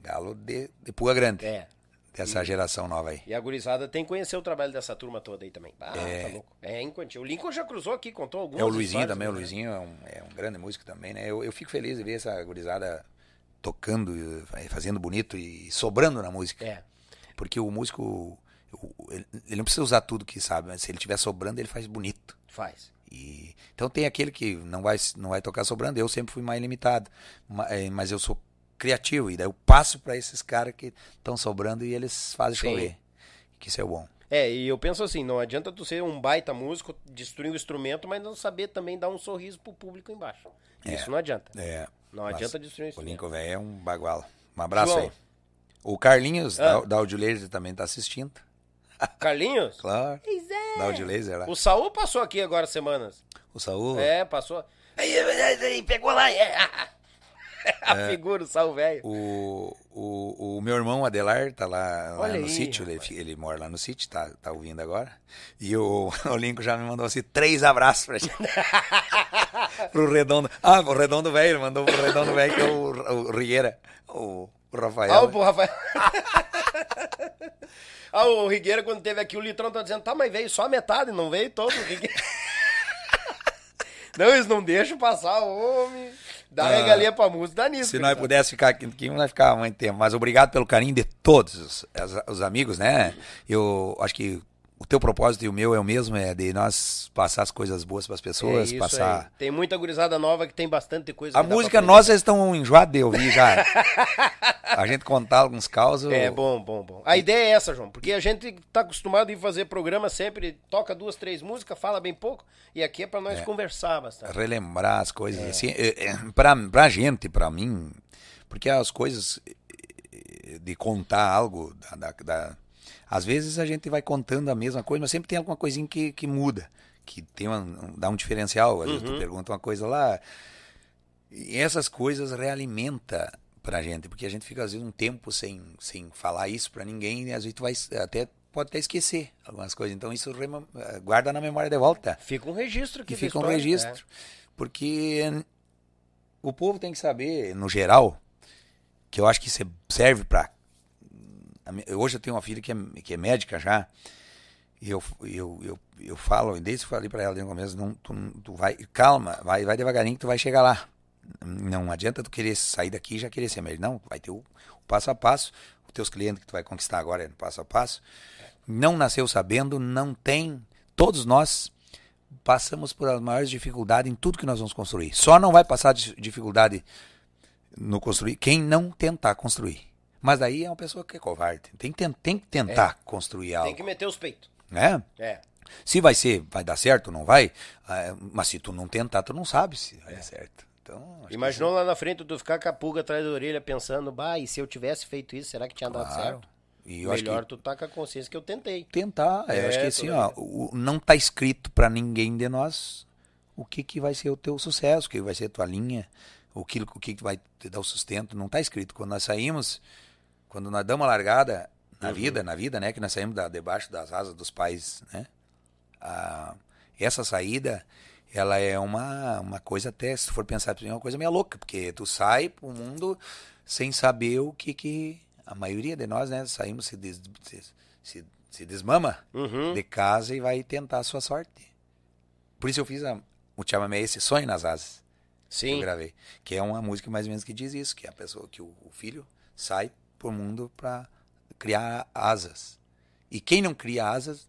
[SPEAKER 2] Galo de, de pua grande.
[SPEAKER 1] É.
[SPEAKER 2] Dessa geração nova aí.
[SPEAKER 1] E a gurizada tem que conhecer o trabalho dessa turma toda aí também. Ah, tá louco. É inquantil. O Lincoln já cruzou aqui, contou algumas
[SPEAKER 2] É o Luizinho também, o
[SPEAKER 1] né?
[SPEAKER 2] Luizinho é um, é um grande músico também, né? Eu, eu fico feliz de ver essa gurizada tocando, eh, fazendo bonito e sobrando na música.
[SPEAKER 1] É.
[SPEAKER 2] Porque o músico, o- ele, não precisa usar tudo que sabe, mas se ele estiver sobrando, ele faz bonito.
[SPEAKER 1] Faz.
[SPEAKER 2] E, então tem aquele que não vai, não vai tocar sobrando, eu sempre fui mais limitado, eh, mas eu sou criativo, e daí eu passo para esses caras que estão sobrando e eles fazem
[SPEAKER 1] Sim.
[SPEAKER 2] chover. Que isso é bom.
[SPEAKER 1] É, e eu penso assim, não adianta tu ser um baita músico, destruir o instrumento, mas não saber também dar um sorriso pro público embaixo. Isso não adianta.
[SPEAKER 2] É,
[SPEAKER 1] Não
[SPEAKER 2] mas
[SPEAKER 1] adianta destruir o
[SPEAKER 2] O
[SPEAKER 1] instrumento.
[SPEAKER 2] Lincoln, velho, é um bagual. Um abraço
[SPEAKER 1] João.
[SPEAKER 2] aí. O Carlinhos,
[SPEAKER 1] Ah.
[SPEAKER 2] da, da Audio Laser, também tá assistindo.
[SPEAKER 1] Carlinhos?
[SPEAKER 2] Claro.
[SPEAKER 1] Pois é.
[SPEAKER 2] Da Audio Laser lá.
[SPEAKER 1] O Saul passou aqui agora semanas.
[SPEAKER 2] O Saúl.
[SPEAKER 1] É, passou. Aí, pegou lá. é. A figura, o Saul velho.
[SPEAKER 2] O, o, o meu irmão Adelar tá lá, lá no
[SPEAKER 1] aí,
[SPEAKER 2] sítio, ele, ele mora lá no sítio, tá, tá ouvindo agora. E o, o Lincoln já me mandou assim, três abraços pra gente. pro Redondo. Ah, pro Redondo Velho, ele mandou pro Redondo Velho, que é o, o Rigueira, o, o Rafael.
[SPEAKER 1] Ah, o Rafael. ah, o Rigueira, quando teve aqui, o Litrão tá dizendo, tá, mas veio só a metade, não veio todo. o Rigueira. não, eles não deixam passar, homem. Dá regalia pra música, dá nisso.
[SPEAKER 2] Se nós pudéssemos ficar aqui, aqui nós ficava muito tempo. Mas obrigado pelo carinho de todos os, os amigos, né? Eu acho que o teu propósito e o meu é o mesmo, é de nós passar as coisas boas para as
[SPEAKER 1] É
[SPEAKER 2] pessoas,
[SPEAKER 1] isso
[SPEAKER 2] passar...
[SPEAKER 1] aí. Tem muita gurizada nova que tem bastante coisa.
[SPEAKER 2] A música nossa eles estão enjoados de ouvir já. a gente contar alguns causos.
[SPEAKER 1] É, bom, bom, bom. A ideia é essa, João, porque a gente tá acostumado a ir fazer programa sempre, toca duas, três músicas, fala bem pouco, e aqui é pra nós conversar bastante.
[SPEAKER 2] relembrar as coisas assim. É, é, pra, pra gente, pra mim, porque as coisas eh, de contar algo da- da- às vezes a gente vai contando a mesma coisa, mas sempre tem alguma coisinha que, que muda, que tem uma, dá um diferencial. Às vezes tu pergunta uma coisa lá, e essas coisas realimenta pra gente, porque a gente fica às vezes um tempo sem, sem falar isso pra ninguém, e às vezes tu vai até pode até esquecer algumas coisas. Então isso eh, guarda na memória de volta.
[SPEAKER 1] Fica um registro aqui
[SPEAKER 2] E fica um registro. Porque o povo tem que saber, no geral, que eu acho que é- serve para. Hoje eu tenho uma filha que é, que é médica já. E eu, eu, eu, eu falo, desde que falei para ela no começo, não, tu, tu vai, calma, vai, vai devagarinho que tu vai chegar lá. Não adianta tu querer sair daqui e já querer ser médico. Não, vai ter o, o passo a passo. Os teus clientes que tu vai conquistar agora é no passo a passo. Não nasceu sabendo, não tem. Todos nós passamos por as maiores dificuldades em tudo que nós vamos construir. Só não vai passar di- dificuldade no construir quem não tentar construir. Mas daí é uma pessoa que é covarde. Tem que, tem que tentar construir algo.
[SPEAKER 1] Tem que meter os peitos.
[SPEAKER 2] Né?
[SPEAKER 1] É.
[SPEAKER 2] Se vai ser, vai dar certo, não vai. ah, Mas se tu não tentar, tu não sabe se vai dar certo. Então, acho que
[SPEAKER 1] Imaginou lá na frente tu ficar com a pulga atrás da orelha pensando, bah, e se eu tivesse feito isso, será que tinha dado
[SPEAKER 2] Claro.
[SPEAKER 1] certo?
[SPEAKER 2] E eu
[SPEAKER 1] Melhor
[SPEAKER 2] que
[SPEAKER 1] tu tá com a consciência que eu tentei.
[SPEAKER 2] tentar. eu
[SPEAKER 1] É,
[SPEAKER 2] acho que assim, ó, o- não tá escrito pra ninguém de nós o que que vai ser o teu sucesso, o que vai ser a tua linha, o que, o que vai te dar o sustento, não está escrito. Quando nós saímos, quando nós damos uma largada na
[SPEAKER 1] Uhum.
[SPEAKER 2] vida, na vida, né, que nós saímos da, debaixo das asas dos pais, né, a- essa saída, ela é uma, uma coisa até, se for pensar, é uma coisa meio louca, porque tu sai pro mundo sem saber o que que, a maioria de nós, né, saímos, se, des- se, se, se desmama
[SPEAKER 1] Uhum.
[SPEAKER 2] de casa e vai tentar a sua sorte. Por isso eu fiz a, o Chamamé Esse Sonho nas Asas que eu
[SPEAKER 1] Sim.
[SPEAKER 2] gravei. Que é uma música mais ou menos que diz isso, que é a pessoa, que o, o filho sai pro mundo para criar asas. E quem não cria asas,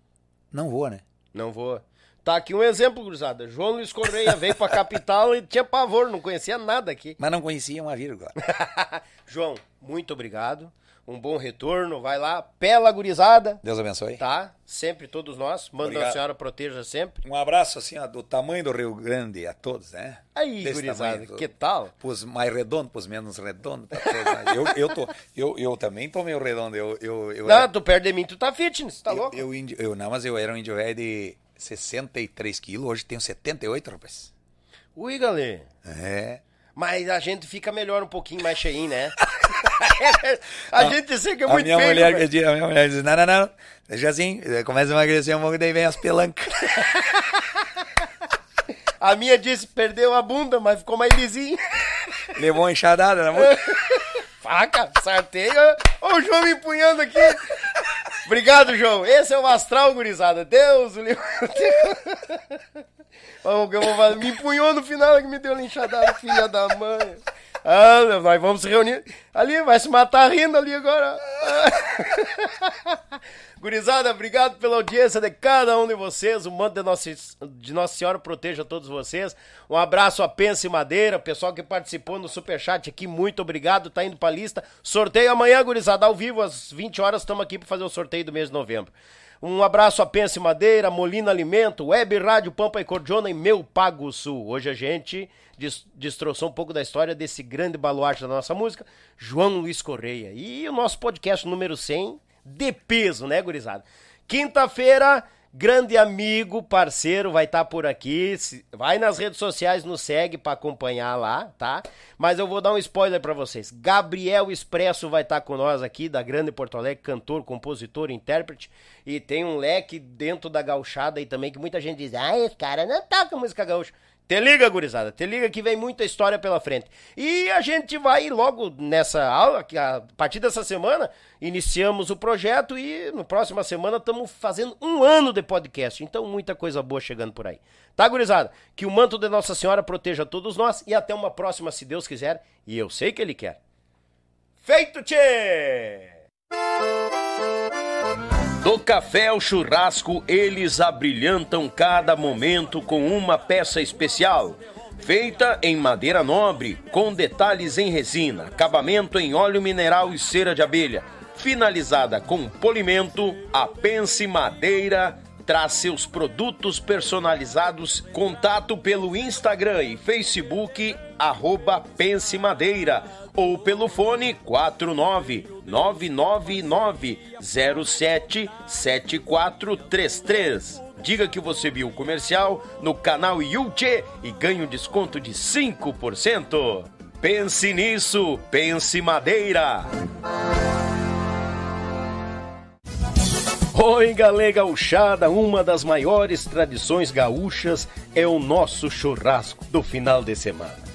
[SPEAKER 2] não voa, né?
[SPEAKER 1] Não vou. Tá aqui um exemplo, gurizada. João Luiz Correia veio pra capital e tinha pavor, não conhecia nada aqui.
[SPEAKER 2] Mas não conhecia uma vírgula.
[SPEAKER 1] João, muito obrigado. Um bom retorno. Vai lá, pela gurizada,
[SPEAKER 2] Deus abençoe.
[SPEAKER 1] tá? Sempre todos nós. Manda a
[SPEAKER 2] Obrigado.
[SPEAKER 1] senhora proteja sempre.
[SPEAKER 2] Um abraço assim, ó, do tamanho do Rio Grande a todos, né?
[SPEAKER 1] Aí,
[SPEAKER 2] Desse
[SPEAKER 1] gurizada,
[SPEAKER 2] tamanho, do-
[SPEAKER 1] que tal?
[SPEAKER 2] Pros mais redondos, pros menos redondos. eu, eu, tô, eu, eu também tô meio redondo. Eu, eu, eu,
[SPEAKER 1] Não,
[SPEAKER 2] era-
[SPEAKER 1] tu perde de mim, tu tá fitness, tá
[SPEAKER 2] eu,
[SPEAKER 1] louco?
[SPEAKER 2] eu, índio- eu- não, mas eu era um índio velho de 63 quilos, hoje tenho 78, rapaz.
[SPEAKER 1] Ui, galera.
[SPEAKER 2] É.
[SPEAKER 1] Mas a gente fica melhor um pouquinho mais cheinho, né? a gente sei que é muito
[SPEAKER 2] minha
[SPEAKER 1] feio.
[SPEAKER 2] mulher, que diz- a minha mulher diz, não, não, não, deixa assim, começa a emagrecer um pouco, daí vem as pelancas.
[SPEAKER 1] A minha disse perdeu a bunda, mas ficou mais lisinho.
[SPEAKER 2] Levou uma enxadada na mão.
[SPEAKER 1] Faca, sarteio. Ó o João me empunhando aqui. Obrigado, João. Esse é o astral, gurizada. Deus, o livro. Me empunhou no final que me deu linchadada, filha da mãe. Ah, nós vamos se reunir. Ali, vai se matar rindo ali agora. Gurizada, obrigado pela audiência de cada um de vocês. O manto de Nossa, de Nossa Senhora proteja todos vocês. Um abraço a Pense Madeira, pessoal que participou no Superchat aqui, muito obrigado. Tá indo pra lista. Sorteio amanhã, gurizada, ao vivo, às 20 horas, estamos aqui para fazer o sorteio do mês de novembro. Um abraço a Pense Madeira, Molina Alimento, Web Rádio Pampa e Cordiona e Meu Pago Sul. Hoje a gente destroçou um pouco da história desse grande baluarte da nossa música, João Luiz Correia. E o nosso podcast número 100, de peso, né, gurizada? Quinta-feira, grande amigo, parceiro, vai estar por aqui. Vai nas redes sociais, nos segue pra acompanhar lá, tá? Mas eu vou dar um spoiler pra vocês. Gabriel Expresso vai estar com nós aqui, da Grande Porto Alegre, cantor, compositor, intérprete. E tem um leque dentro da gauchada aí também, que muita gente diz, ah, esse cara não toca música gaúcha. Te liga, gurizada, te liga que vem muita história pela frente. E a gente vai logo nessa aula, que a partir dessa semana, iniciamos o projeto e no próxima semana estamos fazendo um ano de podcast. Então, muita coisa boa chegando por aí. Tá, gurizada? Que o manto de Nossa Senhora proteja todos nós e até uma próxima, se Deus quiser. E eu sei que Ele quer. Feito, tchê! Do café ao churrasco, eles abrilhantam cada momento com uma peça especial. Feita em madeira nobre, com detalhes em resina, acabamento em óleo mineral e cera de abelha. Finalizada com polimento, a Pense Madeira traz seus produtos personalizados. Contato pelo Instagram e Facebook, arroba Pense Madeira, ou pelo fone 49999077433. Diga que você viu o comercial no canal Yuchê e ganhe um desconto de 5%. Pense nisso, pense Madeira. Oi, galera gauchada, uma das maiores tradições gaúchas é o nosso churrasco do final de semana.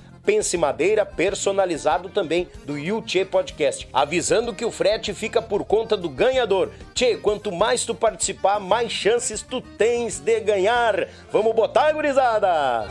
[SPEAKER 1] Pense Madeira, personalizado também do Yuchê Podcast, avisando que o frete fica por conta do ganhador. Tchê, quanto mais tu participar, mais chances tu tens de ganhar. Vamos botar, gurizada!